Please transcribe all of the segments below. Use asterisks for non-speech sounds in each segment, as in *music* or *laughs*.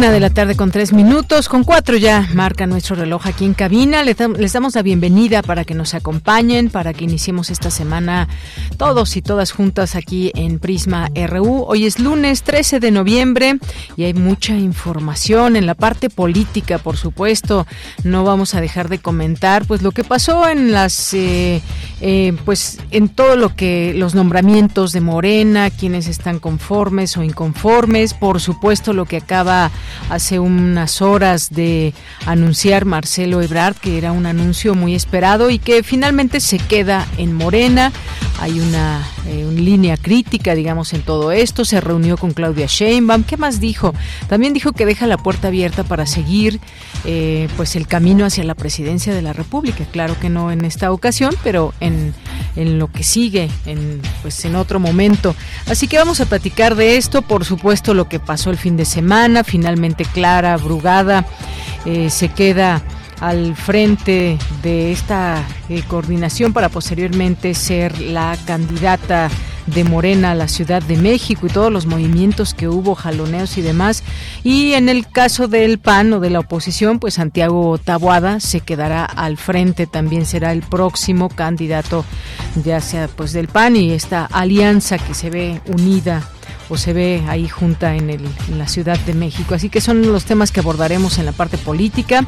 Una de la tarde con tres minutos, con cuatro ya marca nuestro reloj aquí en cabina. Les, damos la bienvenida para que nos acompañen, para que iniciemos esta semana todos y todas juntas aquí en Prisma RU. Hoy es lunes 13 de noviembre y hay mucha información en la parte política, por supuesto. No vamos a dejar de comentar pues lo que pasó en las eh, eh, pues en todo lo que los nombramientos de Morena, quienes están conformes o inconformes, por supuesto lo que acaba hace unas horas de anunciar Marcelo Ebrard, que era un anuncio muy esperado y que finalmente se queda en Morena. Hay una, eh, línea crítica, digamos, en todo esto. Se reunió con Claudia Sheinbaum. ¿Qué más dijo? También dijo que deja la puerta abierta para seguir eh, pues el camino hacia la presidencia de la República. Claro que no en esta ocasión, pero en, en lo que sigue, en, pues en otro momento. Así que vamos a platicar de esto, por supuesto, lo que pasó el fin de semana. Finalmente Clara Brugada eh, se queda al frente de esta eh, coordinación para posteriormente ser la candidata de Morena a la Ciudad de México y todos los movimientos que hubo, jaloneos y demás. Y en el caso del PAN o de la oposición, pues Santiago Taboada se quedará al frente, también será el próximo candidato, ya sea pues del PAN y esta alianza que se ve unida o se ve ahí junta en, el, la Ciudad de México. Así que son los temas que abordaremos en la parte política.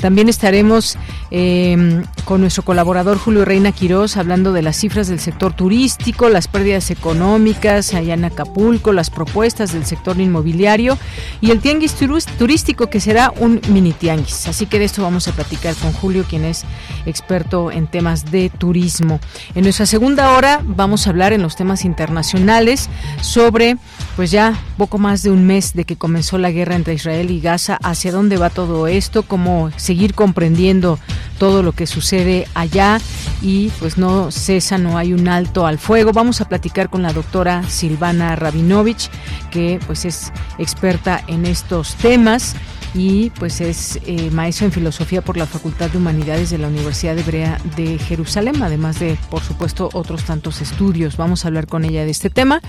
También estaremos eh, con nuestro colaborador Julio Reina Quirós hablando de las cifras del sector turístico, las pérdidas económicas allá en Acapulco, las propuestas del sector inmobiliario y el tianguis turístico que será un mini tianguis. Así que de esto vamos a platicar con Julio, quien es experto en temas de turismo. En nuestra segunda hora vamos a hablar en los temas internacionales sobre pues ya poco más de un mes de que comenzó la guerra entre Israel y Gaza, hacia dónde va todo esto, cómo seguir comprendiendo todo lo que sucede allá y pues no cesa, no hay un alto al fuego. Vamos a platicar con la doctora Silvana Rabinovich, que pues es experta en estos temas y pues es eh, maestro en filosofía por la Facultad de Humanidades de la Universidad Hebrea de Jerusalén, además de, por supuesto, otros tantos estudios. Vamos a hablar con ella de este tema.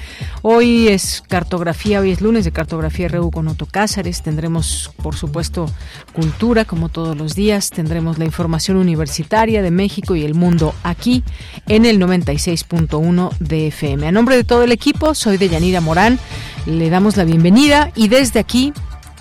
Hoy es cartografía, hoy es lunes de cartografía RU con Otto Cázares. Tendremos, por supuesto, cultura, como todos los días. Tendremos la información universitaria de México y el mundo aquí en el 96.1 de FM. A nombre de todo el equipo, soy de Yanira Morán. Le damos la bienvenida y desde aquí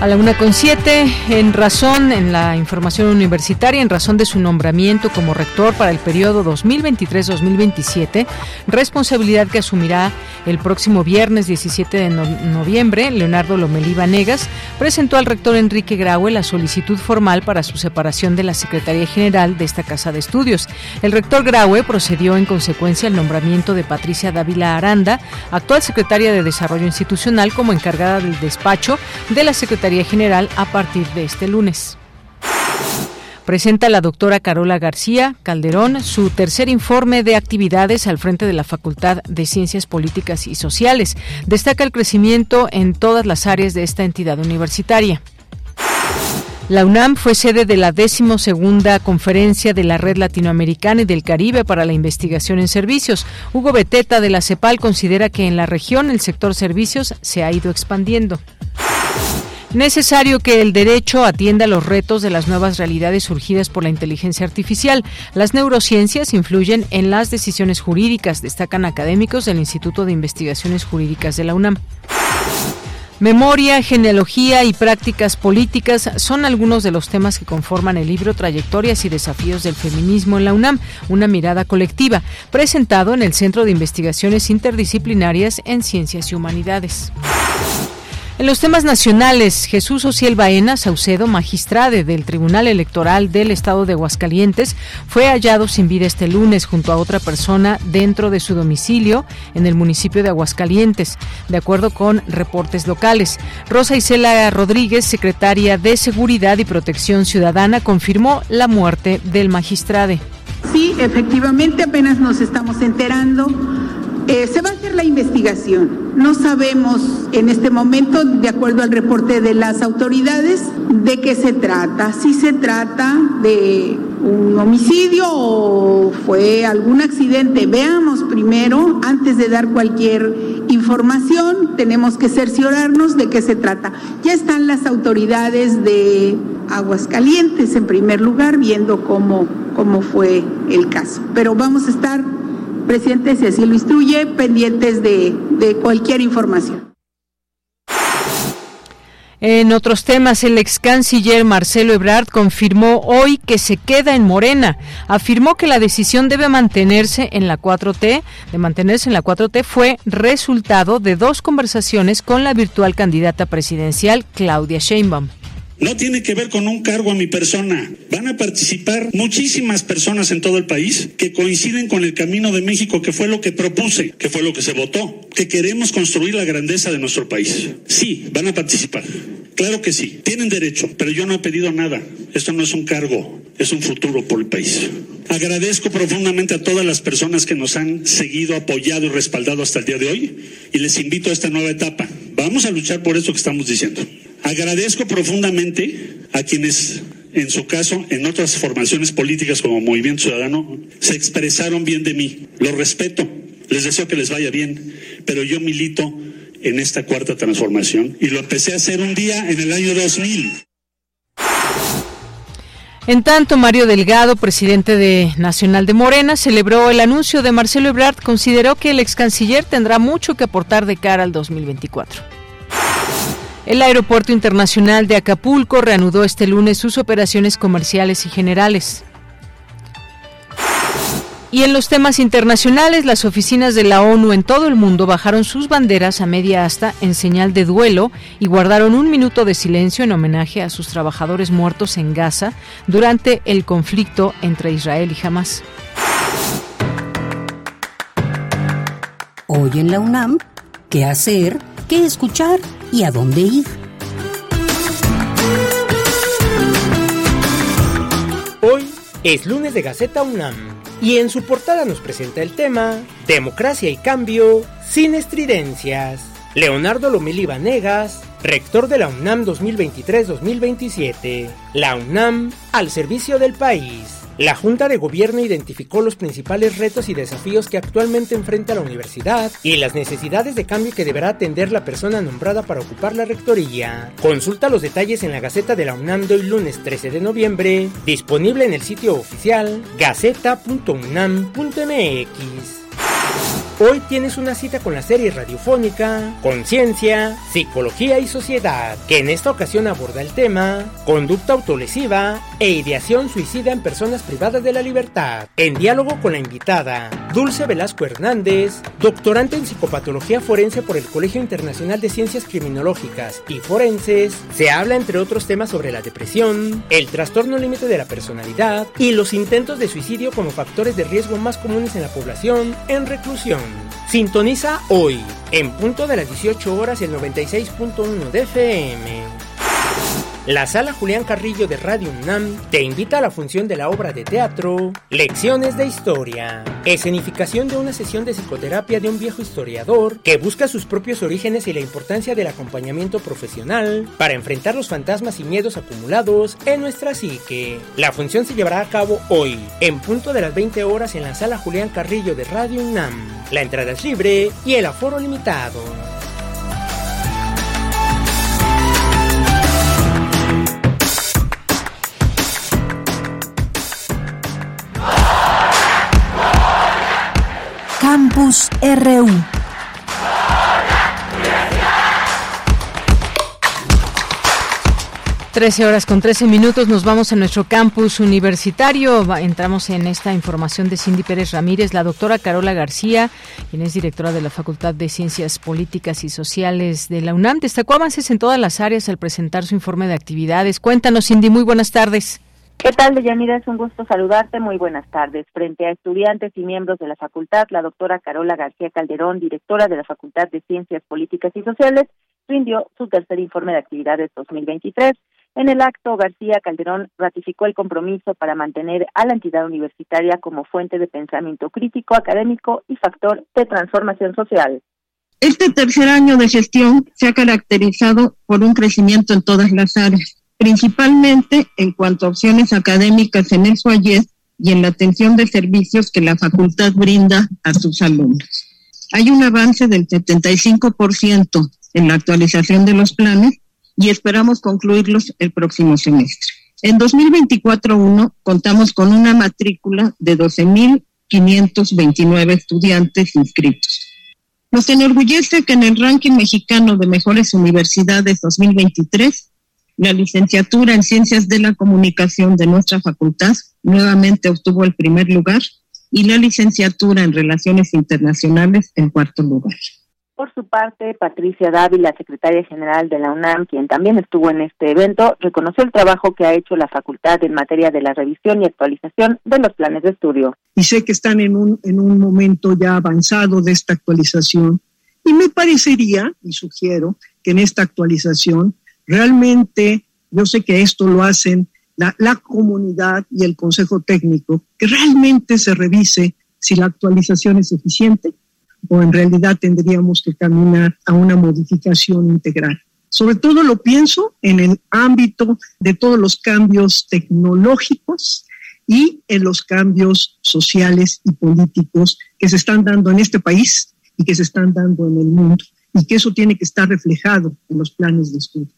A la una con siete, en razón, en la información universitaria, en razón de su nombramiento como rector para el periodo 2023-2027, responsabilidad que asumirá el próximo viernes 17 de noviembre, Leonardo Lomelí Vanegas presentó al rector Enrique Graue la solicitud formal para su separación de la Secretaría General de esta Casa de Estudios. El rector Graue procedió en consecuencia al nombramiento de Patricia Dávila Aranda, actual secretaria de Desarrollo Institucional, como encargada del despacho de la Secretaría General a partir de este lunes. Presenta la doctora Carola García Calderón su tercer informe de actividades al frente de la Facultad de Ciencias Políticas y Sociales. Destaca el crecimiento en todas las áreas de esta entidad universitaria. La UNAM fue sede de la decimosegunda conferencia de la Red Latinoamericana y del Caribe para la Investigación en Servicios. Hugo Beteta de la CEPAL considera que en la región el sector servicios se ha ido expandiendo. Necesario que el derecho atienda los retos de las nuevas realidades surgidas por la inteligencia artificial. Las neurociencias influyen en las decisiones jurídicas, destacan académicos del Instituto de Investigaciones Jurídicas de la UNAM. Memoria, genealogía y prácticas políticas son algunos de los temas que conforman el libro Trayectorias y Desafíos del Feminismo en la UNAM, una mirada colectiva, presentado en el Centro de Investigaciones Interdisciplinarias en Ciencias y Humanidades. En los temas nacionales, Jesús Ociel Baena Saucedo, magistrade del Tribunal Electoral del Estado de Aguascalientes, fue hallado sin vida este lunes junto a otra persona dentro de su domicilio en el municipio de Aguascalientes, de acuerdo con reportes locales. Rosa Isela Rodríguez, secretaria de Seguridad y Protección Ciudadana, confirmó la muerte del magistrade. Sí, efectivamente, apenas nos estamos enterando eh, se va a hacer la investigación. No sabemos en este momento, de acuerdo al reporte de las autoridades, de qué se trata. Si se trata de un homicidio o fue algún accidente. Veamos primero, antes de dar cualquier información, tenemos que cerciorarnos de qué se trata. Ya están las autoridades de Aguascalientes en primer lugar viendo cómo, cómo fue el caso. Pero vamos a estar presidente, si así lo instruye, pendientes de, cualquier información. En otros temas, el ex canciller Marcelo Ebrard confirmó hoy que se queda en Morena. Afirmó que la decisión debe mantenerse en la 4T, de mantenerse en la 4T fue resultado de dos conversaciones con la virtual candidata presidencial Claudia Sheinbaum. No tiene que ver con un cargo a mi persona. Van a participar muchísimas personas en todo el país que coinciden con el camino de México, que fue lo que propuse, que fue lo que se votó, que queremos construir la grandeza de nuestro país. Sí, van a participar. Claro que sí. Tienen derecho, pero yo no he pedido nada. Esto no es un cargo, es un futuro por el país. Agradezco profundamente a todas las personas que nos han seguido, apoyado y respaldado hasta el día de hoy y les invito a esta nueva etapa. Vamos a luchar por esto que estamos diciendo. Agradezco profundamente a quienes, en su caso, en otras formaciones políticas como Movimiento Ciudadano, se expresaron bien de mí. Lo respeto, les deseo que les vaya bien, pero yo milito en esta cuarta transformación y lo empecé a hacer un día en el año 2000. En tanto, Mario Delgado, presidente de Nacional de Morena, celebró el anuncio de Marcelo Ebrard. Consideró que el ex canciller tendrá mucho que aportar de cara al 2024. El Aeropuerto Internacional de Acapulco reanudó este lunes sus operaciones comerciales y generales. Y en los temas internacionales, las oficinas de la ONU en todo el mundo bajaron sus banderas a media asta en señal de duelo y guardaron un minuto de silencio en homenaje a sus trabajadores muertos en Gaza durante el conflicto entre Israel y Hamas. Hoy en la UNAM, ¿qué hacer? ¿Qué escuchar? y a dónde ir. Hoy es lunes de Gaceta UNAM y en su portada nos presenta el tema Democracia y cambio sin estridencias. Leonardo Lomeli Vanegas, rector de la UNAM 2023-2027. La UNAM al servicio del país. La Junta de Gobierno identificó los principales retos y desafíos que actualmente enfrenta la universidad y las necesidades de cambio que deberá atender la persona nombrada para ocupar la rectoría. Consulta los detalles en la Gaceta de la UNAM de hoy lunes 13 de noviembre, disponible en el sitio oficial gaceta.unam.mx. Hoy tienes una cita con la serie radiofónica Conciencia, Psicología y Sociedad, que en esta ocasión aborda el tema Conducta autolesiva e ideación suicida en personas privadas de la libertad. En diálogo con la invitada Dulce Velasco Hernández, doctorante en psicopatología forense por el Colegio Internacional de Ciencias Criminológicas y Forenses, se habla entre otros temas sobre la depresión, el trastorno límite de la personalidad y los intentos de suicidio como factores de riesgo más comunes en la población en reclusión. Sintoniza hoy, en punto de las 18 horas, el 96.1 de FM. La sala Julián Carrillo de Radio UNAM te invita a la función de la obra de teatro Lecciones de Historia, escenificación de una sesión de psicoterapia de un viejo historiador que busca sus propios orígenes y la importancia del acompañamiento profesional para enfrentar los fantasmas y miedos acumulados en nuestra psique. La función se llevará a cabo hoy, en punto de las 20 horas en la sala Julián Carrillo de Radio UNAM. La entrada es libre y el aforo limitado. Campus RU. Trece horas con trece minutos nos vamos a nuestro campus universitario. Entramos en esta información de Cindy Pérez Ramírez, la doctora Carola García, quien es directora de la Facultad de Ciencias Políticas y Sociales de la UNAM. Destacó avances en todas las áreas al presentar su informe de actividades. Cuéntanos, Cindy, muy buenas tardes. ¿Qué tal, Deyanira? Es un gusto saludarte. Muy buenas tardes. Frente a estudiantes y miembros de la facultad, la doctora Carola García Calderón, directora de la Facultad de Ciencias Políticas y Sociales, rindió su tercer informe de actividades 2023. En el acto, García Calderón ratificó el compromiso para mantener a la entidad universitaria como fuente de pensamiento crítico, académico y factor de transformación social. Este tercer año de gestión se ha caracterizado por un crecimiento en todas las áreas principalmente en cuanto a opciones académicas en el SUAYES y en la atención de servicios que la facultad brinda a sus alumnos. Hay un avance del 75% en la actualización de los planes y esperamos concluirlos el próximo semestre. En 2024-1 contamos con una matrícula de 12.529 estudiantes inscritos. Nos enorgullece que en el ranking mexicano de mejores universidades 2023 la licenciatura en Ciencias de la Comunicación de nuestra facultad nuevamente obtuvo el primer lugar y la licenciatura en Relaciones Internacionales en cuarto lugar. Por su parte, Patricia Dávila, secretaria general de la UNAM, quien también estuvo en este evento, reconoció el trabajo que ha hecho la facultad en materia de la revisión y actualización de los planes de estudio. Y sé que están en un, en un momento ya avanzado de esta actualización y me parecería, y sugiero, que en esta actualización realmente, yo sé que esto lo hacen la, comunidad y el consejo técnico, que realmente se revise si la actualización es eficiente o en realidad tendríamos que caminar a una modificación integral. Sobre todo lo pienso en el ámbito de todos los cambios tecnológicos y en los cambios sociales y políticos que se están dando en este país y que se están dando en el mundo y que eso tiene que estar reflejado en los planes de estudio.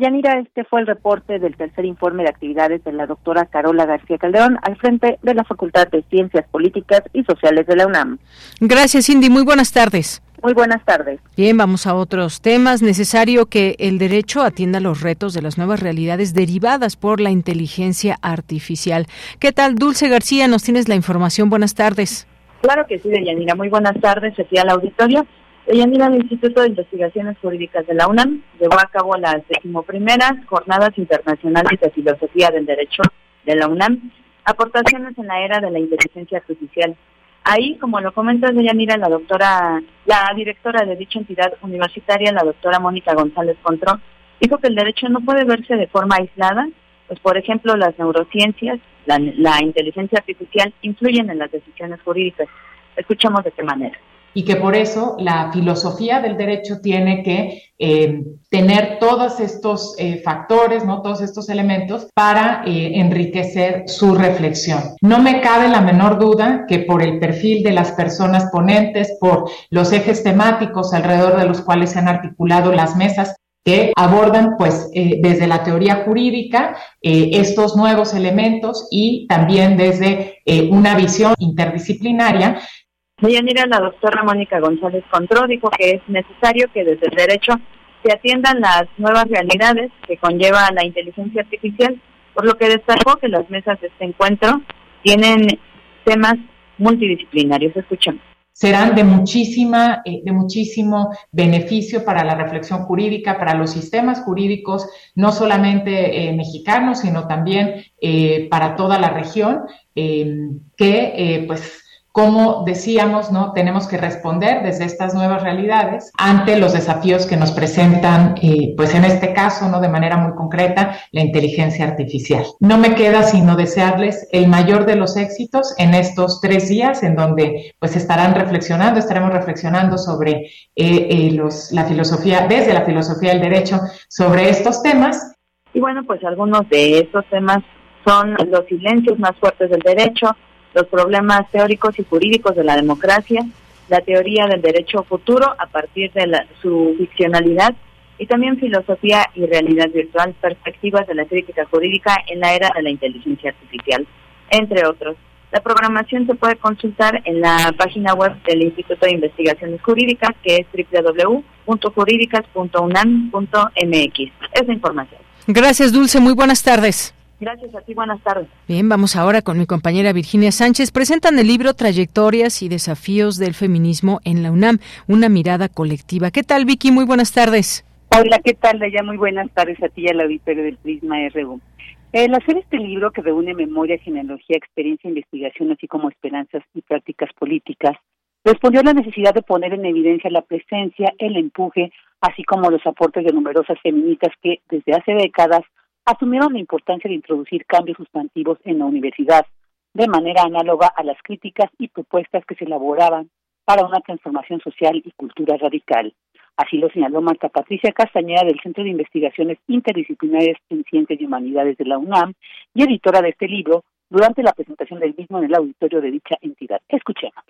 Yanira, este fue el reporte del tercer informe de actividades de la doctora Carola García Calderón al frente de la Facultad de Ciencias Políticas y Sociales de la UNAM. Gracias, Cindy. Muy buenas tardes. Muy buenas tardes. Bien, vamos a otros temas. Necesario que el derecho atienda los retos de las nuevas realidades derivadas por la inteligencia artificial. ¿Qué tal, Dulce García? Nos tienes la información. Buenas tardes. Claro que sí, Yanira. Muy buenas tardes aquí al auditorio. Deyanira, el Instituto de Investigaciones Jurídicas de la UNAM llevó a cabo las decimoprimeras Jornadas Internacionales de Filosofía del Derecho de la UNAM, aportaciones en la era de la inteligencia artificial. Ahí, como lo comenta Deyanira, la doctora, la directora de dicha entidad universitaria, la doctora Mónica González Contró, dijo que el derecho no puede verse de forma aislada, pues por ejemplo las neurociencias, la, la inteligencia artificial influyen en las decisiones jurídicas. Escuchamos de qué manera y que por eso la filosofía del derecho tiene que eh, tener todos estos eh, factores, ¿no? todos estos elementos para eh, enriquecer su reflexión. No me cabe la menor duda que por el perfil de las personas ponentes, por los ejes temáticos alrededor de los cuales se han articulado las mesas, que abordan pues desde la teoría jurídica estos nuevos elementos y también desde una visión interdisciplinaria Deyanira, la doctora Mónica González Contró dijo que es necesario que desde el derecho se atiendan las nuevas realidades que conlleva la inteligencia artificial, por lo que destacó que las mesas de este encuentro tienen temas multidisciplinarios. Escuchemos serán de muchísima, eh, de muchísimo beneficio para la reflexión jurídica, para los sistemas jurídicos, no solamente eh, mexicanos, sino también eh, para toda la región, que pues como decíamos, ¿no? Tenemos que responder desde estas nuevas realidades ante los desafíos que nos presentan, eh, pues en este caso, ¿no? De manera muy concreta, la inteligencia artificial. No me queda sino desearles el mayor de los éxitos en estos tres días en donde pues estarán reflexionando, estaremos reflexionando sobre eh, eh, los, la filosofía, desde la filosofía del derecho, sobre estos temas. Y bueno, pues algunos de estos temas son los silencios más fuertes del derecho, los problemas teóricos y jurídicos de la democracia, la teoría del derecho futuro a partir de su ficcionalidad y también filosofía y realidad virtual, perspectivas de la crítica jurídica en la era de la inteligencia artificial, entre otros. La programación se puede consultar en la página web del Instituto de Investigaciones Jurídicas, que es www.jurídicas.unam.mx. Esa información. Gracias, Dulce. Muy buenas tardes. Gracias a ti, buenas tardes. Bien, vamos ahora con mi compañera Virginia Sánchez. Presentan el libro Trayectorias y Desafíos del Feminismo en la UNAM, una mirada colectiva. ¿Qué tal, Vicky? Muy buenas tardes. Hola, ¿qué tal, Ya Muy buenas tardes a ti y al auditorio del Prisma RU. El hacer este libro que reúne memoria, genealogía, experiencia, investigación, así como esperanzas y prácticas políticas, respondió a la necesidad de poner en evidencia la presencia, el empuje, así como los aportes de numerosas feministas que desde hace décadas asumieron la importancia de introducir cambios sustantivos en la universidad, de manera análoga a las críticas y propuestas que se elaboraban para una transformación social y cultura radical. Así lo señaló Marta Patricia Castañeda del Centro de Investigaciones Interdisciplinarias en Ciencias y Humanidades de la UNAM y editora de este libro durante la presentación del mismo en el auditorio de dicha entidad. Escuchemos.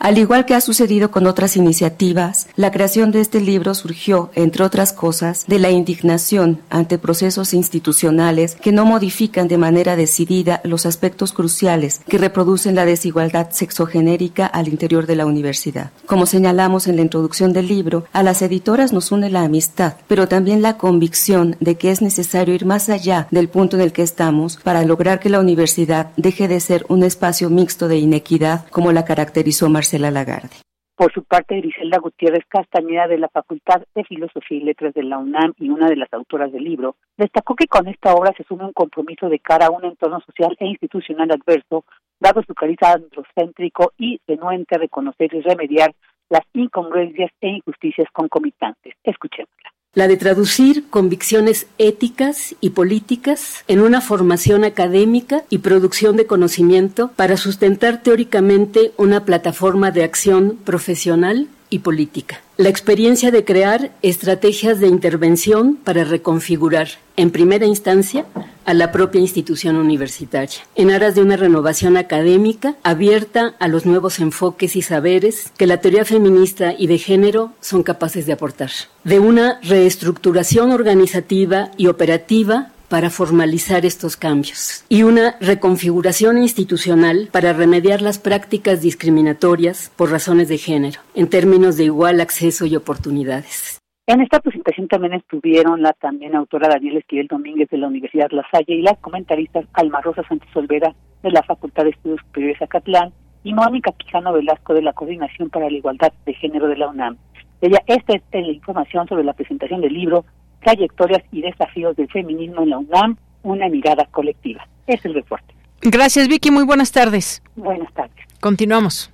Al igual que ha sucedido con otras iniciativas, la creación de este libro surgió, entre otras cosas, de la indignación ante procesos institucionales que no modifican de manera decidida los aspectos cruciales que reproducen la desigualdad sexogenérica al interior de la universidad. Como señalamos en la introducción del libro, a las editoras nos une la amistad, pero también la convicción de que es necesario ir más allá del punto en el que estamos para lograr que la universidad deje de ser un espacio mixto de inequidad como la caracterizó Marcela Lagarde. Por su parte, Griselda Gutiérrez Castañeda de la Facultad de Filosofía y Letras de la UNAM y una de las autoras del libro, destacó que con esta obra se asume un compromiso de cara a un entorno social e institucional adverso, dado su cariz androcéntrico y renuente a reconocer y remediar las incongruencias e injusticias concomitantes. Escuchémosla la de traducir convicciones éticas y políticas en una formación académica y producción de conocimiento para sustentar teóricamente una plataforma de acción profesional y política. La experiencia de crear estrategias de intervención para reconfigurar, en primera instancia, a la propia institución universitaria, en aras de una renovación académica abierta a los nuevos enfoques y saberes que la teoría feminista y de género son capaces de aportar, de una reestructuración organizativa y operativa para formalizar estos cambios y una reconfiguración institucional para remediar las prácticas discriminatorias por razones de género, en términos de igual acceso y oportunidades. En esta presentación también estuvieron la también autora Daniela Esquivel Domínguez de la Universidad La Salle y las comentaristas Alma Rosa Sánchez Olvera de la Facultad de Estudios Superiores Acatlán y Mónica Quijano Velasco de la Coordinación para la Igualdad de Género de la UNAM. Ella, esta es la información sobre la presentación del libro trayectorias y desafíos del feminismo en la UNAM, una mirada colectiva. Es el reporte. Gracias, Vicky. Muy buenas tardes. Buenas tardes. Continuamos.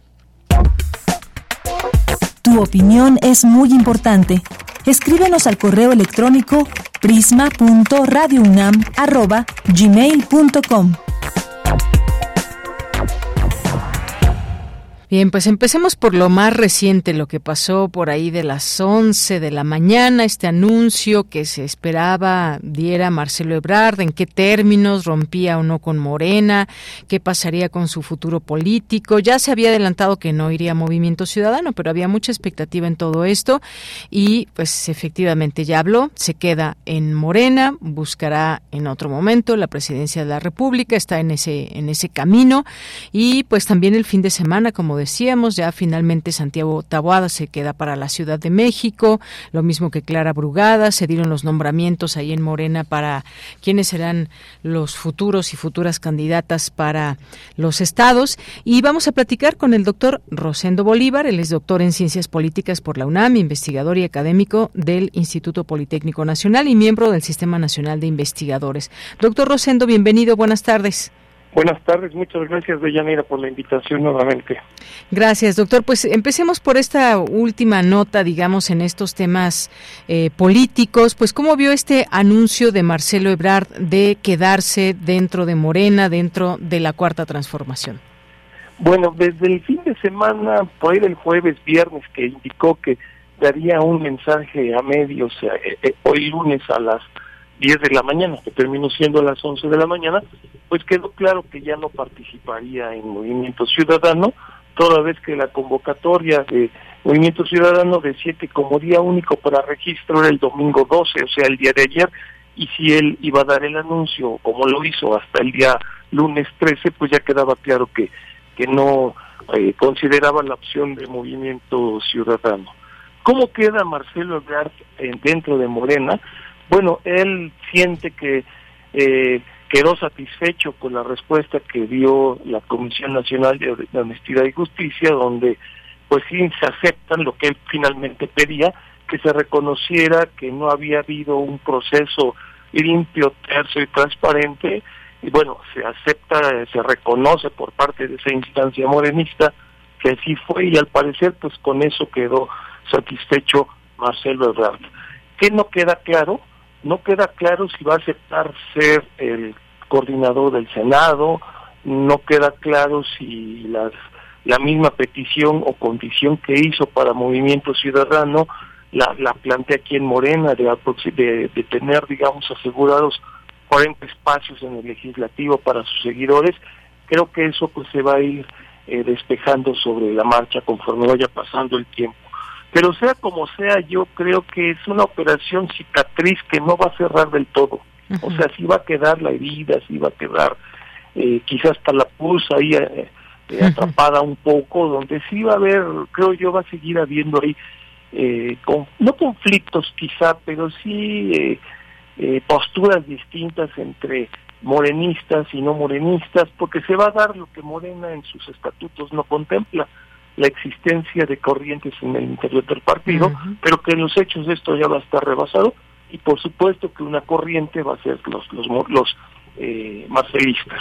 Tu opinión es muy importante. Escríbenos al correo electrónico prisma.radiounam@gmail.com. Bien, pues empecemos por lo más reciente, lo que pasó por ahí de las 11 de la mañana, este anuncio que se esperaba diera Marcelo Ebrard, en qué términos rompía o no con Morena, qué pasaría con su futuro político. Ya se había adelantado que no iría a Movimiento Ciudadano, pero había mucha expectativa en todo esto y pues efectivamente ya habló, se queda en Morena, buscará en otro momento la presidencia de la República, está en ese en ese camino y pues también el fin de semana como decíamos, ya finalmente Santiago Taboada se queda para la Ciudad de México, lo mismo que Clara Brugada, se dieron los nombramientos ahí en Morena para quiénes serán los futuros y futuras candidatas para los estados. Y vamos a platicar con el doctor Rosendo Bolívar, él es doctor en Ciencias Políticas por la UNAM, investigador y académico del Instituto Politécnico Nacional y miembro del Sistema Nacional de Investigadores. Doctor Rosendo, bienvenido, buenas tardes. Buenas tardes, muchas gracias, Deyanira, por la invitación nuevamente. Gracias, doctor. Pues empecemos por esta última nota, digamos, en estos temas eh, políticos. Pues, ¿cómo vio este anuncio de Marcelo Ebrard de quedarse dentro de Morena, dentro de la Cuarta Transformación? Bueno, desde el fin de semana, por ahí del jueves, viernes, que indicó que daría un mensaje a medios eh, eh, hoy lunes a las 10 de la mañana, que terminó siendo a las 11 de la mañana, pues quedó claro que ya no participaría en Movimiento Ciudadano, toda vez que la convocatoria de Movimiento Ciudadano decía que como día único para registro era el domingo 12, o sea, el día de ayer, y si él iba a dar el anuncio, como lo hizo hasta el día lunes 13, pues ya quedaba claro que, que no eh, consideraba la opción de movimiento ciudadano. ¿Cómo queda Marcelo Ebrard dentro de Morena? Bueno, él siente que eh, quedó satisfecho con la respuesta que dio la Comisión Nacional de Honestidad y Justicia, donde pues sí se aceptan lo que él finalmente pedía, que se reconociera que no había habido un proceso limpio, terso y transparente, y bueno, se acepta, se reconoce por parte de esa instancia morenista que así fue y al parecer pues con eso quedó satisfecho Marcelo Ebrard. ¿Qué no queda claro? No queda claro si va a aceptar ser el coordinador del Senado, no queda claro si la misma petición o condición que hizo para Movimiento Ciudadano la, la plantea aquí en Morena de, de, tener, digamos, asegurados 40 espacios en el legislativo para sus seguidores. Creo que eso pues se va a ir eh, despejando sobre la marcha conforme vaya pasando el tiempo. Pero sea como sea, yo creo que es una operación cicatriz que no va a cerrar del todo. O sea, sí va a quedar la herida, sí va a quedar eh, quizás hasta la pulsa ahí eh, eh, atrapada un poco, donde sí va a haber, creo yo, va a seguir habiendo ahí, con, no conflictos quizá, pero sí posturas distintas entre morenistas y no morenistas, porque se va a dar lo que Morena en sus estatutos no contempla, la existencia de corrientes en el interior del partido, pero que en los hechos de esto ya va a estar rebasado y por supuesto que una corriente va a ser los los, los eh, marcelistas.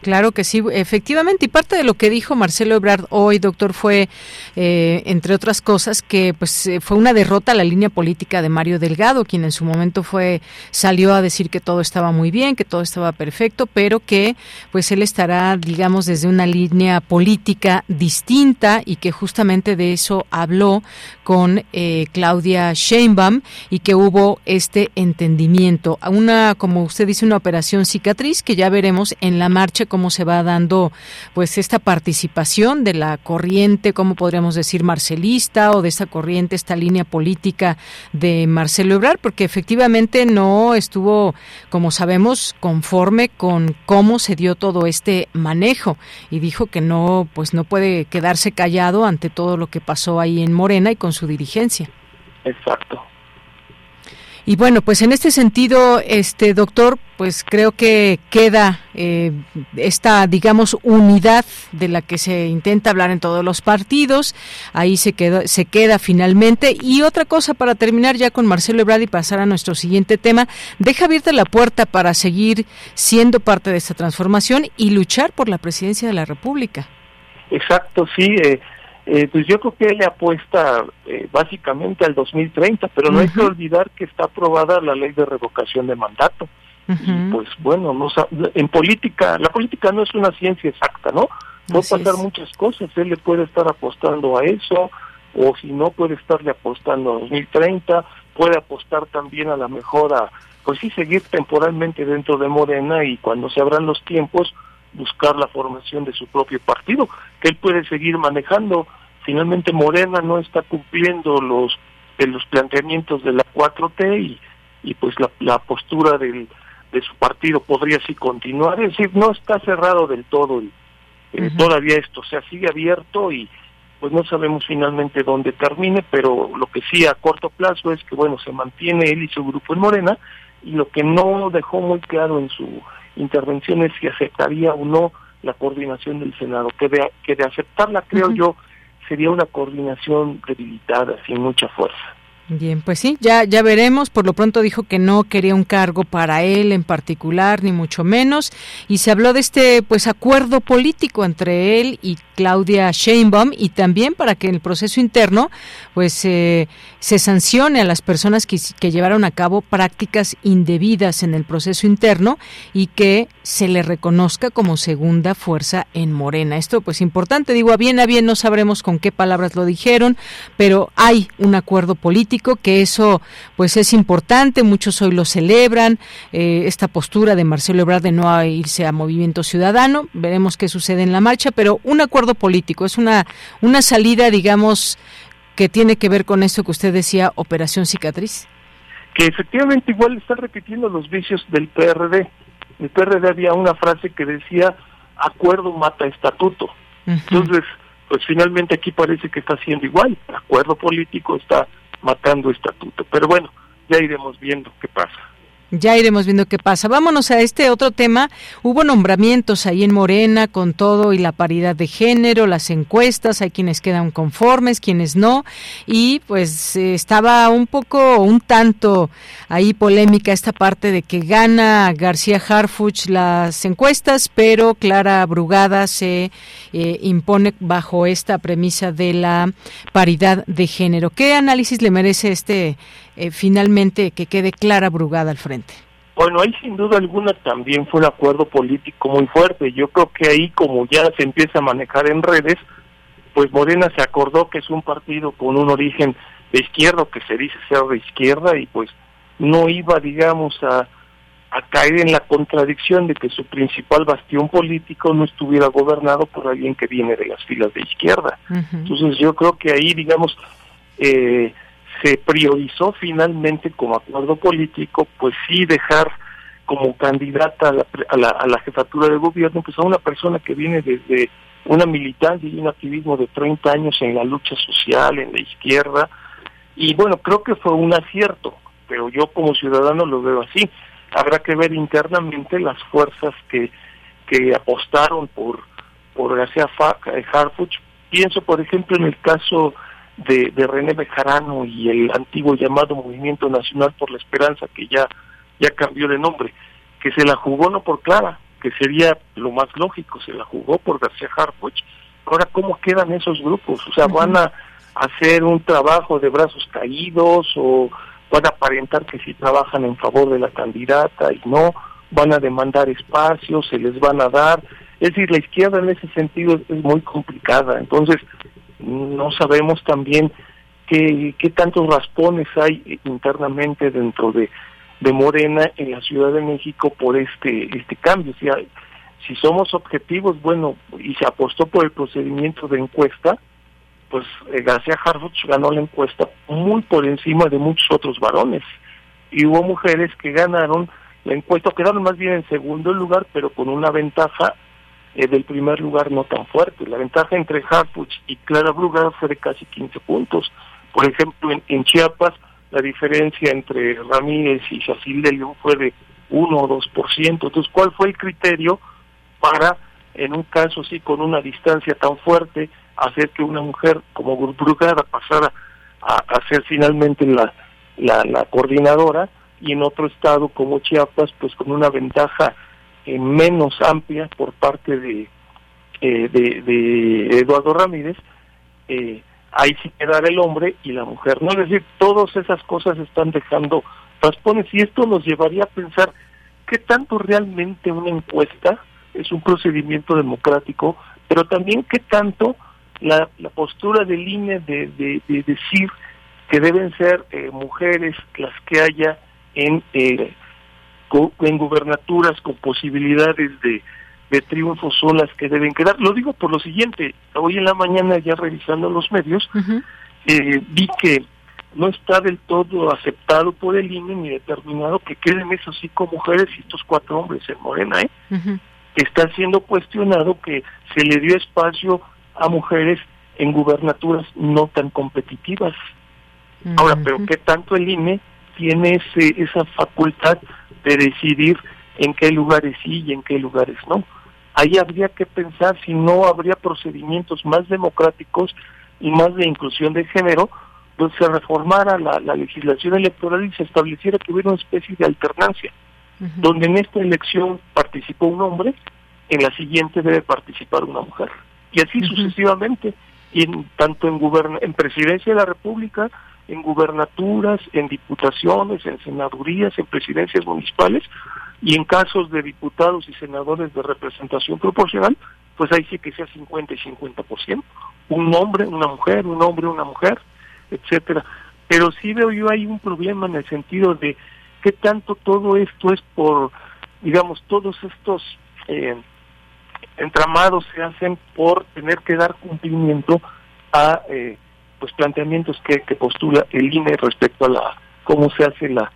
Claro que sí, efectivamente. Y parte de lo que dijo Marcelo Ebrard hoy, doctor, fue, eh, entre otras cosas, que pues eh, fue una derrota a la línea política de Mario Delgado, quien en su momento fue salió a decir que todo estaba muy bien, que todo estaba perfecto, pero que pues él estará, digamos, desde una línea política distinta y que justamente de eso habló con eh, Claudia Sheinbaum y que hubo este entendimiento. Una, como usted dice, una operación cicatriz que ya veremos en la marcha cómo se va dando pues esta participación de la corriente, como podríamos decir, marcelista o de esta corriente, esta línea política de Marcelo Ebrard, porque efectivamente no estuvo, como sabemos, conforme con cómo se dio todo este manejo y dijo que no, pues no puede quedarse callado ante todo lo que pasó ahí en Morena y con su dirigencia. Exacto. Y bueno, pues en este sentido, este doctor, pues creo que queda eh, esta, digamos, unidad de la que se intenta hablar en todos los partidos. Ahí se queda, se queda finalmente. Y otra cosa para terminar ya con Marcelo Ebrard y pasar a nuestro siguiente tema, deja abierta la puerta para seguir siendo parte de esta transformación y luchar por la presidencia de la República. Exacto, sí. Eh, eh, pues yo creo que él le apuesta eh, básicamente al 2030, pero no hay que olvidar que está aprobada la ley de revocación de mandato. Y pues bueno, no, en política, la política no es una ciencia exacta, ¿no? Puede pasar muchas cosas, él le puede estar apostando a eso, o si no puede estarle apostando a 2030, puede apostar también a la mejora, pues sí, seguir temporalmente dentro de Morena y cuando se abran los tiempos, buscar la formación de su propio partido, que él puede seguir manejando. Finalmente Morena no está cumpliendo los de los planteamientos de la 4T y, y pues la, postura del, de su partido podría así continuar, es decir, no está cerrado del todo eh, todavía esto, o sea, sigue abierto y pues no sabemos finalmente dónde termine, pero lo que sí a corto plazo es que bueno, se mantiene él y su grupo en Morena y lo que no dejó muy claro en su intervención es si aceptaría o no la coordinación del Senado, que de, que de aceptarla creo yo sería una coordinación debilitada, sin mucha fuerza. Bien, pues sí, ya ya veremos. Por lo pronto dijo que no quería un cargo para él en particular, ni mucho menos, y se habló de este pues acuerdo político entre él y Claudia Sheinbaum y también para que en el proceso interno pues eh, se sancione a las personas que, que llevaron a cabo prácticas indebidas en el proceso interno y que se le reconozca como segunda fuerza en Morena. Esto pues importante, digo, a bien a bien no sabremos con qué palabras lo dijeron, pero hay un acuerdo político que eso pues es importante, muchos hoy lo celebran, eh, esta postura de Marcelo Ebrard de no irse a Movimiento Ciudadano, veremos qué sucede en la marcha, pero un acuerdo político, es una, una salida, digamos, que tiene que ver con eso que usted decía, operación cicatriz. Que efectivamente igual está repitiendo los vicios del PRD, el PRD había una frase que decía, acuerdo mata estatuto. Entonces, pues finalmente aquí parece que está haciendo igual, acuerdo político está matando estatuto. Pero bueno, ya iremos viendo qué pasa. Ya iremos viendo qué pasa. Vámonos a este otro tema. Hubo nombramientos ahí en Morena con todo y la paridad de género, las encuestas, hay quienes quedan conformes, quienes no. Y pues eh, estaba un poco, un tanto ahí polémica esta parte de que gana García Harfuch las encuestas, pero Clara Brugada se eh, impone bajo esta premisa de la paridad de género. ¿Qué análisis le merece este eh, finalmente que quede Clara Brugada al frente? Bueno, ahí sin duda alguna también fue un acuerdo político muy fuerte. Yo creo que ahí como ya se empieza a manejar en redes, pues Morena se acordó que es un partido con un origen de izquierda, que se dice ser de izquierda, y pues no iba, digamos, a, a caer en la contradicción de que su principal bastión político no estuviera gobernado por alguien que viene de las filas de izquierda. Entonces yo creo que ahí, digamos, eh, se priorizó finalmente como acuerdo político, pues sí dejar como candidata a la, a la, jefatura de gobierno, pues a una persona que viene desde una militancia y un activismo de 30 años en la lucha social, en la izquierda, y bueno, creo que fue un acierto, pero yo como ciudadano lo veo así. Habrá que ver internamente las fuerzas que, que apostaron por, por García Harfuch. Pienso, por ejemplo, en el caso de, de René Bejarano y el antiguo llamado Movimiento Nacional por la Esperanza, que ya, ya cambió de nombre, que se la jugó no por Clara, que sería lo más lógico, se la jugó por García Harfuch. Ahora, ¿cómo quedan esos grupos? O sea, ¿van a hacer un trabajo de brazos caídos o van a aparentar que sí trabajan en favor de la candidata y no? ¿Van a demandar espacios? ¿Se les van a dar? Es decir, la izquierda en ese sentido es muy complicada. Entonces, no sabemos también qué, qué tantos raspones hay internamente dentro de, de Morena en la Ciudad de México por este este cambio. Si, si somos objetivos, bueno, y se apostó por el procedimiento de encuesta, pues eh, García Harfuch ganó la encuesta muy por encima de muchos otros varones. Y hubo mujeres que ganaron la encuesta, quedaron más bien en segundo lugar, pero con una ventaja eh, del primer lugar no tan fuerte. La ventaja entre Harfuch y Clara Brugada fue de casi 15 puntos. Por ejemplo, en, Chiapas la diferencia entre Ramírez y Chacil de León fue de 1 o 2%. Entonces, ¿cuál fue el criterio para, en un caso así, con una distancia tan fuerte, hacer que una mujer como Brugada pasara a, a ser finalmente la, la, la coordinadora y en otro estado como Chiapas, pues con una ventaja eh, menos amplia por parte de, eh, de, Eduardo Ramírez, eh, ahí sí quedará el hombre y la mujer. No es decir, todas esas cosas están dejando traspones y esto nos llevaría a pensar qué tanto realmente una encuesta es un procedimiento democrático, pero también qué tanto la, la postura del INE de, de, decir que deben ser mujeres las que haya en en gubernaturas con posibilidades de, de triunfo son las que deben quedar. Lo digo por lo siguiente, hoy en la mañana ya revisando los medios, eh, vi que no está del todo aceptado por el INE ni determinado que queden esos cinco mujeres y estos cuatro hombres en Morena, ¿eh? que está siendo cuestionado que se le dio espacio a mujeres en gubernaturas no tan competitivas. Ahora, pero ¿qué tanto el INE tiene ese, esa facultad de decidir en qué lugares sí y en qué lugares no. Ahí habría que pensar si no habría procedimientos más democráticos y más de inclusión de género, donde se reformara la, legislación electoral y se estableciera que hubiera una especie de alternancia, donde en esta elección participó un hombre, en la siguiente debe participar una mujer. Y así sucesivamente, y en, tanto en, en presidencia de la República, en gubernaturas, en diputaciones, en senadurías, en presidencias municipales y en casos de diputados y senadores de representación proporcional, pues ahí sí que sea 50 y 50%. Un hombre, una mujer, un hombre, una mujer, etcétera. Pero sí veo yo ahí un problema en el sentido de qué tanto todo esto es por, digamos, todos estos eh, entramados se hacen por tener que dar cumplimiento a eh, pues planteamientos que, que postula el INE respecto a la cómo se hace la,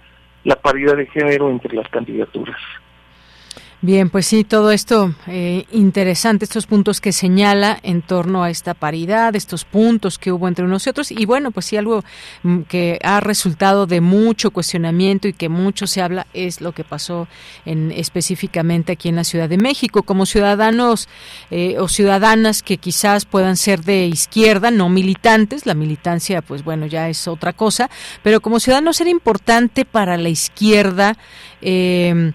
la paridad de género entre las candidaturas. Bien, pues sí, todo esto eh, interesante, estos puntos que señala en torno a esta paridad, estos puntos que hubo entre unos y otros, y bueno, pues sí, algo mm, que ha resultado de mucho cuestionamiento y que mucho se habla es lo que pasó en, específicamente aquí en la Ciudad de México. Como ciudadanos eh, o ciudadanas que quizás puedan ser de izquierda, no militantes, la militancia, pues bueno, ya es otra cosa, pero como ciudadanos era importante para la izquierda. Eh,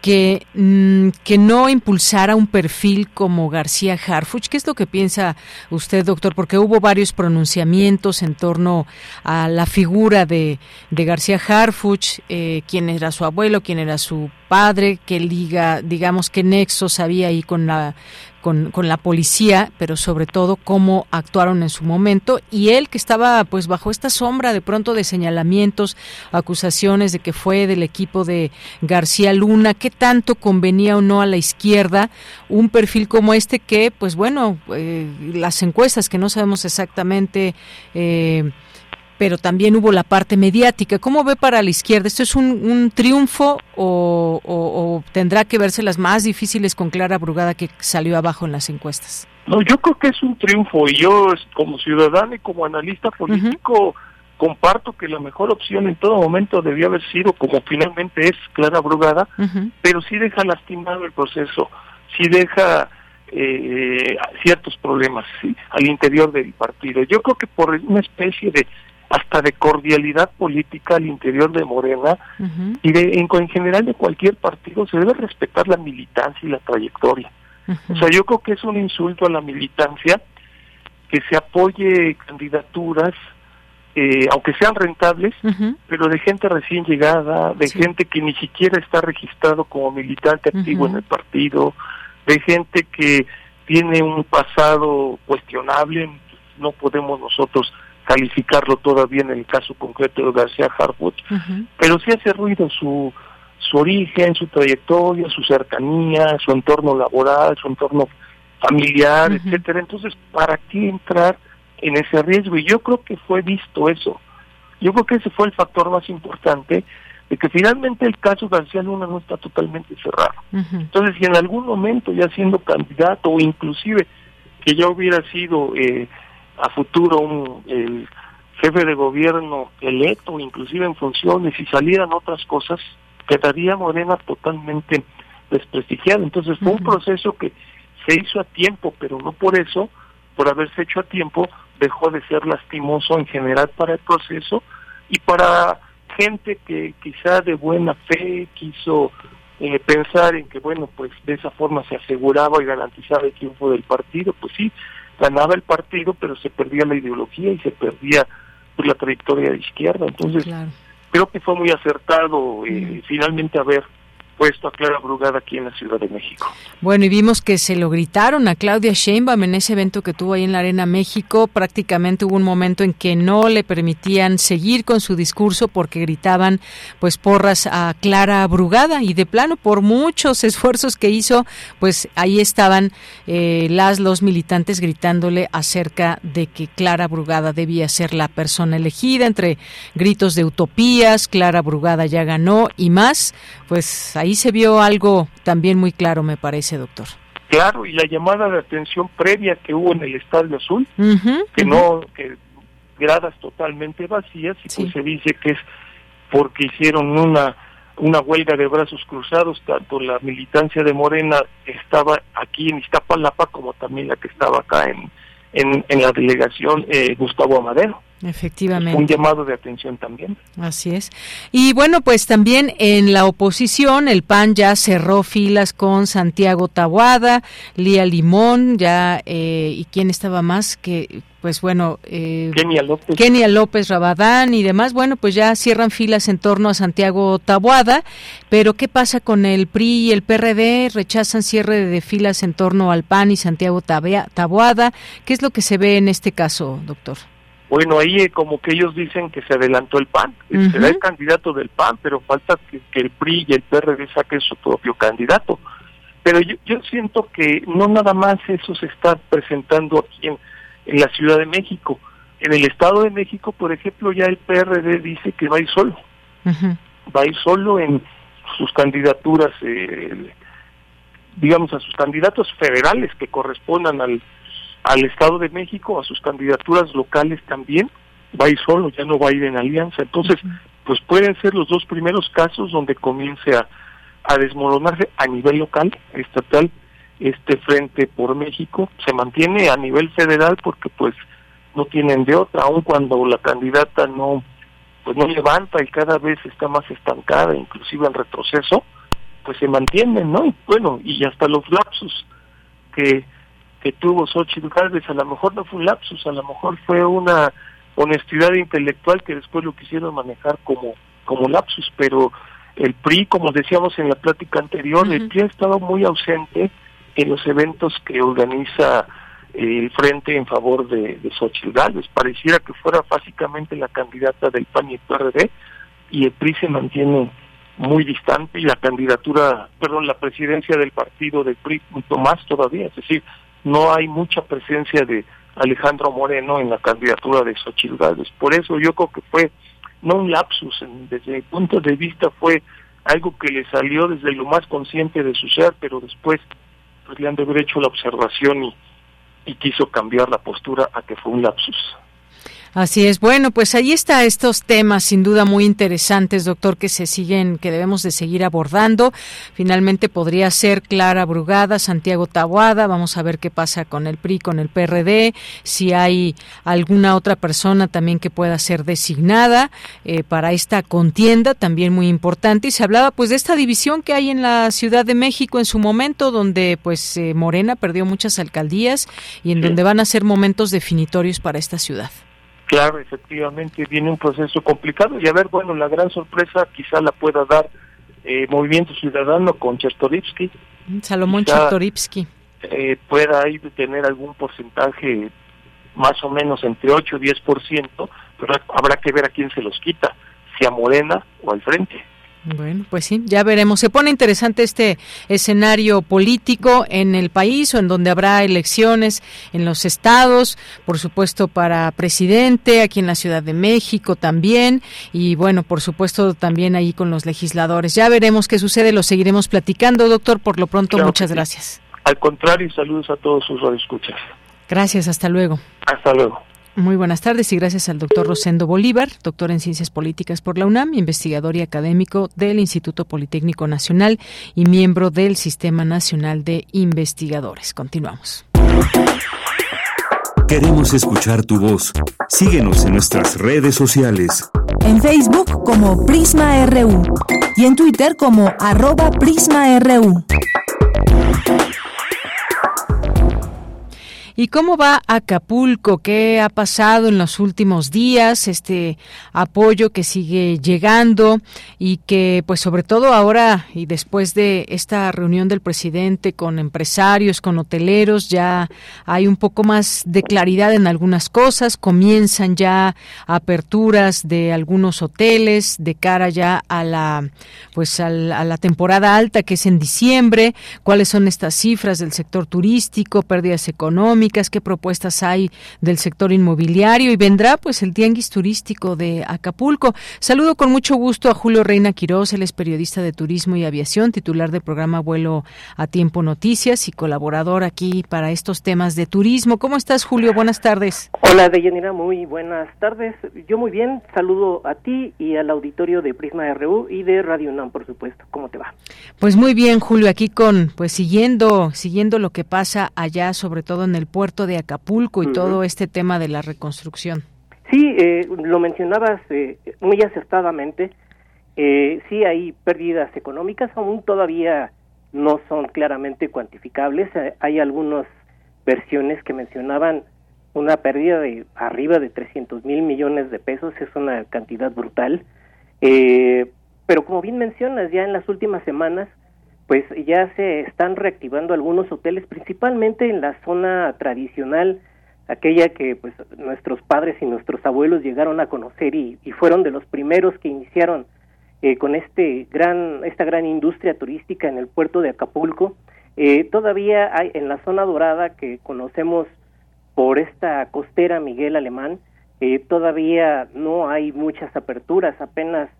que, mm, que no impulsara un perfil como García Harfuch. ¿Qué es lo que piensa usted, doctor? Porque hubo varios pronunciamientos en torno a la figura de, de García Harfuch, eh, quién era su abuelo, quién era su padre, qué liga, digamos, qué nexos había ahí con la con, con, la policía, pero sobre todo cómo actuaron en su momento. Y él que estaba pues bajo esta sombra de pronto de señalamientos, acusaciones de que fue del equipo de García Luna, qué tanto convenía o no a la izquierda un perfil como este que pues bueno, eh, las encuestas que no sabemos exactamente eh, pero también hubo la parte mediática. ¿Cómo ve para la izquierda? ¿Esto es un, triunfo o, tendrá que verse las más difíciles con Clara Brugada que salió abajo en las encuestas? No, yo creo que es un triunfo y yo como ciudadano y como analista político comparto que la mejor opción en todo momento debía haber sido, como finalmente es Clara Brugada, pero sí deja lastimado el proceso, sí deja eh, ciertos problemas al interior del partido. Yo creo que por una especie de hasta de cordialidad política al interior de Morena y de en, general de cualquier partido se debe respetar la militancia y la trayectoria. O sea, yo creo que es un insulto a la militancia que se apoye candidaturas, eh, aunque sean rentables, pero de gente recién llegada, de gente que ni siquiera está registrado como militante activo en el partido, de gente que tiene un pasado cuestionable, no podemos nosotros calificarlo todavía en el caso concreto de García Harwood, pero sí hace ruido su, su origen, su trayectoria, su cercanía, su entorno laboral, su entorno familiar, etcétera. Entonces, ¿para qué entrar en ese riesgo? Y yo creo que fue visto eso. Yo creo que ese fue el factor más importante de que finalmente el caso García Luna no está totalmente cerrado. Entonces, si en algún momento ya siendo candidato o inclusive que ya hubiera sido eh, a futuro un, el jefe de gobierno electo, inclusive en funciones, y salieran otras cosas, quedaría Morena totalmente desprestigiada. Entonces fue un proceso que se hizo a tiempo, pero no por eso, por haberse hecho a tiempo, dejó de ser lastimoso en general para el proceso y para gente que quizá de buena fe quiso eh, pensar en que, bueno, pues de esa forma se aseguraba y garantizaba el triunfo del partido, pues sí, ganaba el partido, pero se perdía la ideología y se perdía pues, la trayectoria de izquierda. Entonces, creo que fue muy acertado eh, finalmente haber puesto a Clara Brugada aquí en la Ciudad de México. Bueno, y vimos que se lo gritaron a Claudia Sheinbaum en ese evento que tuvo ahí en la Arena México. Prácticamente hubo un momento en que no le permitían seguir con su discurso porque gritaban pues porras a Clara Brugada y de plano por muchos *laughs* esfuerzos que hizo, pues ahí estaban eh, las los militantes gritándole acerca de que Clara Brugada debía ser la persona elegida entre gritos de utopías, Clara Brugada ya ganó y más, pues ahí se vio algo también muy claro, me parece, doctor. Claro, y la llamada de atención previa que hubo en el Estadio Azul, que no, que gradas totalmente vacías, y pues se dice que es porque hicieron una una huelga de brazos cruzados, tanto la militancia de Morena estaba aquí en Iztapalapa como también la que estaba acá en, en, en la delegación eh, Gustavo Amadero. Efectivamente. Un llamado de atención también. Así es. Y bueno, pues también en la oposición, el PAN ya cerró filas con Santiago Tabuada, Lía Limón, ya, eh, ¿y quién estaba más? Que, pues bueno, eh, Kenia López. Kenia López Rabadán y demás, bueno, pues ya cierran filas en torno a Santiago Tabuada, pero ¿qué pasa con el PRI y el PRD? Rechazan cierre de filas en torno al PAN y Santiago Tabuada. ¿Qué es lo que se ve en este caso, doctor? Bueno, ahí eh, como que ellos dicen que se adelantó el PAN, será el candidato del PAN, pero falta que, el PRI y el PRD saquen su propio candidato. Pero yo, yo siento que no nada más eso se está presentando aquí en, la Ciudad de México. En el Estado de México, por ejemplo, ya el PRD dice que va a ir solo. Va a ir solo en sus candidaturas eh, digamos, a sus candidatos federales que correspondan al, al Estado de México, a sus candidaturas locales también, va a ir solo, ya no va a ir en alianza. Entonces, pues pueden ser los dos primeros casos donde comience a, a desmoronarse a nivel local, estatal, este frente por México se mantiene a nivel federal porque pues no tienen de otra, aun cuando la candidata no pues no levanta y cada vez está más estancada, inclusive en retroceso, pues se mantienen, ¿no? Y bueno, y hasta los lapsus que, que tuvo Xochitl Gálvez, a lo mejor no fue un lapsus, a lo mejor fue una honestidad intelectual que después lo quisieron manejar como, como lapsus, pero el PRI, como decíamos en la plática anterior, el PRI ha estado muy ausente en los eventos que organiza el frente en favor de, de Xochitl Gálvez. Pareciera que fuera básicamente la candidata del PAN y el PRD y el PRI se mantiene muy distante y la candidatura, perdón, la presidencia del partido del PRI mucho más todavía, es decir, no hay mucha presencia de Alejandro Moreno en la candidatura de Xochitl. Por eso yo creo que fue no un lapsus, desde mi punto de vista fue algo que le salió desde lo más consciente de su ser, pero después pues, de haber hecho la observación y quiso cambiar la postura a que fue un lapsus. Así es. Bueno, pues ahí está estos temas sin duda muy interesantes, doctor, que se siguen, que debemos de seguir abordando. Finalmente podría ser Clara Brugada, Santiago Tabuada. Vamos a ver qué pasa con el PRI, con el PRD, si hay alguna otra persona también que pueda ser designada eh, para esta contienda, también muy importante. Y se hablaba pues de esta división que hay en la Ciudad de México en su momento, donde pues eh, Morena perdió muchas alcaldías y en donde van a ser momentos definitorios para esta ciudad. Claro, efectivamente, viene un proceso complicado y a ver, bueno, la gran sorpresa quizá la pueda dar eh, Movimiento Ciudadano con Chertorivsky. Salomón Chertorivsky. Eh, pueda ahí tener algún porcentaje más o menos entre 8 y 10%, pero habrá que ver a quién se los quita, si a Morena o al frente. Bueno, pues sí, ya veremos. Se pone interesante este escenario político en el país o en donde habrá elecciones en los estados, por supuesto para presidente, aquí en la Ciudad de México también, y bueno, por supuesto también ahí con los legisladores. Ya veremos qué sucede, lo seguiremos platicando, doctor. Por lo pronto, muchas gracias. Al contrario, saludos a todos sus radioescuchas. Gracias, hasta luego. Hasta luego. Muy buenas tardes y gracias al doctor Rosendo Bolívar, doctor en Ciencias Políticas por la UNAM, investigador y académico del Instituto Politécnico Nacional y miembro del Sistema Nacional de Investigadores. Continuamos. Queremos escuchar tu voz. Síguenos en nuestras redes sociales. En Facebook como Prisma RU y en Twitter como arroba PrismaRU. ¿Y cómo va Acapulco? ¿Qué ha pasado en los últimos días? Este apoyo que sigue llegando y que, pues sobre todo ahora y después de esta reunión del presidente con empresarios, con hoteleros, ya hay un poco más de claridad en algunas cosas. Comienzan ya aperturas de algunos hoteles de cara ya a la, pues a la temporada alta que es en diciembre. ¿Cuáles son estas cifras del sector turístico, pérdidas económicas? Qué propuestas hay del sector inmobiliario y vendrá pues el tianguis turístico de Acapulco. Saludo con mucho gusto a Julio Reina Quiroz, él es periodista de turismo y aviación, titular del programa Vuelo a Tiempo Noticias y colaborador aquí para estos temas de turismo. ¿Cómo estás, Julio? Buenas tardes. Hola, Deyanira, muy buenas tardes. Yo muy bien, saludo a ti y al auditorio de Prisma RU y de Radio UNAM, por supuesto. ¿Cómo te va? Pues muy bien, Julio, aquí con pues siguiendo siguiendo lo que pasa allá, sobre todo en el puerto de Acapulco y todo este tema de la reconstrucción. Sí, eh, lo mencionabas eh, muy acertadamente. Eh, sí hay pérdidas económicas, aún todavía no son claramente cuantificables. Eh, hay algunas versiones que mencionaban una pérdida de arriba de 300 mil millones de pesos, es una cantidad brutal. pero como bien mencionas, ya en las últimas semanas pues ya se están reactivando algunos hoteles, principalmente en la zona tradicional, aquella que pues nuestros padres y nuestros abuelos llegaron a conocer y, fueron de los primeros que iniciaron eh, con este gran, esta gran industria turística en el puerto de Acapulco. Eh, todavía hay en la zona dorada que conocemos por esta costera Miguel Alemán, eh, todavía no hay muchas aperturas, apenas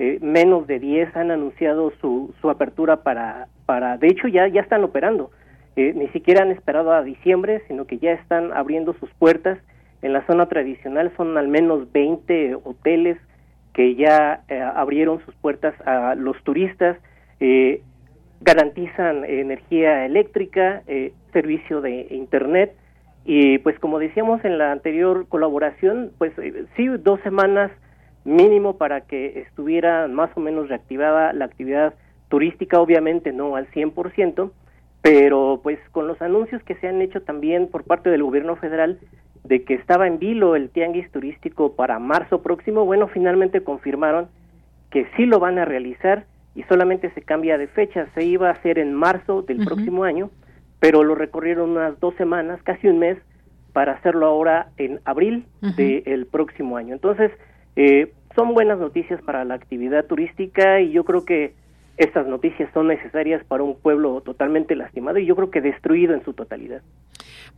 eh, menos de 10 han anunciado su, su apertura para, para, de hecho ya, ya están operando, eh, ni siquiera han esperado a diciembre, sino que ya están abriendo sus puertas. En la zona tradicional son al menos 20 hoteles que ya eh, abrieron sus puertas a los turistas, eh, garantizan energía eléctrica, servicio de internet. Y pues como decíamos en la anterior colaboración, pues sí, dos semanas mínimo para que estuviera más o menos reactivada la actividad turística, obviamente no al 100%, pero pues con los anuncios que se han hecho también por parte del gobierno federal de que estaba en vilo el tianguis turístico para marzo próximo, bueno, finalmente confirmaron que sí lo van a realizar y solamente se cambia de fecha, se iba a hacer en marzo del próximo año, pero lo recorrieron unas dos semanas, casi un mes, para hacerlo ahora en abril del próximo año. Entonces, eh, son buenas noticias para la actividad turística y yo creo que estas noticias son necesarias para un pueblo totalmente lastimado y yo creo que destruido en su totalidad.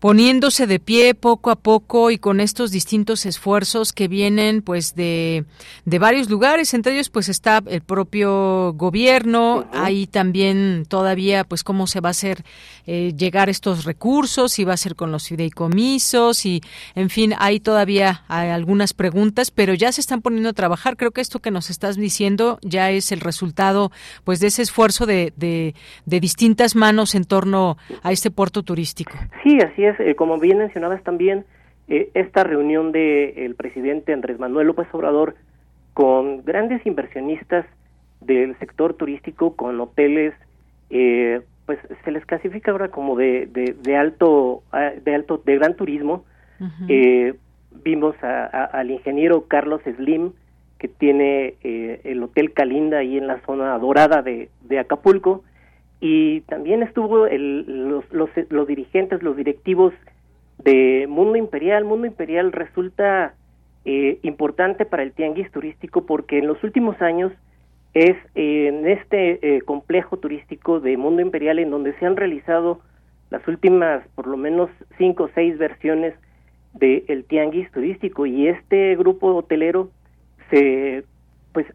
Poniéndose de pie poco a poco y con estos distintos esfuerzos que vienen pues de, de varios lugares, entre ellos pues está el propio gobierno, ahí también todavía pues cómo se va a hacer eh, llegar estos recursos, si va a ser con los fideicomisos y en fin, hay todavía hay algunas preguntas, pero ya se están poniendo a trabajar, creo que esto que nos estás diciendo ya es el resultado pues de ese esfuerzo de, de, de distintas manos en torno a este puerto turístico. Sí, así es eh, como bien mencionabas también, eh, esta reunión del presidente Andrés Manuel López Obrador con grandes inversionistas del sector turístico, con hoteles, eh, pues se les clasifica ahora como de, de, alto, ah, de alto, de gran turismo. vimos al ingeniero Carlos Slim, que tiene el Hotel Calinda ahí en la zona dorada de, de Acapulco, y también estuvo el, los, los, los, dirigentes, los directivos de Mundo Imperial. Mundo Imperial resulta eh, importante para el tianguis turístico porque en los últimos años es en este eh, complejo turístico de Mundo Imperial en donde se han realizado las últimas por lo menos cinco o seis versiones del el tianguis turístico y este grupo hotelero se pues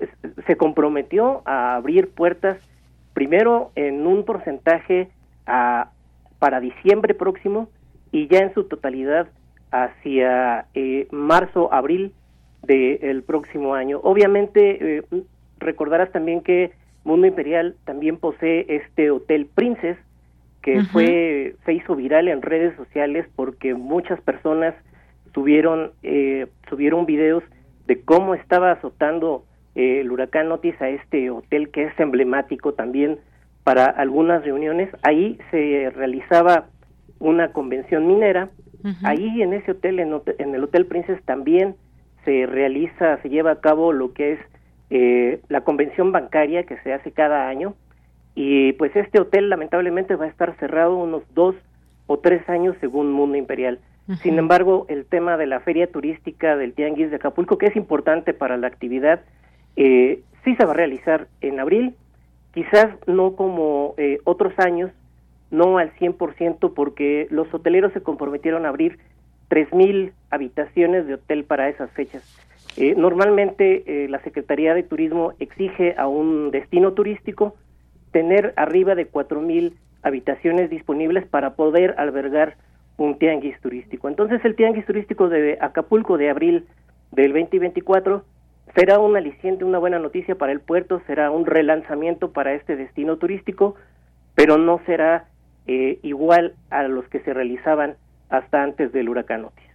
se comprometió a abrir puertas primero en un porcentaje a, para diciembre próximo y ya en su totalidad hacia eh, marzo, abril del próximo año. Obviamente, eh, recordarás también que Mundo Imperial también posee este Hotel Princess, que fue se hizo viral en redes sociales porque muchas personas subieron eh, subieron videos de cómo estaba azotando el huracán Otis a este hotel que es emblemático también para algunas reuniones. Ahí se realizaba una convención minera. Ahí en ese hotel, en, el Hotel Princess, también se realiza, se lleva a cabo lo que es eh, la convención bancaria que se hace cada año. Y pues este hotel lamentablemente va a estar cerrado unos dos o tres años según Mundo Imperial. Sin embargo, el tema de la feria turística del Tianguis de Acapulco, que es importante para la actividad, eh, sí se va a realizar en abril, quizás no como eh, otros años, no al 100% porque los hoteleros se comprometieron a abrir 3.000 habitaciones de hotel para esas fechas. Eh, normalmente eh, la Secretaría de Turismo exige a un destino turístico tener arriba de 4.000 habitaciones disponibles para poder albergar un tianguis turístico. Entonces el tianguis turístico de Acapulco de abril del 2024 será un aliciente, una buena noticia para el puerto, será un relanzamiento para este destino turístico, pero no será eh, igual a los que se realizaban hasta antes del huracán Otis.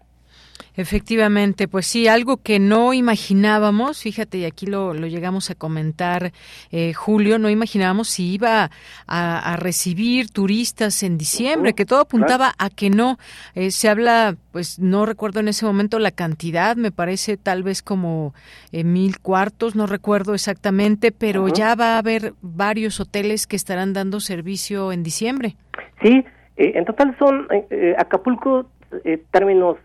Efectivamente, pues sí, algo que no imaginábamos, fíjate, y aquí lo, lo llegamos a comentar, eh, Julio, no imaginábamos si iba a, recibir turistas en diciembre, que todo apuntaba a que no. Eh, se habla, pues no recuerdo en ese momento la cantidad, me parece tal vez como eh, mil cuartos, no recuerdo exactamente, pero ya va a haber varios hoteles que estarán dando servicio en diciembre. Sí, en total son, Acapulco, términos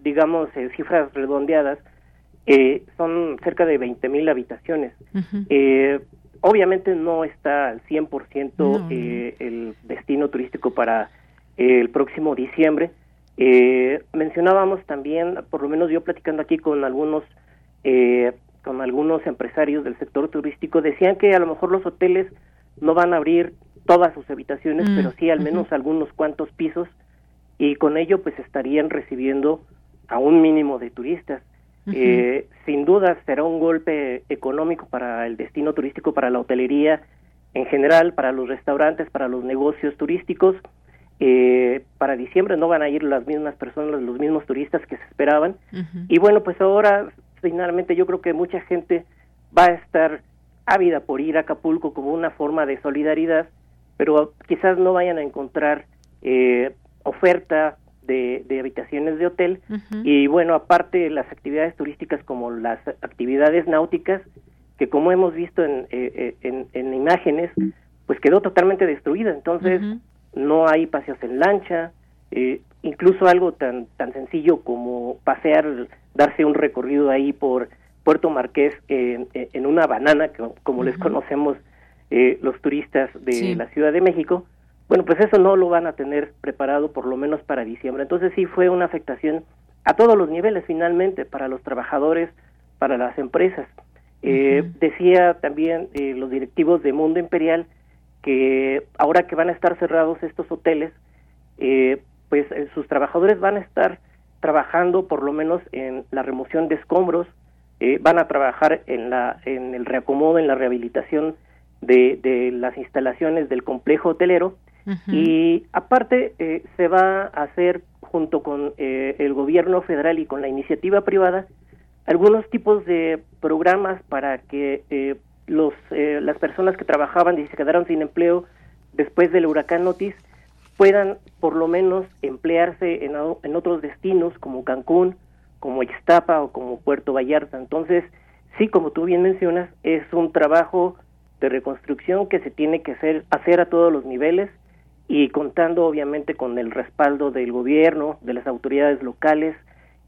digamos, eh, cifras redondeadas, eh, son cerca de 20 mil habitaciones. eh, obviamente no está al 100% eh, el destino turístico para el próximo diciembre. mencionábamos también, por lo menos yo platicando aquí con algunos con algunos empresarios del sector turístico, decían que a lo mejor los hoteles no van a abrir todas sus habitaciones, Mm, pero sí al menos algunos cuantos pisos y con ello pues estarían recibiendo a un mínimo de turistas. Eh, sin duda será un golpe económico para el destino turístico, para la hotelería en general, para los restaurantes, para los negocios turísticos. Eh, para diciembre no van a ir las mismas personas, los mismos turistas que se esperaban. Y bueno, pues ahora finalmente yo creo que mucha gente va a estar ávida por ir a Acapulco como una forma de solidaridad, pero quizás no vayan a encontrar eh, oferta de, de habitaciones de hotel. Y bueno, aparte las actividades turísticas como las actividades náuticas, que como hemos visto en, eh, eh, en, en imágenes, pues quedó totalmente destruida. Entonces, no hay paseos en lancha, eh, incluso algo tan tan sencillo como pasear, darse un recorrido ahí por Puerto Marqués en, en una banana, que, como les conocemos eh, los turistas de Sí. la Ciudad de México, bueno, pues eso no lo van a tener preparado por lo menos para diciembre. Entonces sí fue una afectación a todos los niveles finalmente, para los trabajadores, para las empresas. Eh, Decía también eh, los directivos de Mundo Imperial que ahora que van a estar cerrados estos hoteles, eh, pues eh, sus trabajadores van a estar trabajando por lo menos en la remoción de escombros, eh, van a trabajar en la en el reacomodo, en la rehabilitación de, de las instalaciones del complejo hotelero y aparte eh, se va a hacer junto con eh, el gobierno federal y con la iniciativa privada algunos tipos de programas para que eh, los eh, las personas que trabajaban y se quedaron sin empleo después del huracán Otis puedan por lo menos emplearse en, en otros destinos como Cancún, como Ixtapa o como Puerto Vallarta. Entonces, sí, como tú bien mencionas, es un trabajo de reconstrucción que se tiene que hacer, hacer a todos los niveles y contando obviamente con el respaldo del gobierno, de las autoridades locales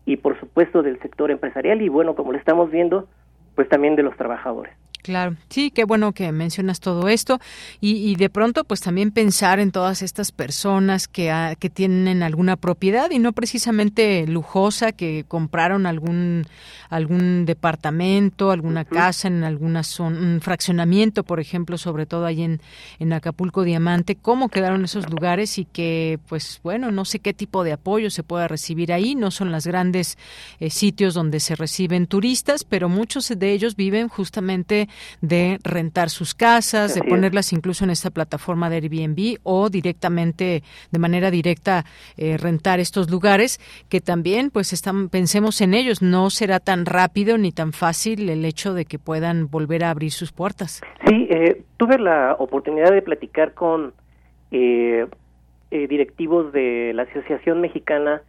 y por supuesto del sector empresarial y bueno, como lo estamos viendo, pues también de los trabajadores. Claro, sí, qué bueno que mencionas todo esto. Y, y de pronto pues también pensar en todas estas personas que, ah, que tienen alguna propiedad y no precisamente lujosa, que compraron algún, algún departamento, alguna casa en alguna zona, un fraccionamiento, por ejemplo, sobre todo ahí en, en Acapulco Diamante, cómo quedaron esos lugares y que pues bueno, no sé qué tipo de apoyo se pueda recibir ahí, no son las grandes eh, sitios donde se reciben turistas, pero muchos de ellos viven justamente de rentar sus casas, de es. ponerlas incluso en esta plataforma de Airbnb o directamente, de manera directa, eh, rentar estos lugares que también, pues, están, pensemos en ellos, no será tan rápido ni tan fácil el hecho de que puedan volver a abrir sus puertas. Sí, eh, tuve la oportunidad de platicar con eh, eh, directivos de la Asociación Mexicana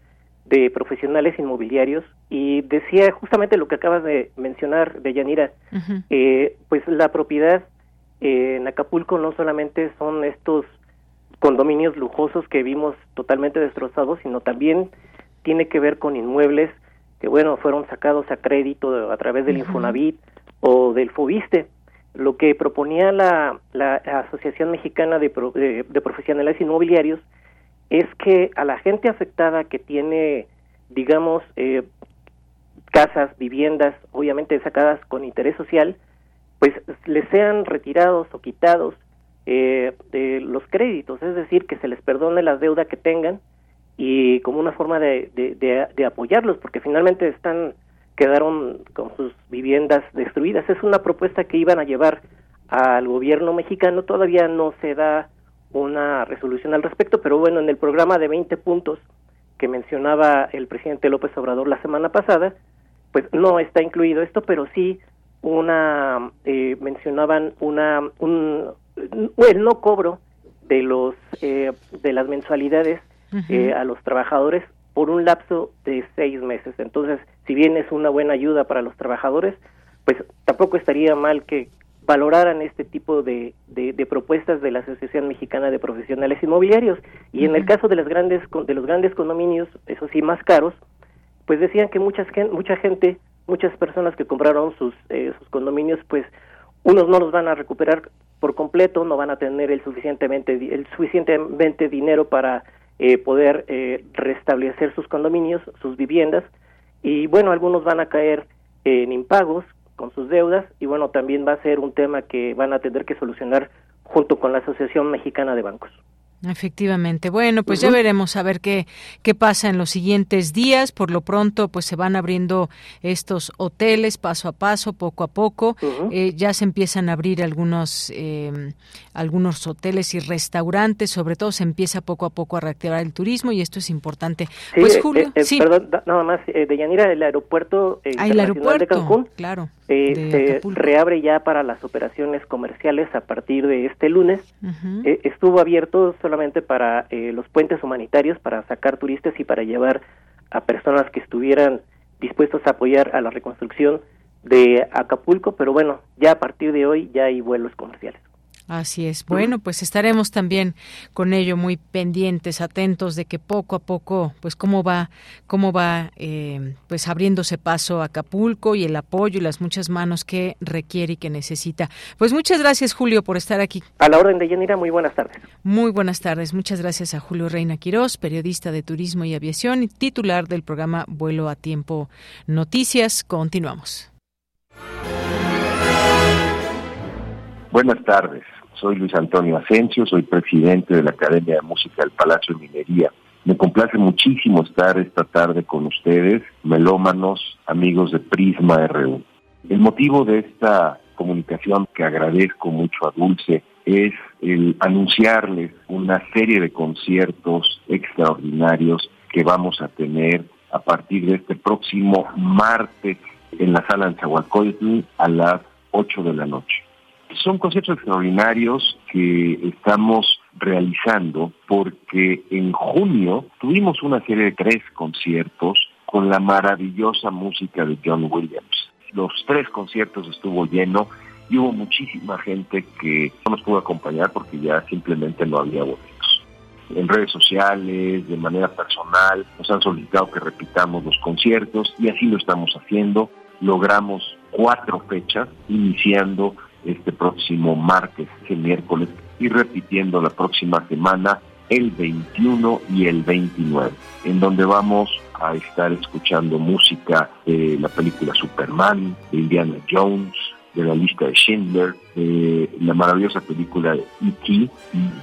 de Profesionales Inmobiliarios y decía justamente lo que acabas de mencionar, de Yanira, eh, pues la propiedad eh, en Acapulco no solamente son estos condominios lujosos que vimos totalmente destrozados, sino también tiene que ver con inmuebles que, bueno, fueron sacados a crédito a través del. Infonavit o del Fobiste. Lo que proponía la, la Asociación Mexicana de, Pro- de- de Profesionales Inmobiliarios es que a la gente afectada que tiene, digamos, eh, casas, viviendas, obviamente sacadas con interés social, pues les sean retirados o quitados eh, de los créditos, es decir, que se les perdone la deuda que tengan y como una forma de, de, de- de apoyarlos, porque finalmente están quedaron con sus viviendas destruidas. Es una propuesta que iban a llevar al gobierno mexicano, todavía no se da una resolución al respecto, pero bueno, en el programa de 20 puntos que mencionaba el presidente López Obrador la semana pasada, pues no está incluido esto, pero sí una eh, mencionaban una un, el no cobro de los eh, de las mensualidades eh, a los trabajadores por un lapso de seis meses. Entonces, si bien es una buena ayuda para los trabajadores, pues tampoco estaría mal que valoraran este tipo de, de, de propuestas de la Asociación Mexicana de Profesionales Inmobiliarios. Y en el caso de las grandes de los grandes condominios, eso sí más caros, pues decían que muchas gen- mucha gente, muchas personas que compraron sus eh, sus condominios, pues unos no los van a recuperar por completo, no van a tener el suficientemente el suficientemente dinero para eh, poder eh, restablecer sus condominios, sus viviendas y bueno, algunos van a caer en impagos con sus deudas y bueno, también va a ser un tema que van a tener que solucionar junto con la Asociación Mexicana de Bancos. Efectivamente. Bueno, pues ya veremos a ver qué, qué pasa en los siguientes días. Por lo pronto, pues se van abriendo estos hoteles paso a paso, poco a poco. Eh, ya se empiezan a abrir algunos, eh, algunos hoteles y restaurantes. Sobre todo se empieza poco a poco a reactivar el turismo y esto es importante. pues eh, Julio, sí. Perdón, nada más, de Yanira, el aeropuerto ah, el aeropuerto, de Cancún. Claro. se reabre ya para las operaciones comerciales a partir de este lunes. estuvo abierto solamente para eh, los puentes humanitarios, para sacar turistas y para llevar a personas que estuvieran dispuestos a apoyar a la reconstrucción de Acapulco, pero bueno, ya a partir de hoy ya hay vuelos comerciales. Así es. Bueno, pues estaremos también con ello muy pendientes, atentos de que poco a poco, pues cómo va, cómo va, eh, pues abriéndose paso a Acapulco y el apoyo y las muchas manos que requiere y que necesita. Pues muchas gracias, Julio, por estar aquí. A la orden de Yanira, muy buenas tardes. Muy buenas tardes. Muchas gracias a Julio Reina Quirós, periodista de turismo y aviación y titular del programa Vuelo a Tiempo Noticias. Continuamos. Buenas tardes. Soy Luis Antonio Asensio, soy presidente de la Academia de Música del Palacio de Minería. Me complace muchísimo estar esta tarde con ustedes, melómanos, amigos de Prisma RU. El motivo de esta comunicación que agradezco mucho a Dulce es el anunciarles una serie de conciertos extraordinarios que vamos a tener a partir de este próximo martes en la sala Anzahualcoyotl a las 8 de la noche. Son conciertos extraordinarios que estamos realizando porque en junio tuvimos una serie de tres conciertos con la maravillosa música de John Williams. Los tres conciertos estuvo lleno y hubo muchísima gente que no nos pudo acompañar porque ya simplemente no había boletos. En redes sociales, de manera personal, nos han solicitado que repitamos los conciertos y así lo estamos haciendo. Logramos cuatro fechas, iniciando este próximo martes, el miércoles, y repitiendo la próxima semana el 21 y el 29, en donde vamos a estar escuchando música de la película Superman, de Indiana Jones, de la lista de Schindler, la maravillosa película de E.T. y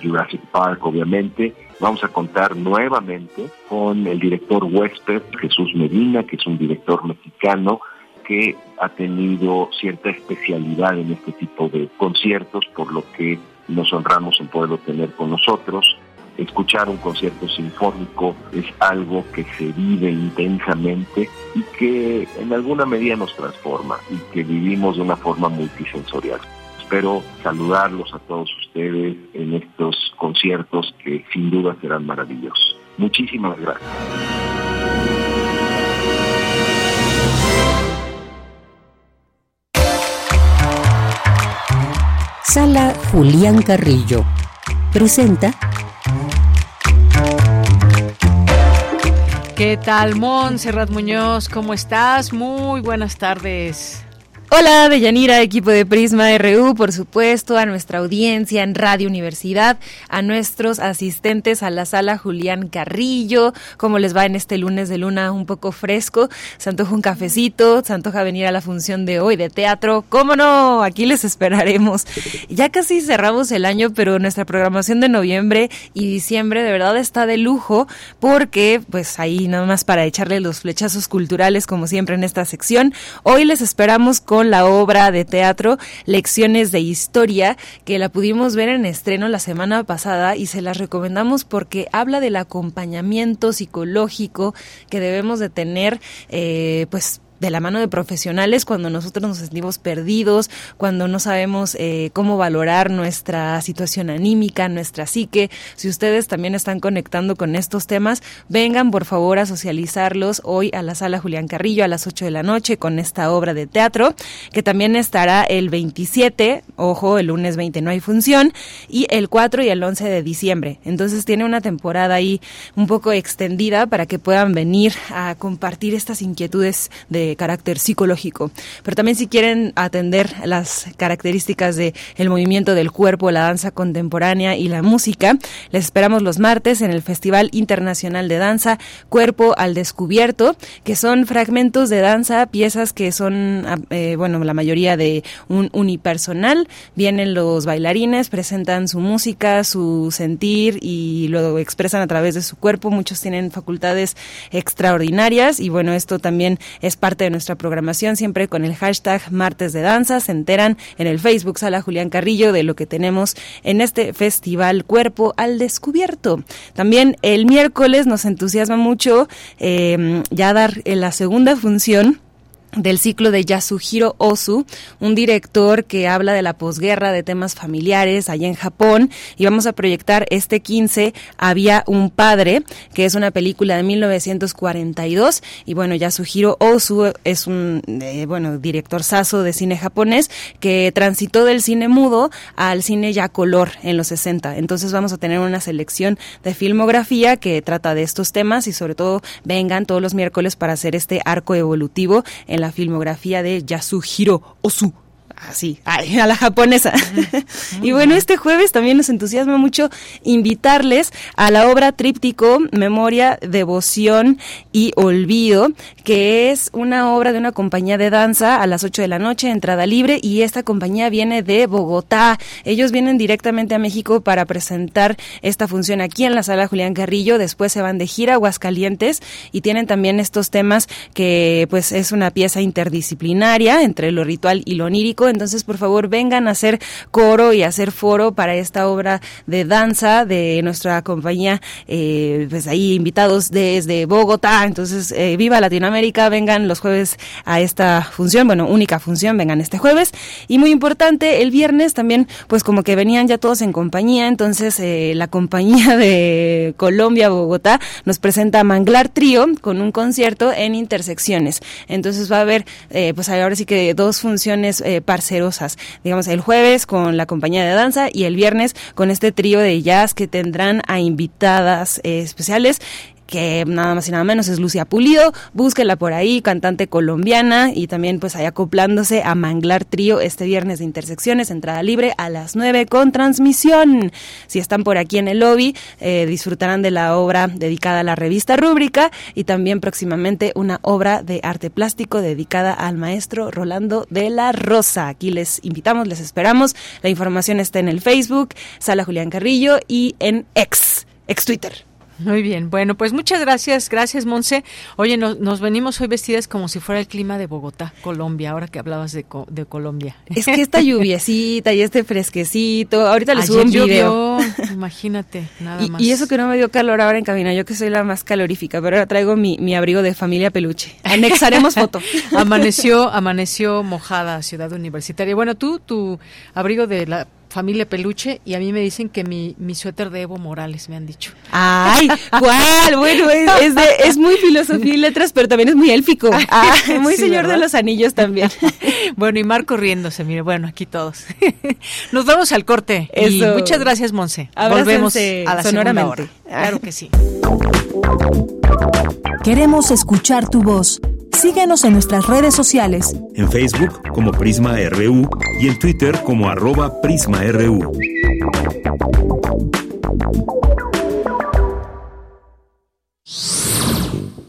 Jurassic Park, obviamente. Vamos a contar nuevamente con el director huésped Jesús Medina, que es un director mexicano que ha tenido cierta especialidad en este tipo de conciertos, por lo que nos honramos en poderlo tener con nosotros. Escuchar un concierto sinfónico es algo que se vive intensamente y que en alguna medida nos transforma y que vivimos de una forma multisensorial. Espero saludarlos a todos ustedes en estos conciertos que sin duda serán maravillosos. Muchísimas gracias. Sala Julián Carrillo presenta ¿Qué tal, Montserrat Muñoz? ¿Cómo estás? Muy buenas tardes. Hola, Deyanira, equipo de Prisma RU, por supuesto, a nuestra audiencia en Radio Universidad, a nuestros asistentes a la sala Julián Carrillo, cómo les va en este lunes de luna un poco fresco, se antoja un cafecito, se antoja venir a la función de hoy de teatro, cómo no, aquí les esperaremos. Ya casi cerramos el año, pero nuestra programación de noviembre y diciembre de verdad está de lujo, porque pues ahí nada más para echarle los flechazos culturales como siempre en esta sección, hoy les esperamos con la obra de teatro Lecciones de Historia, que la pudimos ver en estreno la semana pasada y se las recomendamos porque habla del acompañamiento psicológico que debemos de tener, eh, pues de la mano de profesionales cuando nosotros nos sentimos perdidos, cuando no sabemos eh, cómo valorar nuestra situación anímica, nuestra psique. Si ustedes también están conectando con estos temas, vengan por favor a socializarlos hoy a la sala Julián Carrillo a las 8 de la noche con esta obra de teatro, que también estará el 27, ojo, el lunes 20 no hay función, y el 4 y el 11 de diciembre. Entonces tiene una temporada ahí un poco extendida para que puedan venir a compartir estas inquietudes de de carácter psicológico. Pero también si quieren atender las características de el movimiento del cuerpo, la danza contemporánea y la música, les esperamos los martes en el Festival Internacional de Danza Cuerpo al Descubierto, que son fragmentos de danza, piezas que son, ah, eh, bueno, la mayoría de un unipersonal. Vienen los bailarines, presentan su música, su sentir y lo expresan a través de su cuerpo. Muchos tienen facultades extraordinarias y bueno, esto también es parte de nuestra programación, siempre con el hashtag Martes de Danza. Se enteran en el Facebook Sala Julián Carrillo de lo que tenemos en este festival Cuerpo al Descubierto. También el miércoles nos entusiasma mucho eh, ya dar la segunda función del ciclo de Yasuhiro Ozu, un director que habla de la posguerra, de temas familiares allá en Japón, y vamos a proyectar este 15 Había un padre, que es una película de 1942, y bueno, Yasuhiro Ozu es un, eh, bueno, director saso de cine japonés que transitó del cine mudo al cine ya color en los 60. Entonces vamos a tener una selección de filmografía que trata de estos temas y sobre todo vengan todos los miércoles para hacer este arco evolutivo en la filmografía de Yasuhiro Ozu así, *laughs* a la japonesa. y bueno, este jueves también nos entusiasma mucho invitarles a la obra tríptico Memoria, Devoción y Olvido, que es una obra de una compañía de danza a las 8 de la noche, entrada libre, y esta compañía viene de Bogotá. Ellos vienen directamente a México para presentar esta función aquí en la sala Julián Carrillo, después se van de gira a Aguascalientes y tienen también estos temas que pues es una pieza interdisciplinaria entre lo ritual y lo onírico entonces, por favor, vengan a hacer coro y hacer foro para esta obra de danza de nuestra compañía, eh, pues ahí invitados desde Bogotá. Entonces, eh, viva Latinoamérica, vengan los jueves a esta función, bueno, única función, vengan este jueves. Y muy importante, el viernes también, pues como que venían ya todos en compañía, entonces eh, la compañía *laughs* de Colombia, Bogotá, nos presenta Manglar Trío con un concierto en intersecciones. Entonces va a haber, pues ahora sí que dos funciones para Digamos, el jueves con la compañía de danza y el viernes con este trío de jazz que tendrán a invitadas eh, especiales que nada más y nada menos es Lucia Pulido, búsquela por ahí, cantante colombiana y también pues ahí acoplándose a Manglar Trío este viernes de Intersecciones, entrada libre a las 9 con transmisión. Si están por aquí en el lobby, eh, disfrutarán de la obra dedicada a la revista Rúbrica y también próximamente una obra de arte plástico dedicada al maestro Rolando de la Rosa. Aquí les invitamos, les esperamos. La información está en el Facebook, Sala Julián Carrillo y en ex, ex Twitter. Muy bien, bueno, pues muchas gracias, gracias Monse. Oye, nos, venimos hoy vestidas como si fuera el clima de Bogotá, Colombia, ahora que hablabas de, de Colombia. Es que esta *laughs* lluviecita y este fresquecito, ahorita les subo un video. imagínate, *laughs* nada y, más. Y eso que no me dio calor ahora en cabina, yo que soy la más calorífica, pero ahora traigo mi, mi abrigo de familia peluche. Anexaremos *laughs* foto. amaneció, amaneció mojada Ciudad Universitaria. Bueno, tú, tu abrigo de la familia peluche y a mí me dicen que mi, mi suéter de Evo Morales, me han dicho. Ay, ¿cuál? Bueno, es, es, muy filosofía y letras, pero también es muy élfico. *laughs* Ah, muy señor de los anillos también. *laughs* bueno, y Marco riéndose, mire, bueno, aquí todos. *laughs* Nos vamos al corte. Y muchas gracias, Monse. Volvemos a la segunda hora. Claro que sí. Queremos escuchar tu voz. Síguenos en nuestras redes sociales. En Facebook como Prisma RU y en Twitter como arroba PrismaRU.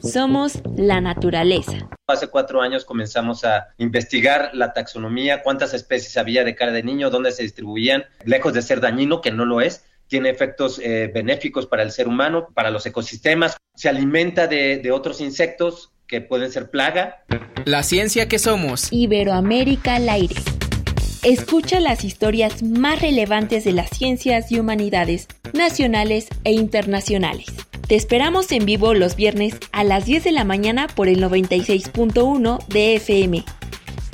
Somos la naturaleza. Hace cuatro años comenzamos a investigar la taxonomía, cuántas especies había de cara de niño, dónde se distribuían, lejos de ser dañino, que no lo es, tiene efectos eh, benéficos para el ser humano, para los ecosistemas, se alimenta de, de otros insectos, que pueden ser plaga. La ciencia que somos. Iberoamérica al aire. Escucha las historias más relevantes de las ciencias y humanidades, nacionales e internacionales. Te esperamos en vivo los viernes a las 10 de la mañana por el 96.1 de FM.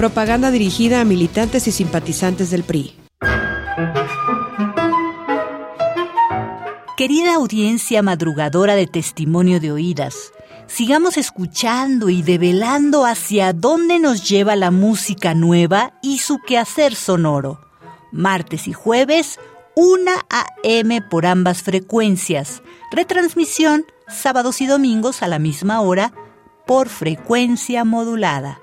Propaganda dirigida a militantes y simpatizantes del PRI. Querida audiencia madrugadora de testimonio de oídas, sigamos escuchando y develando hacia dónde nos lleva la música nueva y su quehacer sonoro. Martes y jueves, 1 a.m. por ambas frecuencias. Retransmisión sábados y domingos a la misma hora por frecuencia modulada.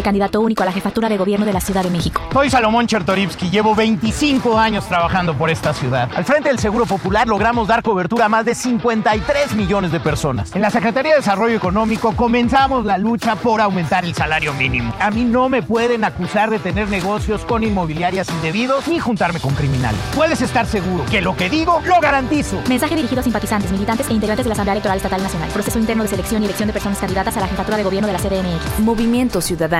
Precandidato único a la jefatura de gobierno de la Ciudad de México. Soy Salomón Chertorivsky, llevo 25 años trabajando por esta ciudad. Al frente del Seguro Popular logramos dar cobertura a más de 53 millones de personas. En la Secretaría de Desarrollo Económico comenzamos la lucha por aumentar el salario mínimo. A mí no me pueden acusar de tener negocios con inmobiliarias indebidos ni juntarme con criminales. Puedes estar seguro que lo que digo lo garantizo. Mensaje dirigido a simpatizantes, militantes e integrantes de la Asamblea Electoral Estatal Nacional. Proceso interno de selección y elección de personas candidatas a la jefatura de gobierno de la CDMX. Movimiento Ciudadano.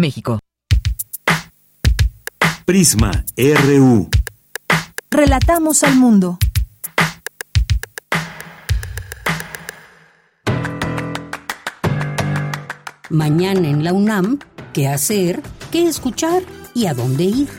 Prisma RU. Relatamos al mundo. Mañana en la UNAM, ¿qué hacer? ¿Qué escuchar? ¿Y a dónde ir?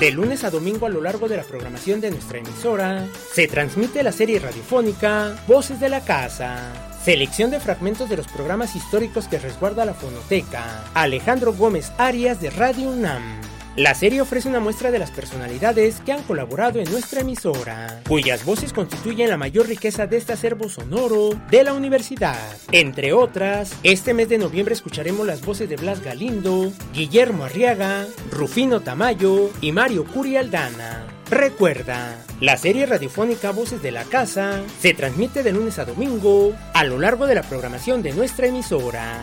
De lunes a domingo a lo largo de la programación de nuestra emisora, se transmite la serie radiofónica Voces de la Casa. Selección de fragmentos de los programas históricos que resguarda la fonoteca. Alejandro Gómez Arias de Radio UNAM. La serie ofrece una muestra de las personalidades que han colaborado en nuestra emisora, cuyas voces constituyen la mayor riqueza de este acervo sonoro de la universidad. Entre otras, este mes de noviembre escucharemos las voces de Blas Galindo, Guillermo Arriaga, Rufino Tamayo y Mario Curi Aldana. Recuerda, la serie radiofónica Voces de la Casa se transmite de lunes a domingo a lo largo de la programación de nuestra emisora.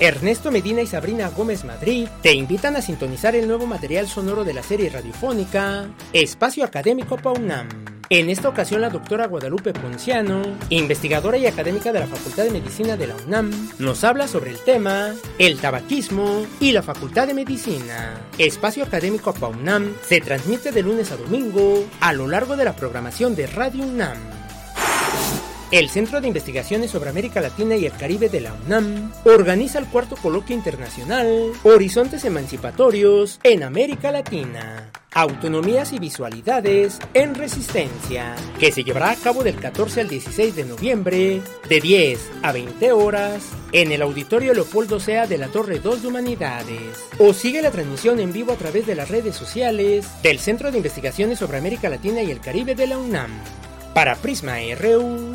Ernesto Medina y Sabrina Gómez Madrid te invitan a sintonizar el nuevo material sonoro de la serie radiofónica Espacio Académico PAUNAM. En esta ocasión la doctora Guadalupe Ponciano, investigadora y académica de la Facultad de Medicina de la UNAM, nos habla sobre el tema el tabaquismo y la Facultad de Medicina. Espacio Académico PAUNAM se transmite de lunes a domingo a lo largo de la programación de Radio UNAM. El Centro de Investigaciones sobre América Latina y el Caribe de la UNAM organiza el cuarto coloquio internacional Horizontes Emancipatorios en América Latina. Autonomías y visualidades en resistencia, que se llevará a cabo del 14 al 16 de noviembre, de 10 a 20 horas, en el Auditorio Leopoldo Sea de la Torre 2 de Humanidades. O sigue la transmisión en vivo a través de las redes sociales del Centro de Investigaciones sobre América Latina y el Caribe de la UNAM. Para Prisma RU,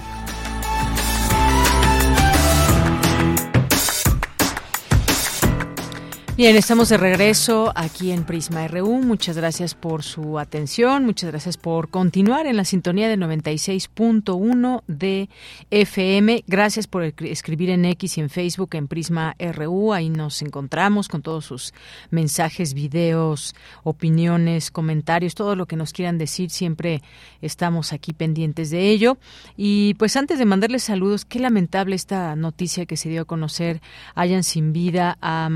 Bien, estamos de regreso aquí en Prisma RU. Muchas gracias por su atención, muchas gracias por continuar en la sintonía de 96.1 de FM. Gracias por escribir en X y en Facebook en Prisma RU. Ahí nos encontramos con todos sus mensajes, videos, opiniones, comentarios, todo lo que nos quieran decir. Siempre estamos aquí pendientes de ello. Y pues antes de mandarles saludos, qué lamentable esta noticia que se dio a conocer. Hayan sin vida a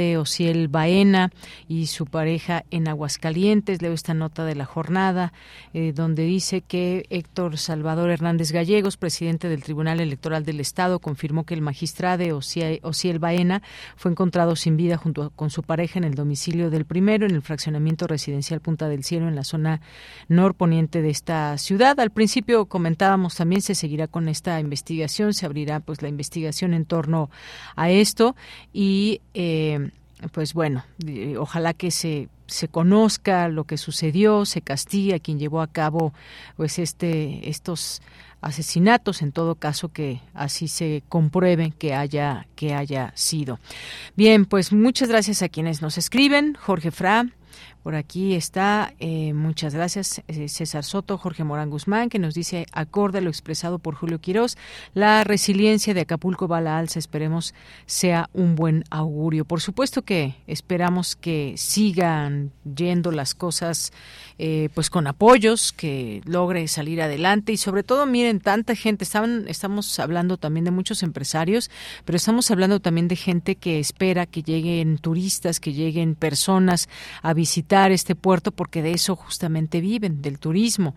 magistrada Ociel Baena y su pareja en Aguascalientes. Leo esta nota de la jornada eh, donde dice que Héctor Salvador Hernández Gallegos, presidente del Tribunal Electoral del Estado, confirmó que el magistrado Ociel Baena fue encontrado sin vida junto con su pareja en el domicilio del primero en el fraccionamiento residencial Punta del Cielo en la zona norponiente de esta ciudad. Al principio comentábamos también se seguirá con esta investigación, se abrirá pues la investigación en torno a esto y eh, pues bueno, ojalá que se se conozca lo que sucedió, se castiga quien llevó a cabo pues este estos asesinatos en todo caso que así se compruebe que haya que haya sido. Bien, pues muchas gracias a quienes nos escriben, Jorge Fra, por aquí está, eh, muchas gracias, eh, César Soto, Jorge Morán Guzmán, que nos dice, acorde a lo expresado por Julio Quirós, la resiliencia de Acapulco va a la alza, esperemos sea un buen augurio. Por supuesto que esperamos que sigan yendo las cosas eh, pues con apoyos, que logre salir adelante. Y sobre todo, miren, tanta gente, estaban, estamos hablando también de muchos empresarios, pero estamos hablando también de gente que espera que lleguen turistas, que lleguen personas a visitar este puerto porque de eso justamente viven, del turismo.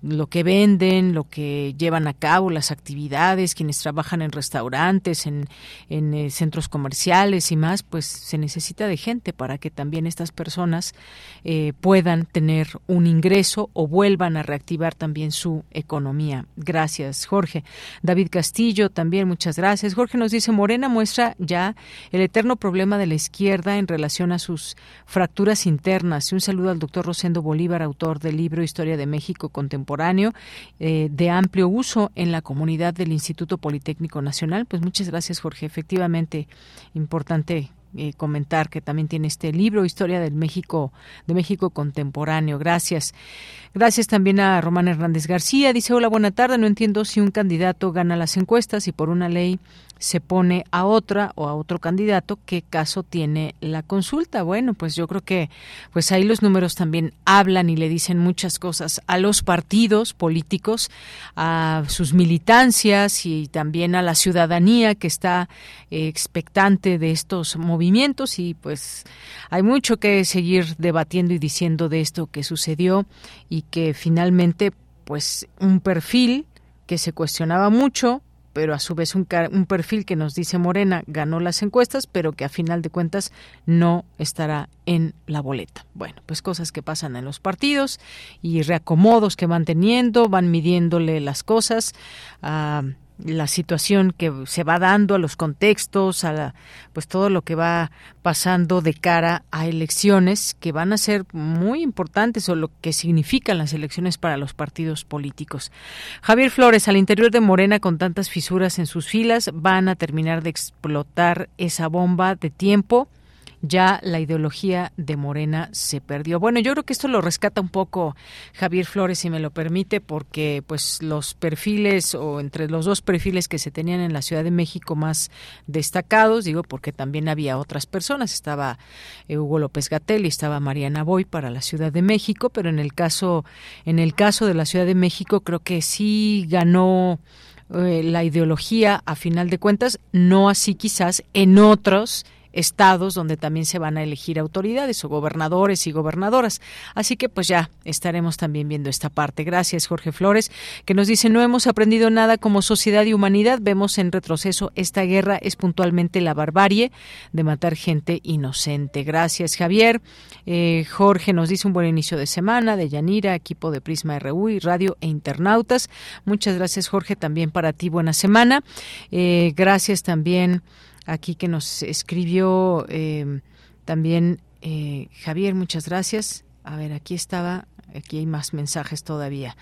Lo que venden, lo que llevan a cabo, las actividades, quienes trabajan en restaurantes, en, en eh, centros comerciales y más, pues se necesita de gente para que también estas personas eh, puedan tener un ingreso o vuelvan a reactivar también su economía. Gracias, Jorge. David Castillo, también muchas gracias. Jorge nos dice, Morena muestra ya el eterno problema de la izquierda en relación a sus fracturas internas. Y un saludo al doctor Rosendo Bolívar, autor del libro Historia de México Contemporáneo eh, de amplio uso en la comunidad del Instituto Politécnico Nacional. Pues muchas gracias, Jorge. Efectivamente, importante eh, comentar que también tiene este libro Historia del México de México contemporáneo. Gracias. Gracias también a Román Hernández García. Dice, "Hola, buena tarde. No entiendo si un candidato gana las encuestas y por una ley se pone a otra o a otro candidato, ¿qué caso tiene la consulta? Bueno, pues yo creo que pues ahí los números también hablan y le dicen muchas cosas a los partidos políticos, a sus militancias y también a la ciudadanía que está eh, expectante de estos movimientos y pues hay mucho que seguir debatiendo y diciendo de esto que sucedió y que finalmente pues un perfil que se cuestionaba mucho pero a su vez un, perfil que nos dice Morena ganó las encuestas, pero que a final de cuentas no estará en la boleta. Bueno, pues cosas que pasan en los partidos y reacomodos que van teniendo, van midiéndole las cosas. La situación que se va dando, a los contextos, a pues todo lo que va pasando de cara a elecciones que van a ser muy importantes o lo que significan las elecciones para los partidos políticos. Javier Flores, al interior de Morena con tantas fisuras en sus filas, van a terminar de explotar esa bomba de tiempo ya la ideología de Morena se perdió. Bueno, yo creo que esto lo rescata un poco Javier Flores, si me lo permite, porque pues los perfiles o entre los dos perfiles que se tenían en la Ciudad de México más destacados, digo, porque también había otras personas, estaba eh, Hugo López Gatel y estaba Mariana Boy para la Ciudad de México, pero en el caso en el caso de la Ciudad de México creo que sí ganó eh, la ideología a final de cuentas, no así quizás en otros estados donde también se van a elegir autoridades o gobernadores y gobernadoras. Así que pues ya estaremos también viendo esta parte. Gracias, Jorge Flores, que nos dice, no hemos aprendido nada como sociedad y humanidad, vemos en retroceso esta guerra es puntualmente la barbarie de matar gente inocente. Gracias, Javier. Eh, Jorge nos dice un buen inicio de semana, de Yanira, equipo de Prisma RU y Radio e Internautas. Muchas gracias, Jorge, también para ti, buena semana. Eh, gracias también aquí que nos escribió eh, también eh, Javier, muchas gracias. A ver, aquí estaba, aquí hay más mensajes todavía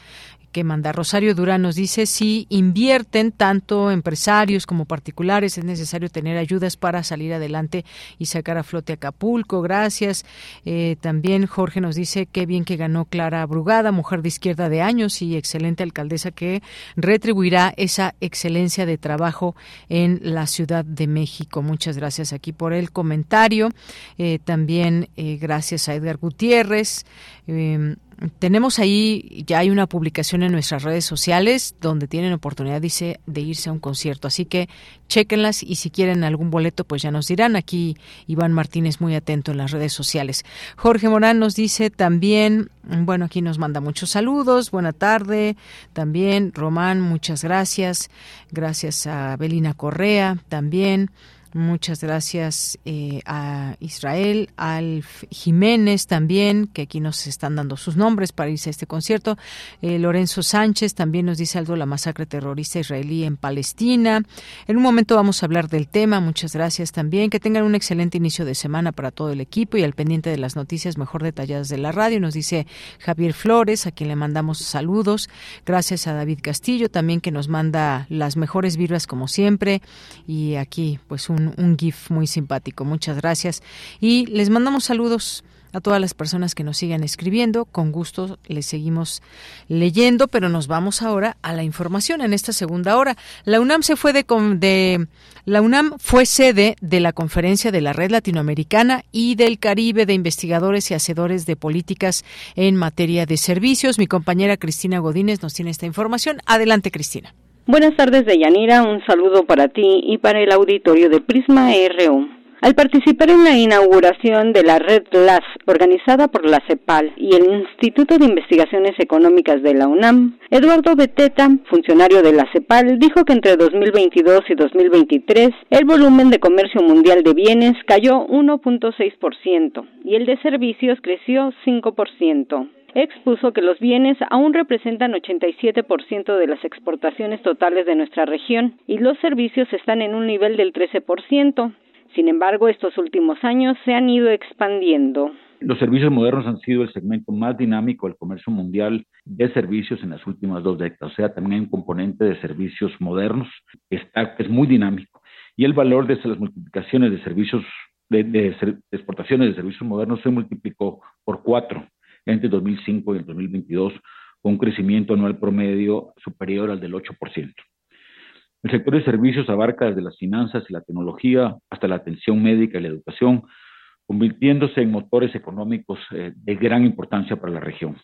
que manda. Rosario Durán nos dice si invierten tanto empresarios como particulares es necesario tener ayudas para salir adelante y sacar a flote Acapulco. Gracias. Eh, también Jorge nos dice qué bien que ganó Clara Brugada, mujer de izquierda de años y excelente alcaldesa que retribuirá esa excelencia de trabajo en la Ciudad de México. Muchas gracias aquí por el comentario. Eh, también eh, gracias a Edgar Gutiérrez. Em, tenemos ahí, ya hay una publicación en nuestras redes sociales donde tienen oportunidad, dice, de irse a un concierto. Así que chequenlas y si quieren algún boleto, pues ya nos dirán. Aquí Iván Martínez muy atento en las redes sociales. Jorge Morán nos dice también, bueno, aquí nos manda muchos saludos. Buena tarde. También, Román, muchas gracias. Gracias a Belina Correa también. Muchas gracias eh, a Israel, al Jiménez también, que aquí nos están dando sus nombres para irse a este concierto. Eh, Lorenzo Sánchez también nos dice algo de la masacre terrorista israelí en Palestina. En un momento vamos a hablar del tema. Muchas gracias también. Que tengan un excelente inicio de semana para todo el equipo y al pendiente de las noticias mejor detalladas de la radio. Nos dice Javier Flores, a quien le mandamos saludos. Gracias a David Castillo también que nos manda las mejores vibras como siempre. Y aquí pues un un, GIF muy simpático. Muchas gracias. Y les mandamos saludos a todas las personas que nos sigan escribiendo. Con gusto les seguimos leyendo, pero nos vamos ahora a la información en esta segunda hora. La UNAM se fue de, de la UNAM fue sede de la conferencia de la Red Latinoamericana y del Caribe de investigadores y hacedores de políticas en materia de servicios. Mi compañera Cristina Godínez nos tiene esta información. Adelante, Cristina. Buenas tardes, Deyanira. Un saludo para ti y para el auditorio de Prisma RU. Al participar en la inauguración de la Red LAS, organizada por la CEPAL y el Instituto de Investigaciones Económicas de la UNAM, Eduardo Beteta, funcionario de la CEPAL, dijo que entre 2022 y 2023 el volumen de comercio mundial de bienes cayó 1.6% y el de servicios creció 5% expuso que los bienes aún representan 87% de las exportaciones totales de nuestra región y los servicios están en un nivel del 13%. Sin embargo, estos últimos años se han ido expandiendo. Los servicios modernos han sido el segmento más dinámico del comercio mundial de servicios en las últimas dos décadas. O sea, también hay un componente de servicios modernos que, está, es muy dinámico. Y el valor de las multiplicaciones de servicios, de, de exportaciones de servicios modernos se multiplicó por cuatro entre 2005 y el 2022, con un crecimiento anual promedio superior al del 8%. El sector de servicios abarca desde las finanzas y la tecnología hasta la atención médica y la educación, convirtiéndose en motores económicos eh, de gran importancia para la región.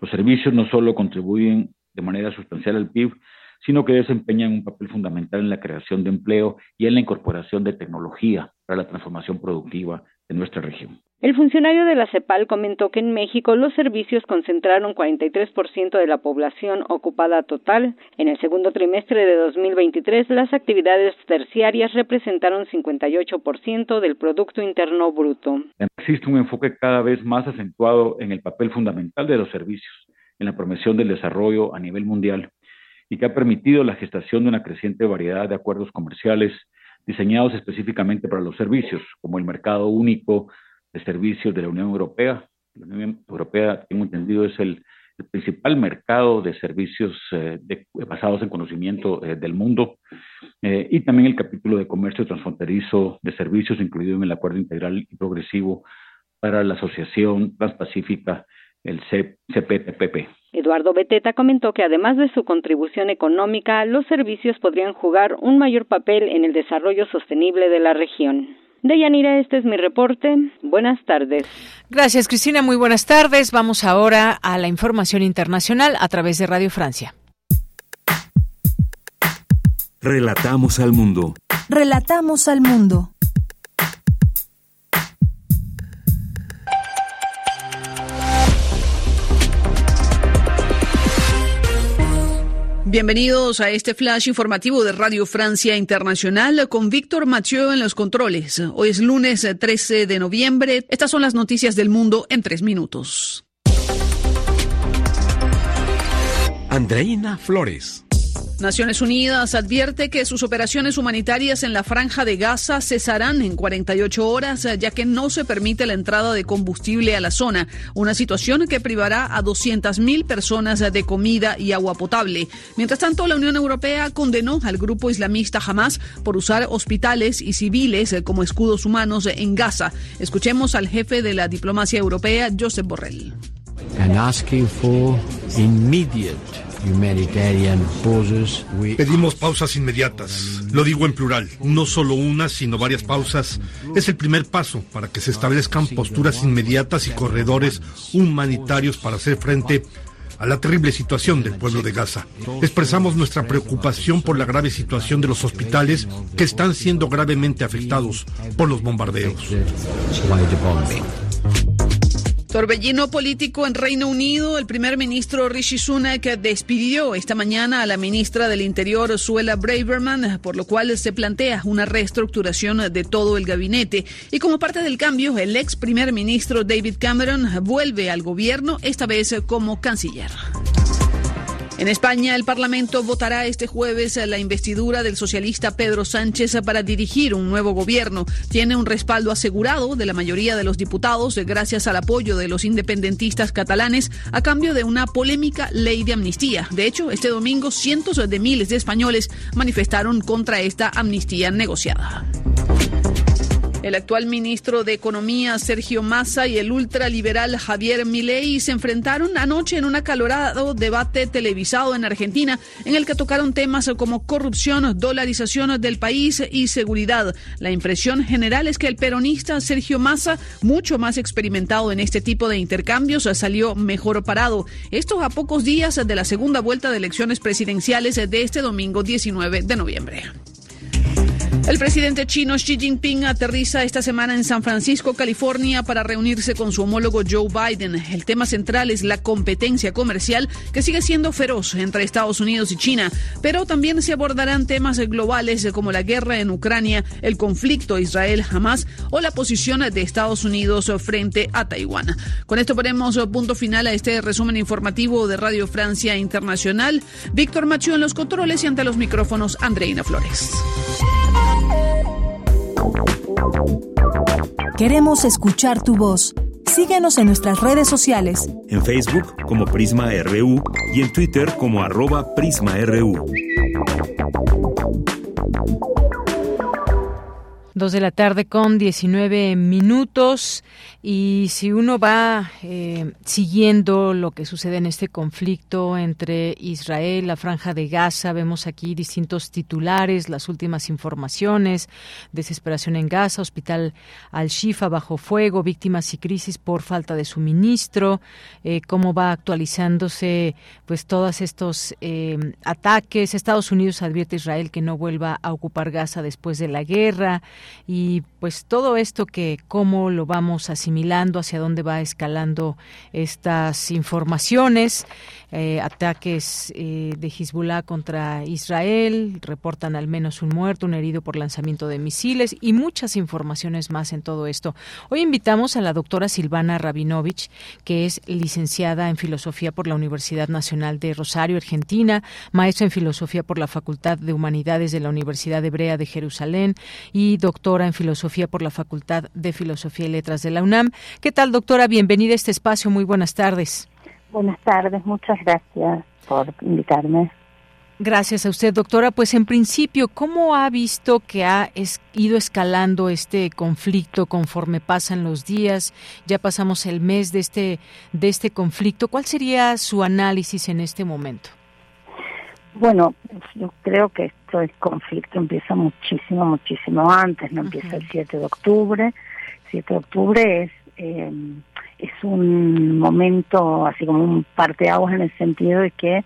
Los servicios no solo contribuyen de manera sustancial al PIB, sino que desempeñan un papel fundamental en la creación de empleo y en la incorporación de tecnología para la transformación productiva de nuestra región. El funcionario de la CEPAL comentó que en México los servicios concentraron 43% de la población ocupada total. En el segundo trimestre de 2023, las actividades terciarias representaron 58% del Producto Interno Bruto. Existe un enfoque cada vez más acentuado en el papel fundamental de los servicios en la promoción del desarrollo a nivel mundial y que ha permitido la gestación de una creciente variedad de acuerdos comerciales diseñados específicamente para los servicios, como el mercado único de servicios de la Unión Europea. La Unión Europea, tengo entendido, es el, principal mercado de servicios eh, basados en conocimiento eh, del mundo, eh, y también el capítulo de comercio transfronterizo de servicios incluido en el Acuerdo Integral y Progresivo para la Asociación Transpacífica, el CPTPP. Eduardo Beteta comentó que además de su contribución económica, los servicios podrían jugar un mayor papel en el desarrollo sostenible de la región. Deyanira, este es mi reporte. Buenas tardes. Gracias, Cristina. Muy buenas tardes. Vamos ahora a la información internacional a través de Radio Francia. Relatamos al mundo. Relatamos al mundo. Bienvenidos a este flash informativo de Radio Francia Internacional con Víctor Mathieu en los controles. Hoy es lunes 13 de noviembre. Estas son las noticias del mundo en tres minutos. Andreina Flores. Naciones Unidas advierte que sus operaciones humanitarias en la franja de Gaza cesarán en 48 horas, ya que no se permite la entrada de combustible a la zona, una situación que privará a 200.000 personas de comida y agua potable. Mientras tanto, la Unión Europea condenó al grupo islamista Hamas por usar hospitales y civiles como escudos humanos en Gaza. Escuchemos al jefe de la diplomacia europea, Josep Borrell. Pedimos pausas inmediatas. Lo digo en plural. No solo una, sino varias pausas. Es el primer paso para que se establezcan posturas inmediatas y corredores humanitarios para hacer frente a la terrible situación del pueblo de Gaza. Expresamos nuestra preocupación por la grave situación de los hospitales que están siendo gravemente afectados por los bombardeos. Torbellino político en Reino Unido. El primer ministro Rishi Sunak despidió esta mañana a la ministra del Interior, Suela Braverman, por lo cual se plantea una reestructuración de todo el gabinete. Y como parte del cambio, el ex primer ministro David Cameron vuelve al gobierno, esta vez como canciller. En España, el Parlamento votará este jueves la investidura del socialista Pedro Sánchez para dirigir un nuevo gobierno. Tiene un respaldo asegurado de la mayoría de los diputados gracias al apoyo de los independentistas catalanes a cambio de una polémica ley de amnistía. De hecho, este domingo cientos de miles de españoles manifestaron contra esta amnistía negociada. El actual ministro de Economía, Sergio Massa, y el ultraliberal Javier Milei se enfrentaron anoche en un acalorado debate televisado en Argentina, en el que tocaron temas como corrupción, dolarización del país y seguridad. La impresión general es que el peronista Sergio Massa, mucho más experimentado en este tipo de intercambios, salió mejor parado. Esto a pocos días de la segunda vuelta de elecciones presidenciales de este domingo 19 de noviembre. El presidente chino Xi Jinping aterriza esta semana en San Francisco, California, para reunirse con su homólogo Joe Biden. El tema central es la competencia comercial que sigue siendo feroz entre Estados Unidos y China, pero también se abordarán temas globales como la guerra en Ucrania, el conflicto Israel-Hamas o la posición de Estados Unidos frente a Taiwán. Con esto ponemos punto final a este resumen informativo de Radio Francia Internacional. Víctor Machu en los controles y ante los micrófonos Andreina Flores. Queremos escuchar tu voz. Síguenos en nuestras redes sociales. En Facebook como Prisma RU y en Twitter como arroba PrismaRU. Dos de la tarde con 19 minutos y si uno va eh, siguiendo lo que sucede en este conflicto entre Israel, la franja de Gaza, vemos aquí distintos titulares, las últimas informaciones, desesperación en Gaza, hospital al-Shifa bajo fuego, víctimas y crisis por falta de suministro, eh, cómo va actualizándose pues todos estos eh, ataques. Estados Unidos advierte a Israel que no vuelva a ocupar Gaza después de la guerra y pues todo esto que cómo lo vamos asimilando, hacia dónde va escalando estas informaciones. Eh, ataques eh, de Hezbollah contra Israel, reportan al menos un muerto, un herido por lanzamiento de misiles y muchas informaciones más en todo esto. Hoy invitamos a la doctora Silvana Rabinovich, que es licenciada en Filosofía por la Universidad Nacional de Rosario, Argentina, maestra en Filosofía por la Facultad de Humanidades de la Universidad Hebrea de Jerusalén y doctora en Filosofía por la Facultad de Filosofía y Letras de la UNAM. ¿Qué tal, doctora? Bienvenida a este espacio. Muy buenas tardes. Buenas tardes, muchas gracias por invitarme. Gracias a usted, doctora. Pues en principio, ¿cómo ha visto que ha ido escalando este conflicto conforme pasan los días? Ya pasamos el mes de este de este conflicto. ¿Cuál sería su análisis en este momento? Bueno, yo creo que esto el conflicto empieza muchísimo, muchísimo antes. No empieza el 7 de octubre. 7 de octubre es eh, es un momento así como un parteaguas en el sentido de que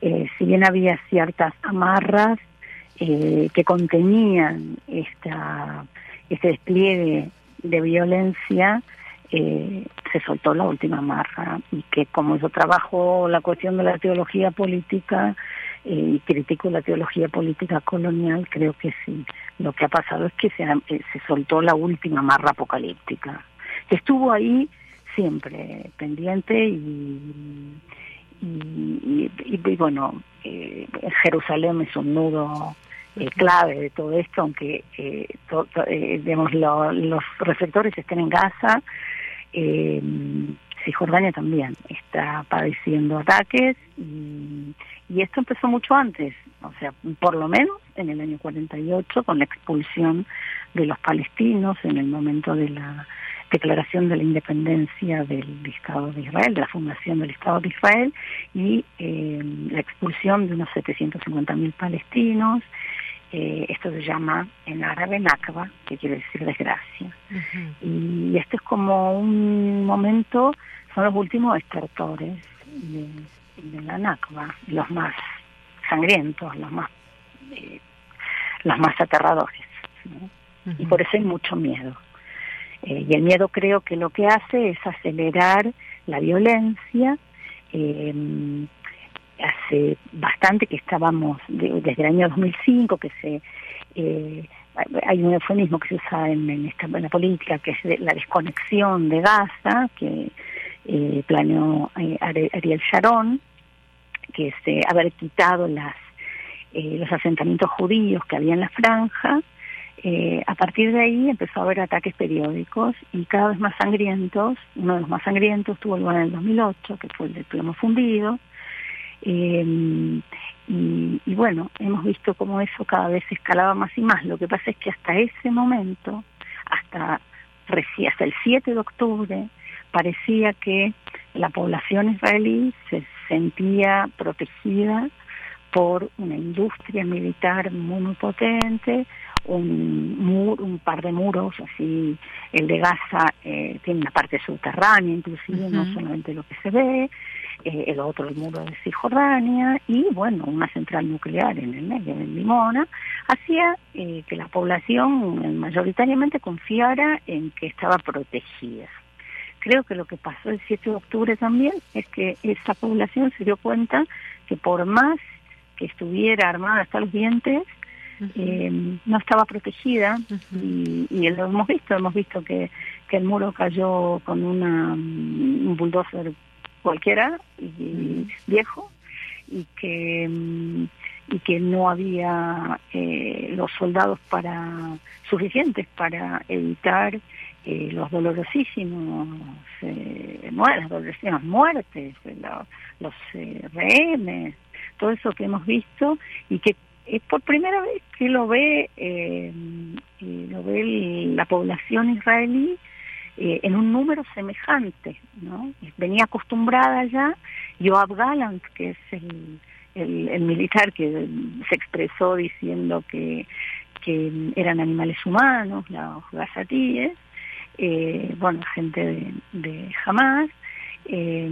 eh, si bien había ciertas amarras eh, que contenían esta este despliegue de violencia se soltó la última amarra y que como yo trabajo la cuestión de la teología política y critico la teología política colonial creo que sí. Lo que ha pasado es que se, se soltó la última amarra apocalíptica. Que estuvo ahí siempre pendiente y, y, y, bueno, eh, Jerusalén es un nudo eh, clave de todo esto, aunque eh, digamos, los reflectores estén en Gaza, eh, Cisjordania también está padeciendo ataques y, y, esto empezó mucho antes, o sea, por lo menos en el año 48 con la expulsión de los palestinos en el momento de la declaración de la independencia del Estado de Israel, de la fundación del Estado de Israel y eh, la expulsión de unos 750.000 palestinos. Eh, esto se llama en árabe Nakba, que quiere decir desgracia. Y esto es como un momento, son los últimos estertores de, la Nakba, los más sangrientos, los más, eh, los más aterradores. Y por eso hay mucho miedo. Eh, y el miedo creo que lo que hace es acelerar la violencia. Eh, hace bastante que estábamos, desde el año 2005, que se... Eh, hay un eufemismo que se usa en, esta, en la política, que es la desconexión de Gaza, que eh, planeó Ariel Sharon, que es haber quitado las los asentamientos judíos que había en la franja eh, a partir de ahí empezó a haber ataques periódicos y cada vez más sangrientos. Uno de los más sangrientos tuvo lugar en el 2008, que fue el del plomo fundido. Eh, y, bueno, hemos visto cómo eso cada vez escalaba más y más. Lo que pasa es que hasta ese momento, hasta, hasta el 7 de octubre, parecía que la población israelí se sentía protegida por una industria militar muy, muy potente, un, muro, un par de muros, así el de Gaza eh, tiene una parte subterránea inclusive, no solamente lo que se ve, eh, el otro el muro de Cisjordania y bueno, una central nuclear en el medio de Limona, hacía eh, que la población mayoritariamente confiara en que estaba protegida. Creo que lo que pasó el 7 de octubre también es que esa población se dio cuenta que por más que estuviera armada hasta los dientes, eh, no estaba protegida. Y, lo hemos visto, hemos visto que, que el muro cayó con una, un bulldozer cualquiera y viejo y que mm, y que no había eh, los soldados para suficientes para evitar eh, los dolorosísimos eh, dolorosísimas muertes, los rehenes, todo eso que hemos visto y que es por primera vez que lo ve eh, lo ve la población israelí eh, en un número semejante no venía acostumbrada ya Yoav Galant que es el, el, militar que se expresó diciendo que que eran animales humanos los gazatíes eh, bueno gente de, de Hamas eh,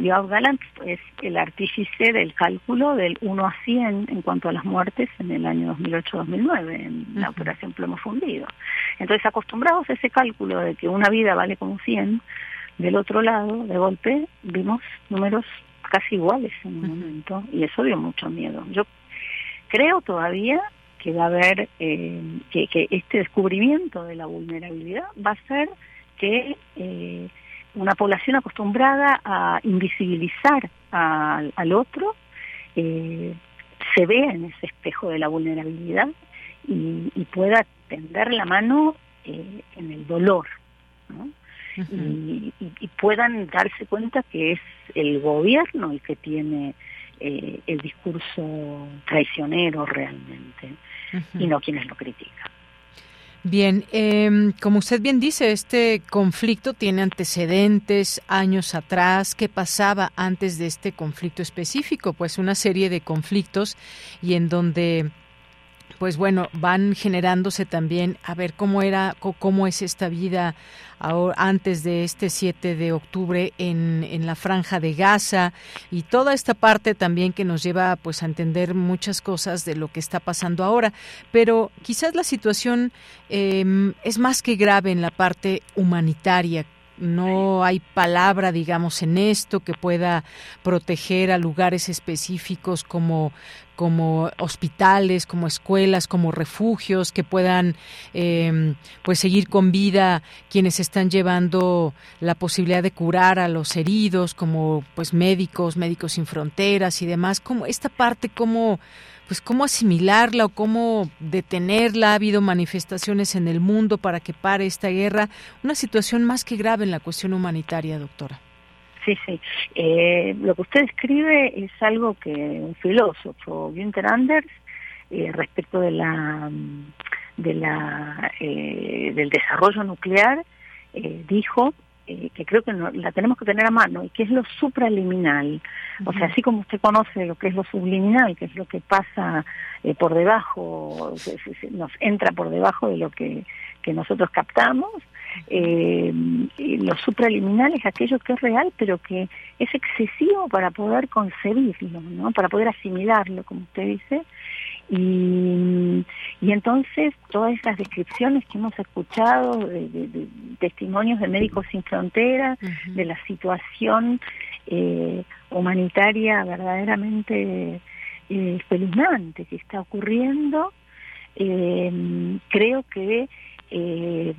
Yoav Galant es el artífice del cálculo del 1 a 100 en cuanto a las muertes en el año 2008-2009, en la operación Plomo Fundido. Entonces, acostumbrados a ese cálculo de que una vida vale como 100, del otro lado, de golpe, vimos números casi iguales en un momento, y eso dio mucho miedo. Yo creo todavía que va a haber, eh, que, que, este descubrimiento de la vulnerabilidad va a ser que... Eh, una población acostumbrada a invisibilizar al, otro, eh, se vea en ese espejo de la vulnerabilidad y, pueda tender la mano eh, en el dolor, y, puedan darse cuenta que es el gobierno el que tiene eh, el discurso traicionero realmente, y no quienes lo critican. Bien, eh, como usted bien dice, este conflicto tiene antecedentes años atrás. ¿Qué pasaba antes de este conflicto específico? Pues una serie de conflictos y en donde pues bueno, van generándose también a ver cómo era, cómo es esta vida ahora, antes de este 7 de octubre en, en la franja de Gaza y toda esta parte también que nos lleva pues a entender muchas cosas de lo que está pasando ahora. Pero quizás la situación em, es más que grave en la parte humanitaria no hay palabra, digamos, en esto que pueda proteger a lugares específicos como como hospitales, como escuelas, como refugios que puedan em, pues seguir con vida quienes están llevando la posibilidad de curar a los heridos, como pues médicos, médicos sin fronteras y demás. Como esta parte, cómo pues cómo asimilarla o cómo detenerla. Ha habido manifestaciones en el mundo para que pare esta guerra, una situación más que grave en la cuestión humanitaria, doctora. Sí, sí. Eh, lo que usted escribe es algo que un filósofo, Günther Anders, eh, respecto de la, de la eh, del desarrollo nuclear, dijo que creo que la tenemos que tener a mano y que es lo supraliminal. O sea, así como usted conoce lo que es lo subliminal, que es lo que pasa por debajo, nos entra por debajo de lo que, que nosotros captamos, eh, lo supraliminal es aquello que es real, pero que es excesivo para poder concebirlo, ¿no? para poder asimilarlo, como usted dice. Y, y entonces todas esas descripciones que hemos escuchado de, testimonios de Médicos Sin Fronteras, de la situación eh, humanitaria verdaderamente eh, espeluznante que está ocurriendo, eh, creo que eh,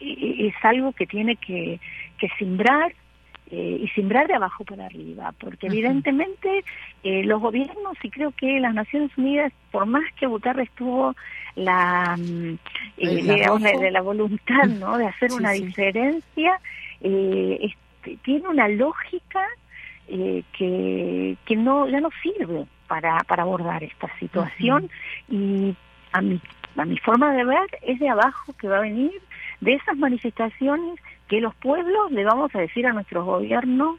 es algo que tiene que, que simbrar eh, y simbrar de abajo para arriba, porque evidentemente eh, los gobiernos y creo que las Naciones Unidas, por más que Guterres tuvo la, mm, eh, digamos, de, la voluntad ¿no? de hacer una diferencia, este, tiene una lógica que, que no ya no sirve para, para abordar esta situación y a mi a mi forma de ver es de abajo que va a venir de esas manifestaciones que los pueblos le vamos a decir a nuestros gobiernos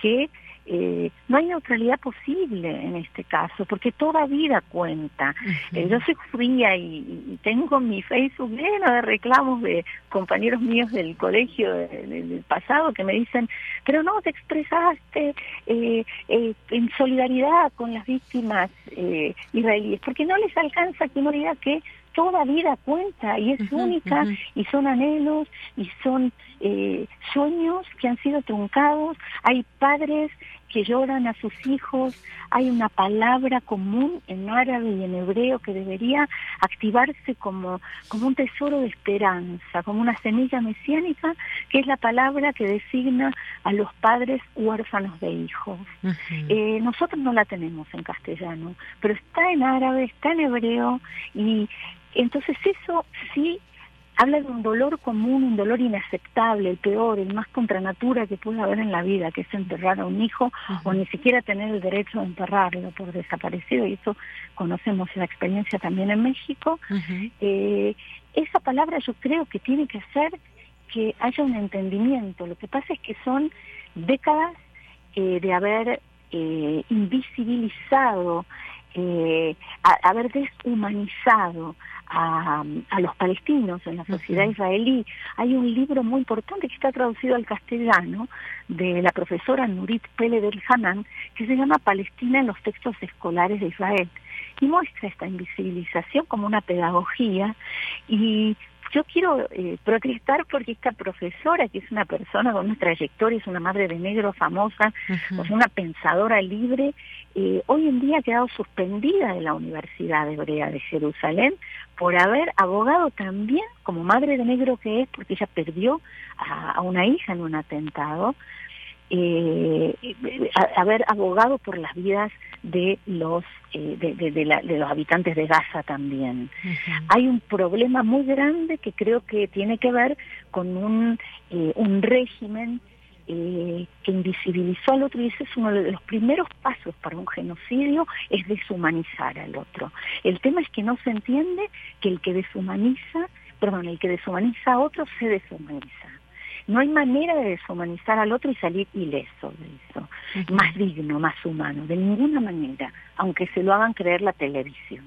que eh, no hay neutralidad posible en este caso, porque toda vida cuenta. Eh, yo soy fría y, tengo mi Facebook lleno de reclamos de compañeros míos del colegio del pasado que me dicen, pero no te expresaste eh, en solidaridad con las víctimas israelíes, porque no les alcanza que uno diga que toda vida cuenta y es única y son anhelos y son eh, sueños que han sido truncados. Hay padres que lloran a sus hijos, hay una palabra común en árabe y en hebreo que debería activarse como, como un tesoro de esperanza, como una semilla mesiánica, que es la palabra que designa a los padres huérfanos de hijos. Eh, nosotros no la tenemos en castellano, pero está en árabe, está en hebreo y entonces eso sí habla de un dolor común, un dolor inaceptable, el peor, el más contra natura que puede haber en la vida, que es enterrar a un hijo o ni siquiera tener el derecho a enterrarlo por desaparecido, y eso conocemos la experiencia también en México. Eh, esa palabra yo creo que tiene que hacer que haya un entendimiento. Lo que pasa es que son décadas eh, de haber eh, invisibilizado, haber deshumanizado a, los palestinos en la sociedad israelí. Hay un libro muy importante que está traducido al castellano de la profesora Nurit Pele del Hanan que se llama Palestina en los textos escolares de Israel y muestra esta invisibilización como una pedagogía y yo quiero eh, protestar porque esta profesora, que es una persona con una trayectoria, es una madre de negro famosa, es una pensadora libre, eh, hoy en día ha quedado suspendida de la Universidad Hebrea de Jerusalén por haber abogado también, como madre de negro que es, porque ella perdió a una hija en un atentado, eh, haber abogado por las vidas de los eh, de, los habitantes de Gaza también. Hay un problema muy grande que creo que tiene que ver con un, eh, un régimen eh, que invisibilizó al otro y ese es uno de los primeros pasos para un genocidio es deshumanizar al otro. El tema es que no se entiende que el que deshumaniza, perdón, el que deshumaniza a otro se deshumaniza. No hay manera de deshumanizar al otro y salir ileso de eso, más digno, más humano, de ninguna manera, aunque se lo hagan creer la televisión.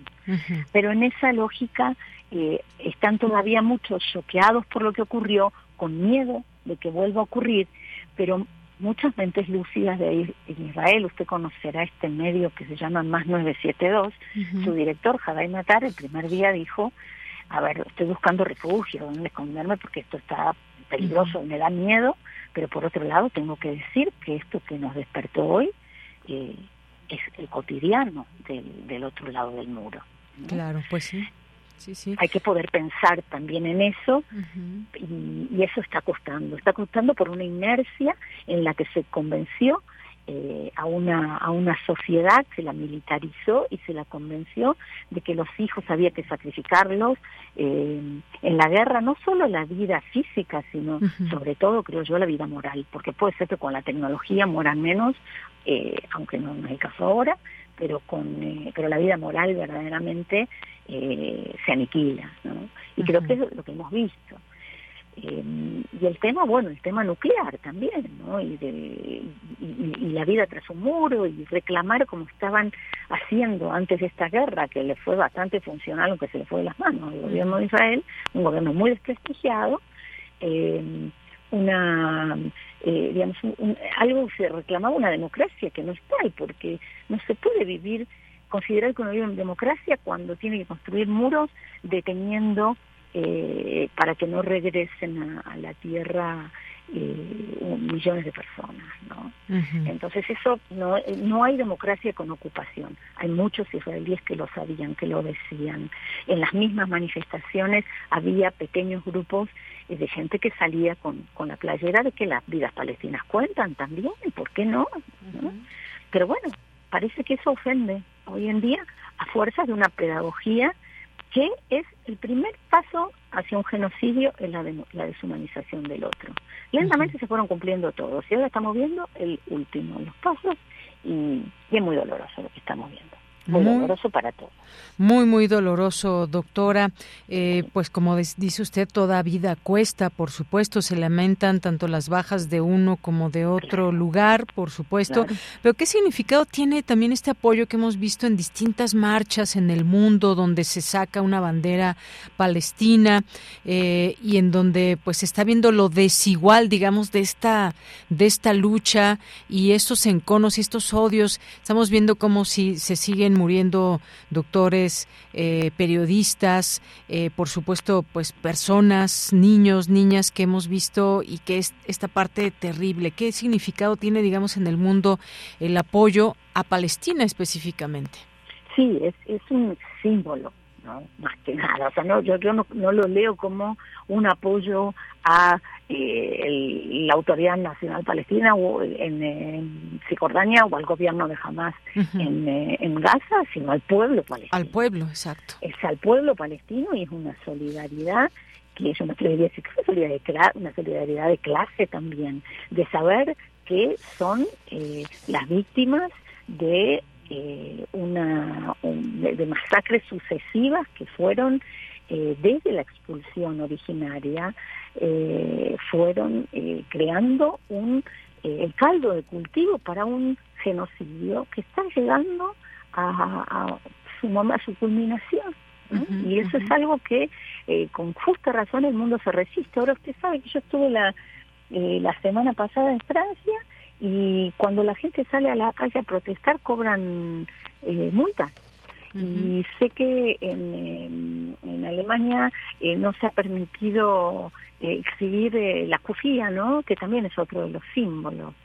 Pero en esa lógica eh, están todavía muchos choqueados por lo que ocurrió, con miedo de que vuelva a ocurrir, pero muchas mentes lúcidas de Israel, usted conocerá este medio que se llama Más 972, su director, Jadai Matar, el primer día dijo, a ver, estoy buscando refugio, donde esconderme porque esto está peligroso, me da miedo, pero por otro lado tengo que decir que esto que nos despertó hoy eh, es el cotidiano del, del otro lado del muro. Claro, pues sí. Hay que poder pensar también en eso y, eso está costando. Está costando por una inercia en la que se convenció eh, a, una, a una sociedad, se la militarizó y se la convenció de que los hijos había que sacrificarlos eh, en la guerra, no solo la vida física, sino sobre todo, creo yo, la vida moral, porque puede ser que con la tecnología moran menos, eh, aunque no, no es el caso ahora, pero con eh, pero la vida moral verdaderamente eh, se aniquila ¿no? y creo que es lo que hemos visto eh, y el tema bueno el tema nuclear también no y, de, la vida tras un muro y reclamar como estaban haciendo antes de esta guerra que le fue bastante funcional aunque se le fue de las manos al gobierno de Israel un gobierno muy desprestigiado eh, una eh, digamos algo se reclamaba una democracia que no es tal porque no se puede vivir considerar que uno vive en democracia cuando tiene que construir muros deteniendo eh, para que no regresen a, la tierra eh, millones de personas, ¿no? Entonces eso no no hay democracia con ocupación. Hay muchos israelíes que lo sabían, que lo decían. En las mismas manifestaciones había pequeños grupos de gente que salía con, con la playera de que las vidas palestinas cuentan también, ¿por qué no? Pero bueno, parece que eso ofende hoy en día a fuerzas de una pedagogía que es el primer paso hacia un genocidio en la, la deshumanización del otro. Lentamente se fueron cumpliendo todos y ahora estamos viendo el último de los pasos y es muy doloroso lo que estamos viendo muy, doloroso para todos. Muy, muy doloroso, doctora. Eh, pues como dice usted, toda vida cuesta, por supuesto, se lamentan tanto las bajas de uno como de otro lugar, por supuesto. Pero ¿qué significado tiene también este apoyo que hemos visto en distintas marchas en el mundo, donde se saca una bandera palestina eh, y en donde pues se está viendo lo desigual, digamos, de esta, de esta lucha y estos enconos y estos odios? Estamos viendo cómo si se siguen muriendo doctores, eh, periodistas, eh, por supuesto, pues personas, niños, niñas que hemos visto y que es esta parte terrible. ¿Qué significado tiene, digamos, en el mundo el apoyo a Palestina específicamente? Sí, es, es un símbolo ¿no? más que nada. O sea, no, yo, yo no, no lo leo como un apoyo a eh, la Autoridad Nacional Palestina o en, en, Cisjordania o al gobierno de Hamas en, eh, en, Gaza, sino al pueblo palestino. Al pueblo, exacto. Es al pueblo palestino y es una solidaridad que es una solidaridad, una solidaridad de clase también, de saber que son eh, las víctimas de eh, una de, masacres sucesivas que fueron eh, desde la expulsión originaria eh, fueron eh, creando un el caldo de cultivo para un genocidio que está llegando a, su a su culminación y eso es algo que con justa razón el mundo se resiste. Ahora usted sabe que yo estuve la la semana pasada en Francia y cuando la gente sale a la calle a protestar cobran Y sé que en, en, Alemania eh, no se ha permitido eh, exhibir eh, la cufía, ¿no? que también es otro de los símbolos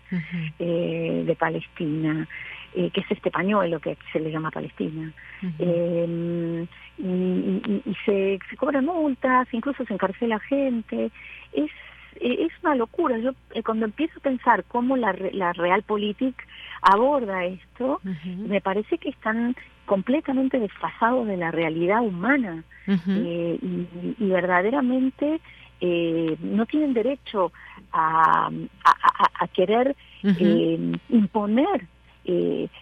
de Palestina, que es este pañuelo que se le llama Palestina. y, y, se, se cobran multas, incluso se encarcela gente. Es es una locura. Yo eh, cuando empiezo a pensar cómo la, la Realpolitik aborda esto, me parece que están completamente desfasados de la realidad humana eh, y, verdaderamente no tienen derecho a, a, querer imponer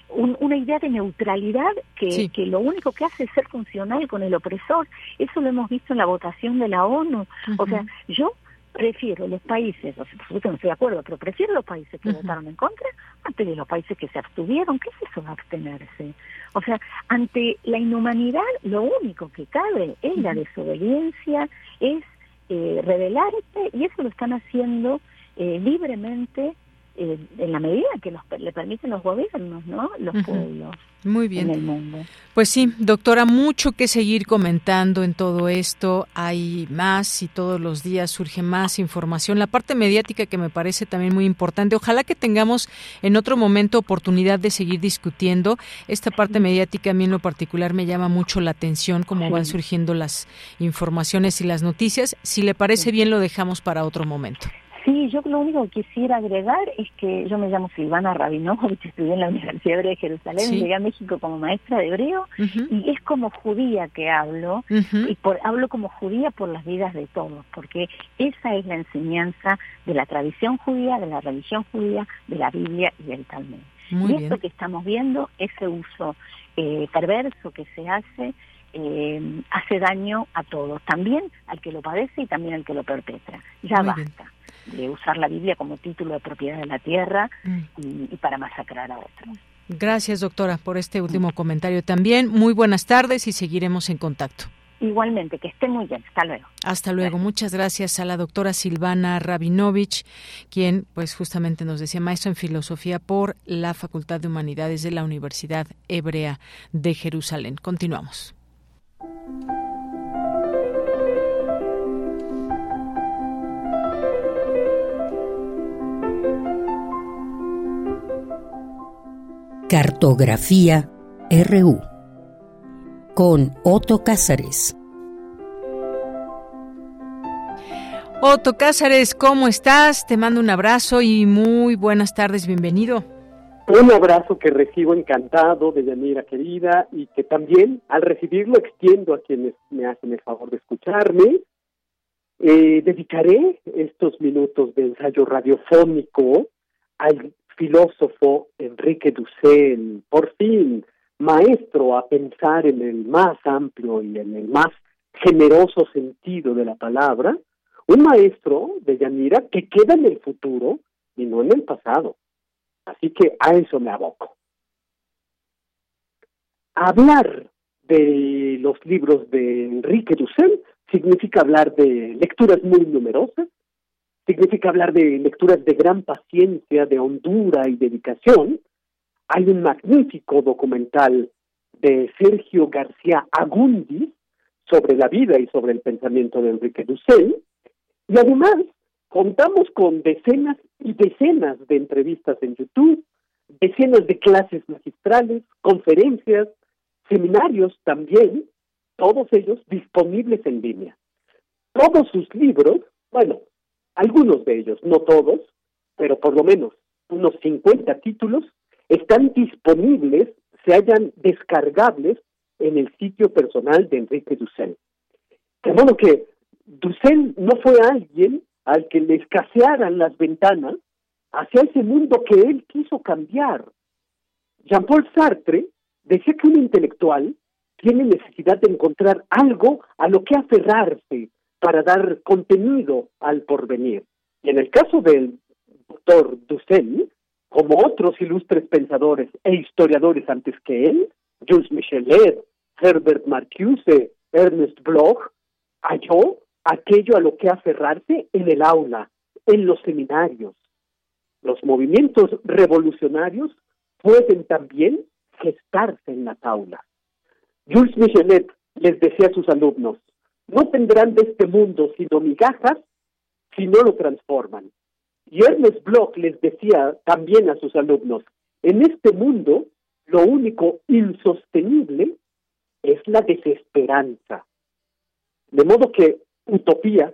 una idea de neutralidad que, que, lo único que hace es ser funcional con el opresor. Eso lo hemos visto en la votación de la ONU. O sea, yo prefiero los países, o sea, por supuesto no estoy de acuerdo, pero prefiero los países que votaron en contra antes de los países que se abstuvieron. ¿Qué es eso de abstenerse? O sea, ante la inhumanidad lo único que cabe es la desobediencia, es eh, rebelarse y eso lo están haciendo eh, libremente eh, en la medida que los, le permiten los gobiernos, ¿no? Los pueblos. Muy bien. En el mundo. Pues sí, doctora, mucho que seguir comentando en todo esto. Hay más y todos los días surge más información. La parte mediática que me parece también muy importante. Ojalá que tengamos en otro momento oportunidad de seguir discutiendo. Esta parte mediática a mí en lo particular me llama mucho la atención, cómo van surgiendo las informaciones y las noticias. Si le parece bien, lo dejamos para otro momento. Sí, yo lo único que quisiera agregar es que yo me llamo Silvana Rabinovich, *laughs* estudié en la Universidad Hebrea de Jerusalén, llegué a México como maestra de hebreo y es como judía que hablo y por, hablo como judía por las vidas de todos, porque esa es la enseñanza de la tradición judía, de la religión judía, de la Biblia y del Talmud. y esto que estamos viendo, ese uso eh, perverso que se hace, eh, hace daño a todos, también al que lo padece y también al que lo perpetra. Ya basta de usar la Biblia como título de propiedad de la tierra mm. y, para masacrar a otros. Gracias, doctora, por este último comentario también. Muy buenas tardes y seguiremos en contacto. Igualmente, que esté muy bien. Hasta luego. Hasta luego. Muchas gracias a la doctora Silvana Rabinovich, quien, pues, justamente nos decía maestro en filosofía por la Facultad de Humanidades de la Universidad Hebrea de Jerusalén. Continuamos. Cartografía RU con Otto Cázares. Otto Cázares, ¿cómo estás? Te mando un abrazo y muy buenas tardes, bienvenido. Un abrazo que recibo encantado de Yanira querida y que también al recibirlo extiendo a quienes me hacen el favor de escucharme. Eh, dedicaré estos minutos de ensayo radiofónico al filósofo Enrique Dussel, por fin maestro a pensar en el más amplio y en el más generoso sentido de la palabra, un maestro de Yanira que queda en el futuro y no en el pasado. Así que a eso me aboco. Hablar de los libros de Enrique Dussel significa hablar de lecturas muy numerosas, significa hablar de lecturas de gran paciencia, de hondura y dedicación. Hay un magnífico documental de Sergio García Agundi sobre la vida y sobre el pensamiento de Enrique Dussel. Y además contamos con decenas y decenas de entrevistas en YouTube, decenas de clases magistrales, conferencias, seminarios también, todos ellos disponibles en línea. Todos sus libros, bueno, algunos de ellos, no todos, pero por lo menos unos 50 títulos, están disponibles, se hallan descargables en el sitio personal de Enrique Dussel. De modo que Dussel no fue alguien al que le escasearan las ventanas hacia ese mundo que él quiso cambiar. Jean-Paul Sartre decía que un intelectual tiene necesidad de encontrar algo a lo que aferrarse, para dar contenido al porvenir. Y en el caso del doctor Dussel, como otros ilustres pensadores e historiadores antes que él, Jules Michelet, Herbert Marcuse, Ernest Bloch, halló aquello a lo que aferrarse en el aula, en los seminarios. Los movimientos revolucionarios pueden también gestarse en las aulas. Jules Michelet les decía a sus alumnos, no tendrán de este mundo sino migajas si no lo transforman. Y Ernest Bloch les decía también a sus alumnos, en este mundo lo único insostenible es la desesperanza. De modo que utopía,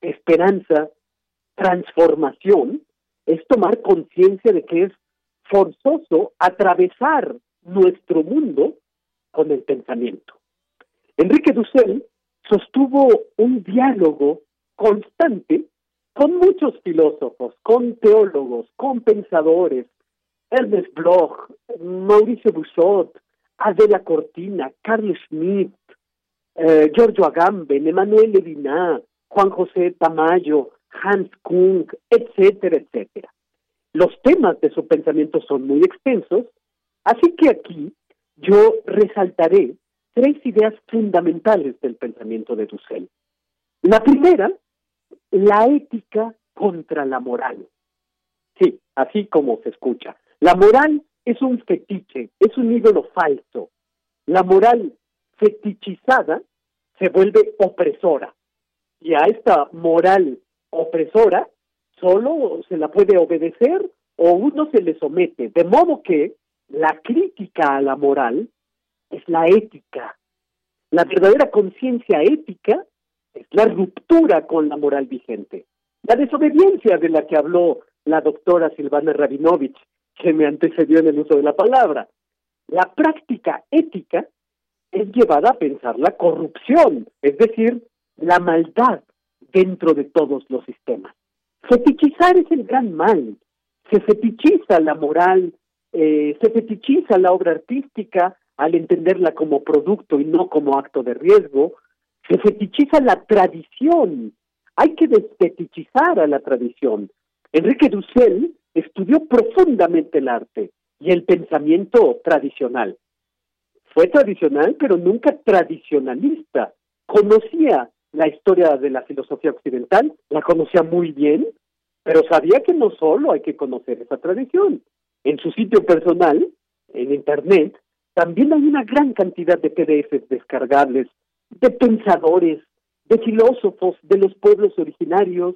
esperanza, transformación es tomar conciencia de que es forzoso atravesar nuestro mundo con el pensamiento. Enrique Dussel sostuvo un diálogo constante con muchos filósofos, con teólogos, con pensadores, Ernest Bloch, Mauricio Busot, Adela Cortina, Carl Schmitt, eh, Giorgio Agamben, Emanuel Levinas, Juan José Tamayo, Hans Kung, etcétera, etcétera. Los temas de su pensamiento son muy extensos, así que aquí yo resaltaré tres ideas fundamentales del pensamiento de Dussel. La primera, la ética contra la moral. Sí, así como se escucha. La moral es un fetiche, es un ídolo falso. La moral fetichizada se vuelve opresora. Y a esta moral opresora solo se la puede obedecer o uno se le somete. De modo que la crítica a la moral es la ética. La verdadera conciencia ética es la ruptura con la moral vigente. La desobediencia de la que habló la doctora Silvana Rabinovich, que me antecedió en el uso de la palabra. La práctica ética es llevada a pensar la corrupción, es decir, la maldad dentro de todos los sistemas. Fetichizar es el gran mal. Se fetichiza la moral, eh, se fetichiza la obra artística al entenderla como producto y no como acto de riesgo. Se fetichiza la tradición. Hay que desfetichizar a la tradición. Enrique Dussel estudió profundamente el arte y el pensamiento tradicional. Fue tradicional, pero nunca tradicionalista. Conocía la historia de la filosofía occidental, la conocía muy bien, pero sabía que no solo hay que conocer esa tradición. En su sitio personal, en Internet, también hay una gran cantidad de PDFs descargables de pensadores, de filósofos de los pueblos originarios,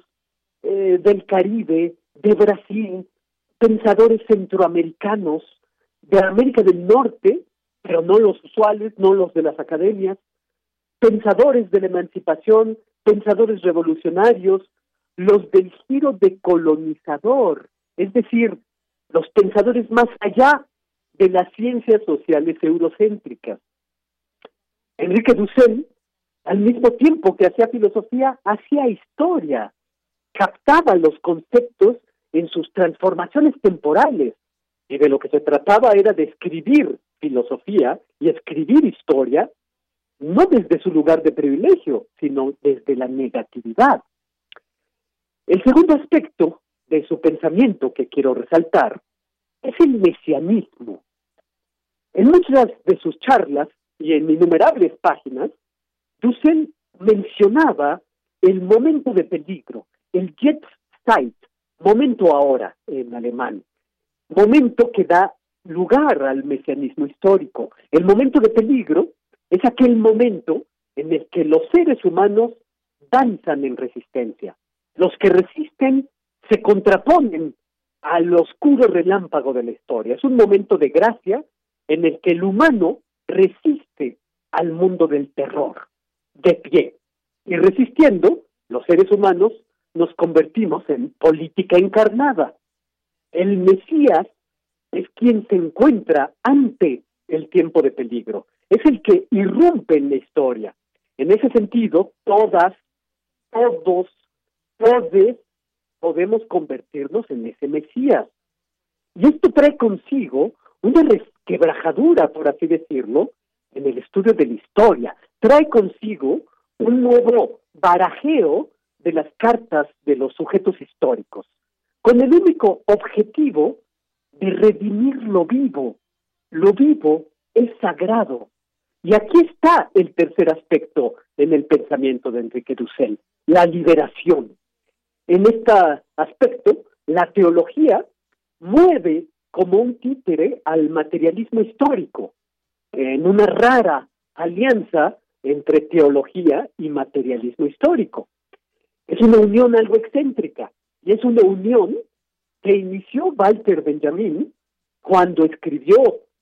eh, del Caribe, de Brasil, pensadores centroamericanos, de América del Norte, pero no los usuales, no los de las academias, pensadores de la emancipación, pensadores revolucionarios, los del giro decolonizador, es decir, los pensadores más allá de las ciencias sociales eurocéntricas. Enrique Dussel, al mismo tiempo que hacía filosofía, hacía historia, captaba los conceptos en sus transformaciones temporales, y de lo que se trataba era de escribir filosofía y escribir historia, no desde su lugar de privilegio, sino desde la negatividad. El segundo aspecto de su pensamiento que quiero resaltar es el mesianismo. En muchas de sus charlas y en innumerables páginas, Dussel mencionaba el momento de peligro, el Jetztzeit, momento ahora en alemán, momento que da lugar al mesianismo histórico. El momento de peligro es aquel momento en el que los seres humanos danzan en resistencia. Los que resisten se contraponen al oscuro relámpago de la historia. Es un momento de gracia en el que el humano resiste al mundo del terror, de pie. Y resistiendo, los seres humanos nos convertimos en política encarnada. El Mesías es quien se encuentra ante el tiempo de peligro, es el que irrumpe en la historia. En ese sentido, todas, todos, todos podemos convertirnos en ese Mesías. Y esto trae consigo una resquebrajadura, por así decirlo, en el estudio de la historia. Trae consigo un nuevo barajeo de las cartas de los sujetos históricos, con el único objetivo de redimir lo vivo. Lo vivo es sagrado. Y aquí está el tercer aspecto en el pensamiento de Enrique Dussel, la liberación. En este aspecto, la teología mueve como un títere al materialismo histórico, en una rara alianza entre teología y materialismo histórico. Es una unión algo excéntrica y es una unión que inició Walter Benjamin cuando escribió,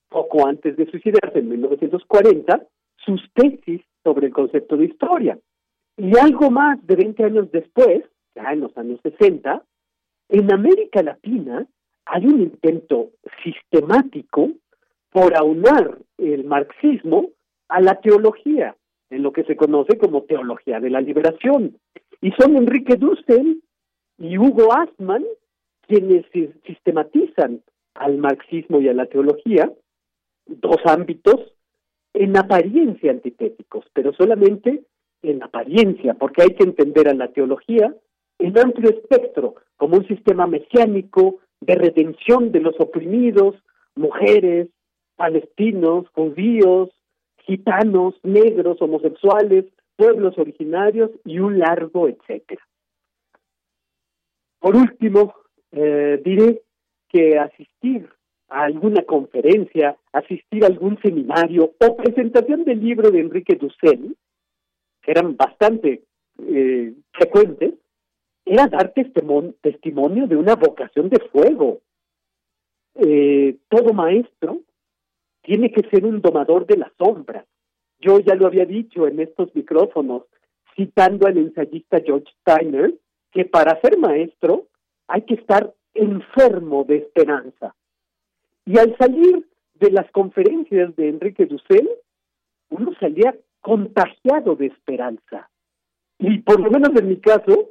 poco antes de suicidarse, en 1940, sus tesis sobre el concepto de historia. Y algo más de 20 años después, ya en los años 60, en América Latina hay un intento sistemático por aunar el marxismo a la teología, en lo que se conoce como teología de la liberación. Y son Enrique Dussel y Hugo Asman quienes sistematizan al marxismo y a la teología, dos ámbitos en apariencia antitéticos, pero solamente en apariencia, porque hay que entender a la teología en amplio espectro, como un sistema mesiánico de redención de los oprimidos, mujeres, palestinos, judíos, gitanos, negros, homosexuales, pueblos originarios y un largo etcétera. Por último, eh, diré que asistir a alguna conferencia, asistir a algún seminario o presentación del libro de Enrique Dussel, que eran bastante eh, frecuentes, era dar testimonio de una vocación de fuego. Eh, todo maestro tiene que ser un domador de la sombra. Yo ya lo había dicho en estos micrófonos, citando al ensayista George Steiner, que para ser maestro hay que estar enfermo de esperanza. Y al salir de las conferencias de Enrique Dussel, uno salía contagiado de esperanza. Y por lo menos en mi caso,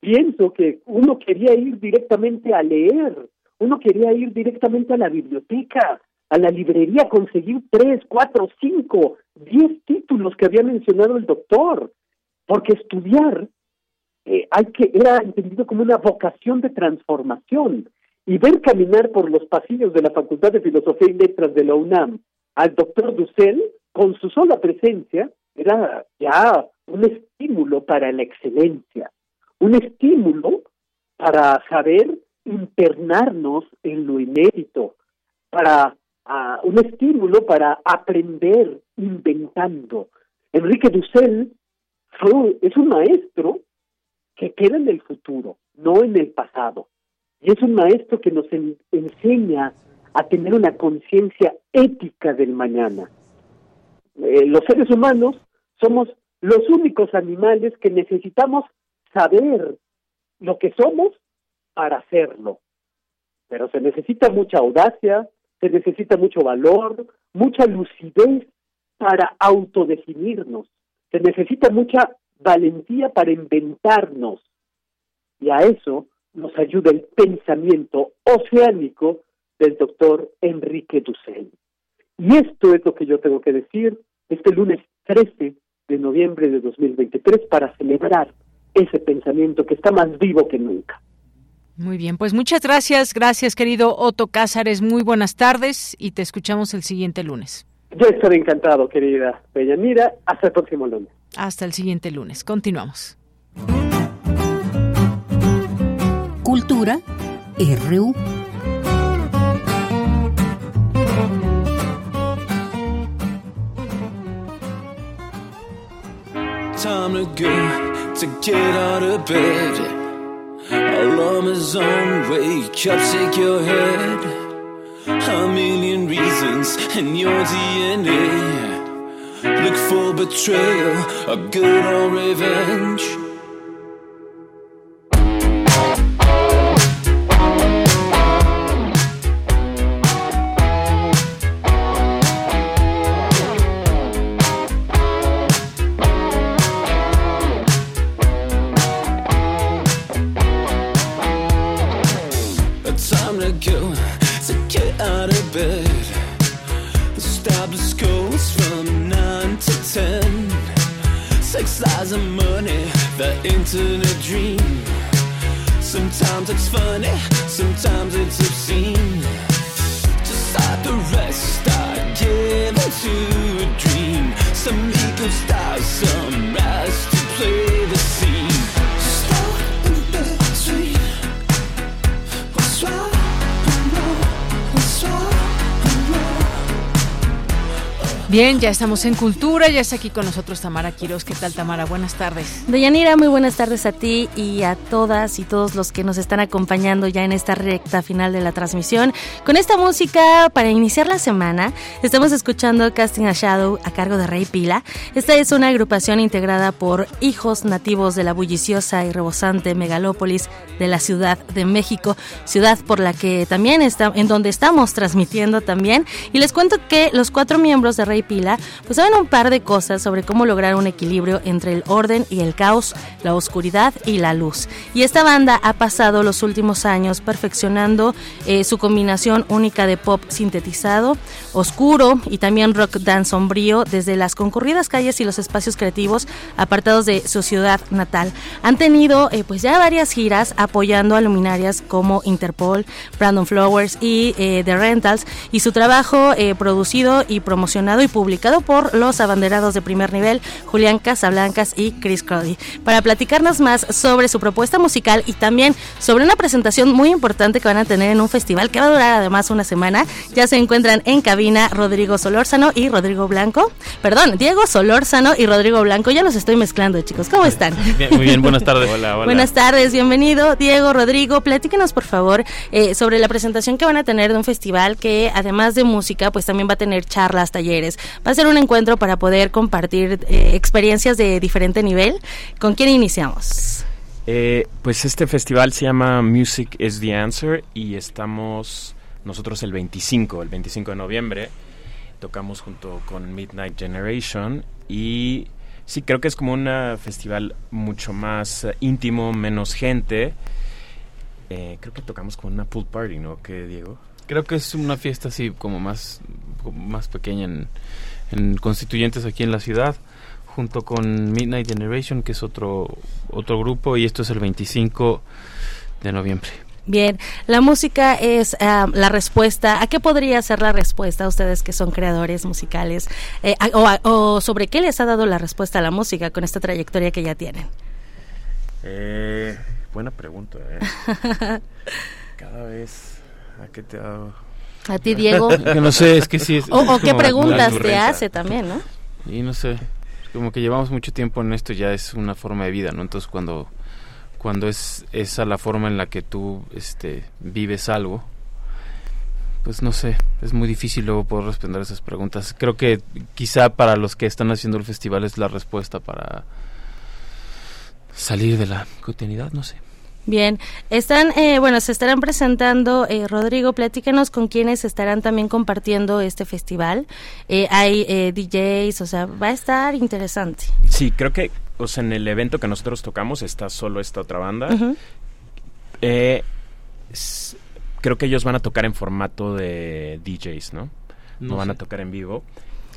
pienso que uno quería ir directamente a leer, uno quería ir directamente a la biblioteca, a la librería, conseguir tres, cuatro, cinco, diez títulos que había mencionado el doctor, porque estudiar eh, hay que era entendido como una vocación de transformación y ver caminar por los pasillos de la Facultad de Filosofía y Letras de la UNAM al doctor Dussel con su sola presencia era ya un estímulo para la excelencia, un estímulo para saber internarnos en lo inédito, para uh, un estímulo para aprender inventando. Enrique Dussel es un maestro que queda en el futuro, no en el pasado. Y es un maestro que nos enseña a tener una conciencia ética del mañana. Eh, los seres humanos somos los únicos animales que necesitamos saber lo que somos para hacerlo. Pero se necesita mucha audacia, se necesita mucho valor, mucha lucidez para autodefinirnos. Se necesita mucha valentía para inventarnos. Y a eso nos ayuda el pensamiento oceánico del doctor Enrique Dussel. Y esto es lo que yo tengo que decir este lunes 13 de noviembre de 2023 para celebrar ese pensamiento que está más vivo que nunca. Muy bien, pues muchas gracias, gracias querido Otto Cázares, muy buenas tardes y te escuchamos el siguiente lunes. Yo estaré encantado, querida Bellanira, hasta el próximo lunes. Hasta el siguiente lunes. Continuamos. Cultura RU. Time to go to get out of bed. Alarm is on, wake up, shake your head. A million reasons in your DNA. Look for betrayal, a good or revenge. Ya estamos en Cultura, ya está aquí con nosotros Tamara Quiroz. ¿Qué tal, Tamara? Buenas tardes. Deyanira, muy buenas tardes a ti y a todas y todos los que nos están acompañando ya en esta recta final de la transmisión. Con esta música, para iniciar la semana, estamos escuchando Casting a Shadow a cargo de Rey Pila. Esta es una agrupación integrada por hijos nativos de la bulliciosa y rebosante megalópolis de la Ciudad de México, ciudad por la que también está, en donde estamos transmitiendo también. Y les cuento que los cuatro miembros de Rey Pila, pues saben un par de cosas sobre cómo lograr un equilibrio entre el orden y el caos, la oscuridad y la luz. Y esta banda ha pasado los últimos años perfeccionando eh, su combinación única de pop sintetizado, oscuro y también rock dance sombrío desde las concurridas calles y los espacios creativos apartados de su ciudad natal. Han tenido eh, pues ya varias giras apoyando a luminarias como Interpol, Brandon Flowers y eh, The Rentals y su trabajo producido y promocionado y publicado por los abanderados de primer nivel, Julián Casablancas y Chris Crowley, para platicarnos más sobre su propuesta musical y también sobre una presentación muy importante que van a tener en un festival que va a durar además una semana. Ya se encuentran en cabina Rodrigo Solórzano y Rodrigo Blanco. Perdón, Diego Solórzano y Rodrigo Blanco. Ya los estoy mezclando, chicos. ¿Cómo están? muy bien, buenas tardes. *laughs* Hola, hola. Buenas tardes, bienvenido. Diego, Rodrigo, platíquenos por favor eh, sobre la presentación que van a tener de un festival que además de música, pues también va a tener charlas, talleres. Va a ser un encuentro para poder compartir eh, experiencias de diferente nivel. ¿Con quién iniciamos? Eh, pues este festival se llama Music is the Answer y estamos nosotros el 25, el 25 de noviembre. Tocamos junto con Midnight Generation y sí, creo que es como un festival mucho más eh, íntimo, menos gente. Eh, creo que tocamos con una pool party, ¿no? ¿Qué, Diego? Creo que es una fiesta así como más, más pequeña en, en Constituyentes aquí en la ciudad junto con Midnight Generation, que es otro, otro grupo, y esto es el 25 de noviembre. Bien, la música es ah, la respuesta. ¿A qué podría ser la respuesta a ustedes que son creadores musicales? Eh, o, sobre qué les ha dado la respuesta a la música con esta trayectoria que ya tienen? Eh, buena pregunta. ¿eh? *laughs* Cada vez, ¿a qué te ha dado? A ti, Diego. *laughs* no sé, es que sí. Es, o, qué preguntas te hace también, ¿no? Y no sé, como que llevamos mucho tiempo en esto, ya es una forma de vida, ¿no? Entonces cuando, cuando es esa la forma en la que tú este, vives algo, pues no sé, es muy difícil luego poder responder esas preguntas. Creo que quizá para los que están haciendo el festival es la respuesta para salir de la cotidianidad, no sé. Bien, están, eh, bueno, se estarán presentando, eh, Rodrigo, platícanos con quienes estarán también compartiendo este festival. Eh, hay eh, DJs, o sea, va a estar interesante. Sí, creo que, o sea, en el evento que nosotros tocamos está solo esta otra banda. creo que ellos van a tocar en formato de DJs, ¿no? No, van a tocar en vivo.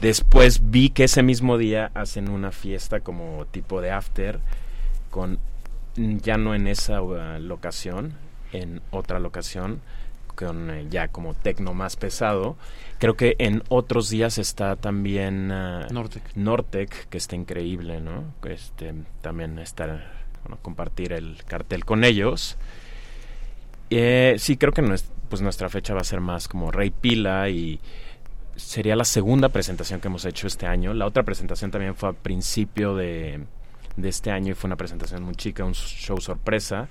Después vi que ese mismo día hacen una fiesta como tipo de after con ya no en esa uh, locación, en otra locación, con eh, ya como tecno más pesado. Creo que en otros días está también uh, Nortec. Nortec, que está increíble, ¿no? Este, también estar, bueno, compartir el cartel con ellos. Eh, sí, creo que pues nuestra fecha va a ser más como Rey Pila y sería la segunda presentación que hemos hecho este año. La otra presentación también fue a principio de de este año y fue una presentación muy chica, un show sorpresa.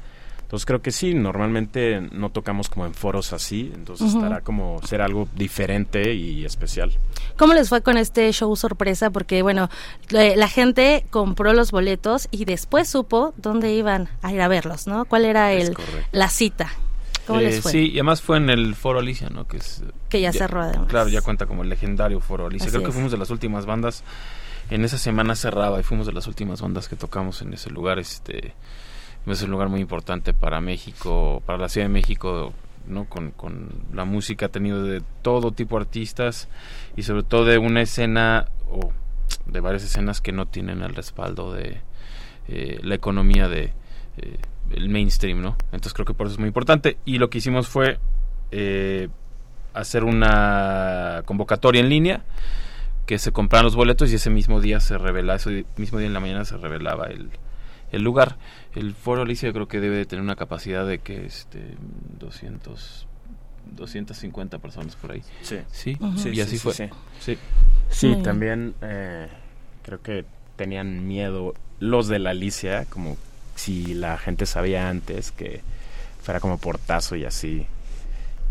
Entonces creo que sí, normalmente no tocamos como en foros así, entonces estará como ser algo diferente y especial. ¿Cómo les fue con este show sorpresa? Porque bueno, la gente compró los boletos y después supo dónde iban a ir a verlos, ¿no? ¿Cuál era el, la cita? ¿Cómo les eh, fue? Sí, y además fue en el Foro Alicia, ¿no? Que, es, que ya, cerró además. Claro, ya cuenta como el legendario Foro Alicia. Creo que fuimos de las últimas bandas en esa semana cerraba y fuimos de las últimas bandas que tocamos en ese lugar. Este es un lugar muy importante para México, para la Ciudad de México, ¿no? Con, con la música ha tenido de todo tipo de artistas y sobre todo de una escena o de varias escenas que no tienen el respaldo de eh, la economía de eh, el mainstream, ¿no? Entonces creo que por eso es muy importante y lo que hicimos fue eh, hacer una convocatoria en línea que se compraban los boletos y ese mismo día se revelaba, ese mismo día en la mañana se revelaba el, el lugar. El Foro Alicia yo creo que debe de tener una capacidad de que este 200 250 personas por ahí. Sí. Sí, y así fue. Sí, sí. también eh, creo que tenían miedo los de la Alicia, como si la gente sabía antes que fuera como portazo y así.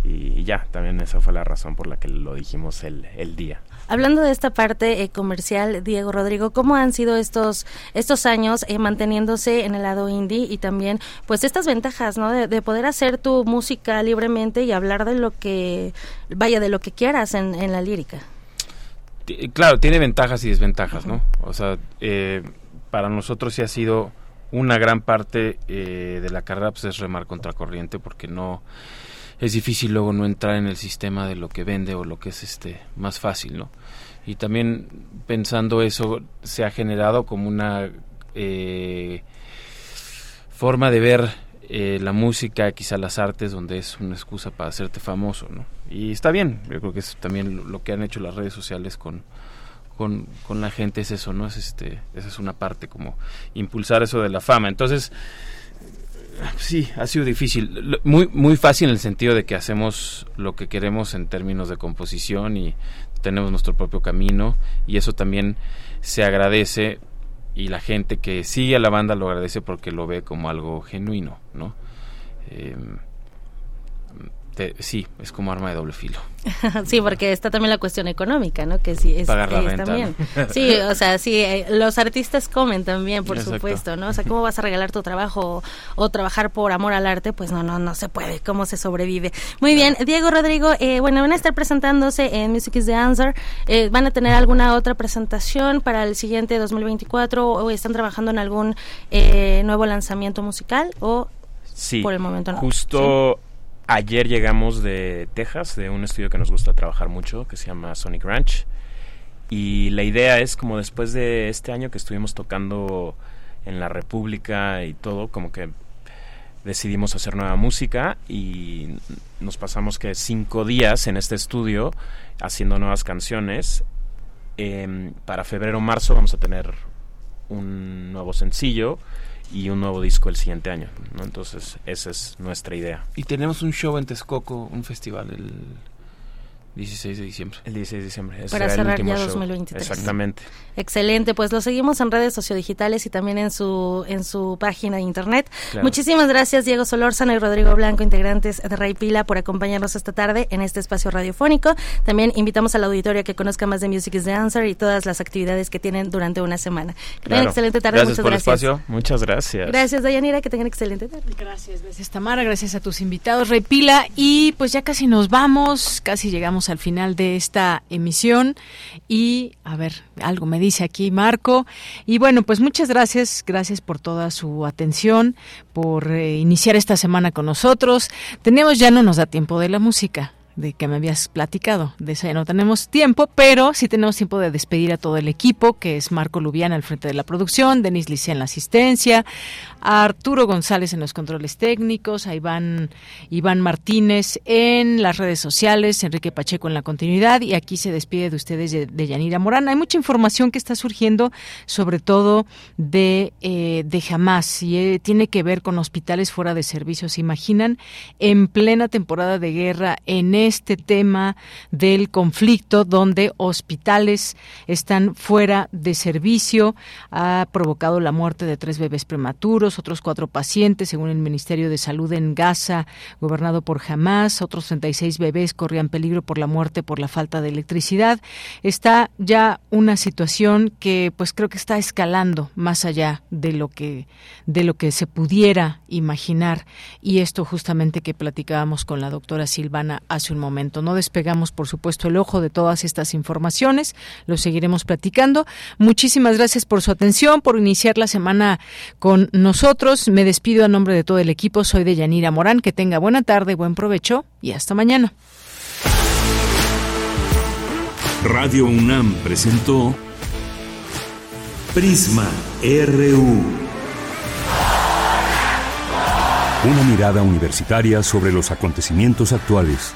Y, ya, también esa fue la razón por la que lo dijimos el, el día. Hablando de esta parte eh, comercial, Diego Rodrigo, ¿cómo han sido estos estos años eh, manteniéndose en el lado indie y también pues estas ventajas, ¿no? De, poder hacer tu música libremente y hablar de lo que vaya de lo que quieras en, en la lírica. Claro, tiene ventajas y desventajas, ¿no? O sea, eh, para nosotros sí ha sido una gran parte de la carrera pues es remar contra corriente porque no es difícil luego no entrar en el sistema de lo que vende o lo que es este más fácil, ¿no? Y también pensando eso se ha generado como una eh, forma de ver eh, la música, quizá las artes, donde es una excusa para hacerte famoso, ¿no? Y está bien, yo creo que es también lo que han hecho las redes sociales con, con, con, la gente es eso, ¿no? Es este, esa es una parte como impulsar eso de la fama. Entonces, sí, ha sido difícil. Muy, muy fácil en el sentido de que hacemos lo que queremos en términos de composición y tenemos nuestro propio camino y eso también se agradece y la gente que sigue a la banda lo agradece porque lo ve como algo genuino, ¿no? Eh, sí, es como arma de doble filo. *laughs* sí, porque está también la cuestión económica, ¿no? Que sí es, Pagar la renta, también. *laughs* Sí, o sea, sí, eh, los artistas comen también, por supuesto, ¿no? O sea, ¿cómo vas a regalar tu trabajo o, trabajar por amor al arte? Pues no, no, no se puede. ¿Cómo se sobrevive? Muy bien, Diego Rodrigo, eh, bueno, van a estar presentándose en Music is the Answer. Eh, ¿Van a tener alguna otra presentación para el siguiente 2024 o están trabajando en algún nuevo lanzamiento musical o sí, por el momento no? Justo Ayer llegamos de Texas, de un estudio que nos gusta trabajar mucho, que se llama Sonic Ranch. Y la idea es como después de este año que estuvimos tocando en la República y todo, como que decidimos hacer nueva música y nos pasamos que cinco días en este estudio haciendo nuevas canciones. Em, para febrero marzo vamos a tener un nuevo sencillo y un nuevo disco el siguiente año. ¿no? Entonces, esa es nuestra idea. Y tenemos un show en Texcoco, un festival el 16 de diciembre. El 16 de diciembre. Para cerrar ya 2023. Exactamente. Excelente, pues lo seguimos en redes sociodigitales y también en su en su página de internet. Muchísimas gracias Diego Solórzano y Rodrigo Blanco, integrantes de Ray Pila, por acompañarnos esta tarde en este espacio radiofónico. También invitamos al auditorio a que conozca más de Music is the Answer y todas las actividades que tienen durante una semana. Que tengan excelente tarde, gracias muchas por gracias. El espacio. Muchas gracias. Gracias Dayanira, que tengan excelente tarde. Gracias, gracias Tamara, gracias a tus invitados Ray Pila y pues ya casi nos vamos, casi llegamos al final de esta emisión. Y a ver, algo me dice aquí Marco. Y bueno, pues muchas gracias, gracias por toda su atención, por eh, iniciar esta semana con nosotros. Tenemos ya no nos da tiempo de la música de que me habías platicado. De eso ya no tenemos tiempo, pero sí tenemos tiempo de despedir a todo el equipo, que es Marco Lubiana al frente de la producción, Denis Licea en la asistencia, a Arturo González en los controles técnicos, a Iván, Iván Martínez en las redes sociales, Enrique Pacheco en la continuidad, y aquí se despide de ustedes de, de Yanira Morán. Hay mucha información que está surgiendo, sobre todo de, eh, de Hamas, y eh, tiene que ver con hospitales fuera de servicio. ¿Se imaginan? En plena temporada de guerra, en este tema del conflicto donde hospitales están fuera de servicio. Ha provocado la muerte de tres bebés prematuros, otros cuatro pacientes, según el Ministerio de Salud en Gaza, gobernado por Hamas. Otros 36 bebés corrían peligro por la muerte por la falta de electricidad. Está ya una situación que pues creo que está escalando más allá de lo que de lo que se pudiera imaginar y esto justamente que platicábamos con la doctora Silvana hace un momento. No despegamos, por supuesto, el ojo de todas estas informaciones. Lo seguiremos platicando. Muchísimas gracias por su atención, por iniciar la semana con nosotros. Me despido a nombre de todo el equipo. Soy de Yanira Morán. Que tenga buena tarde, buen provecho y hasta mañana. Radio UNAM presentó Prisma RU. Una mirada universitaria sobre los acontecimientos actuales.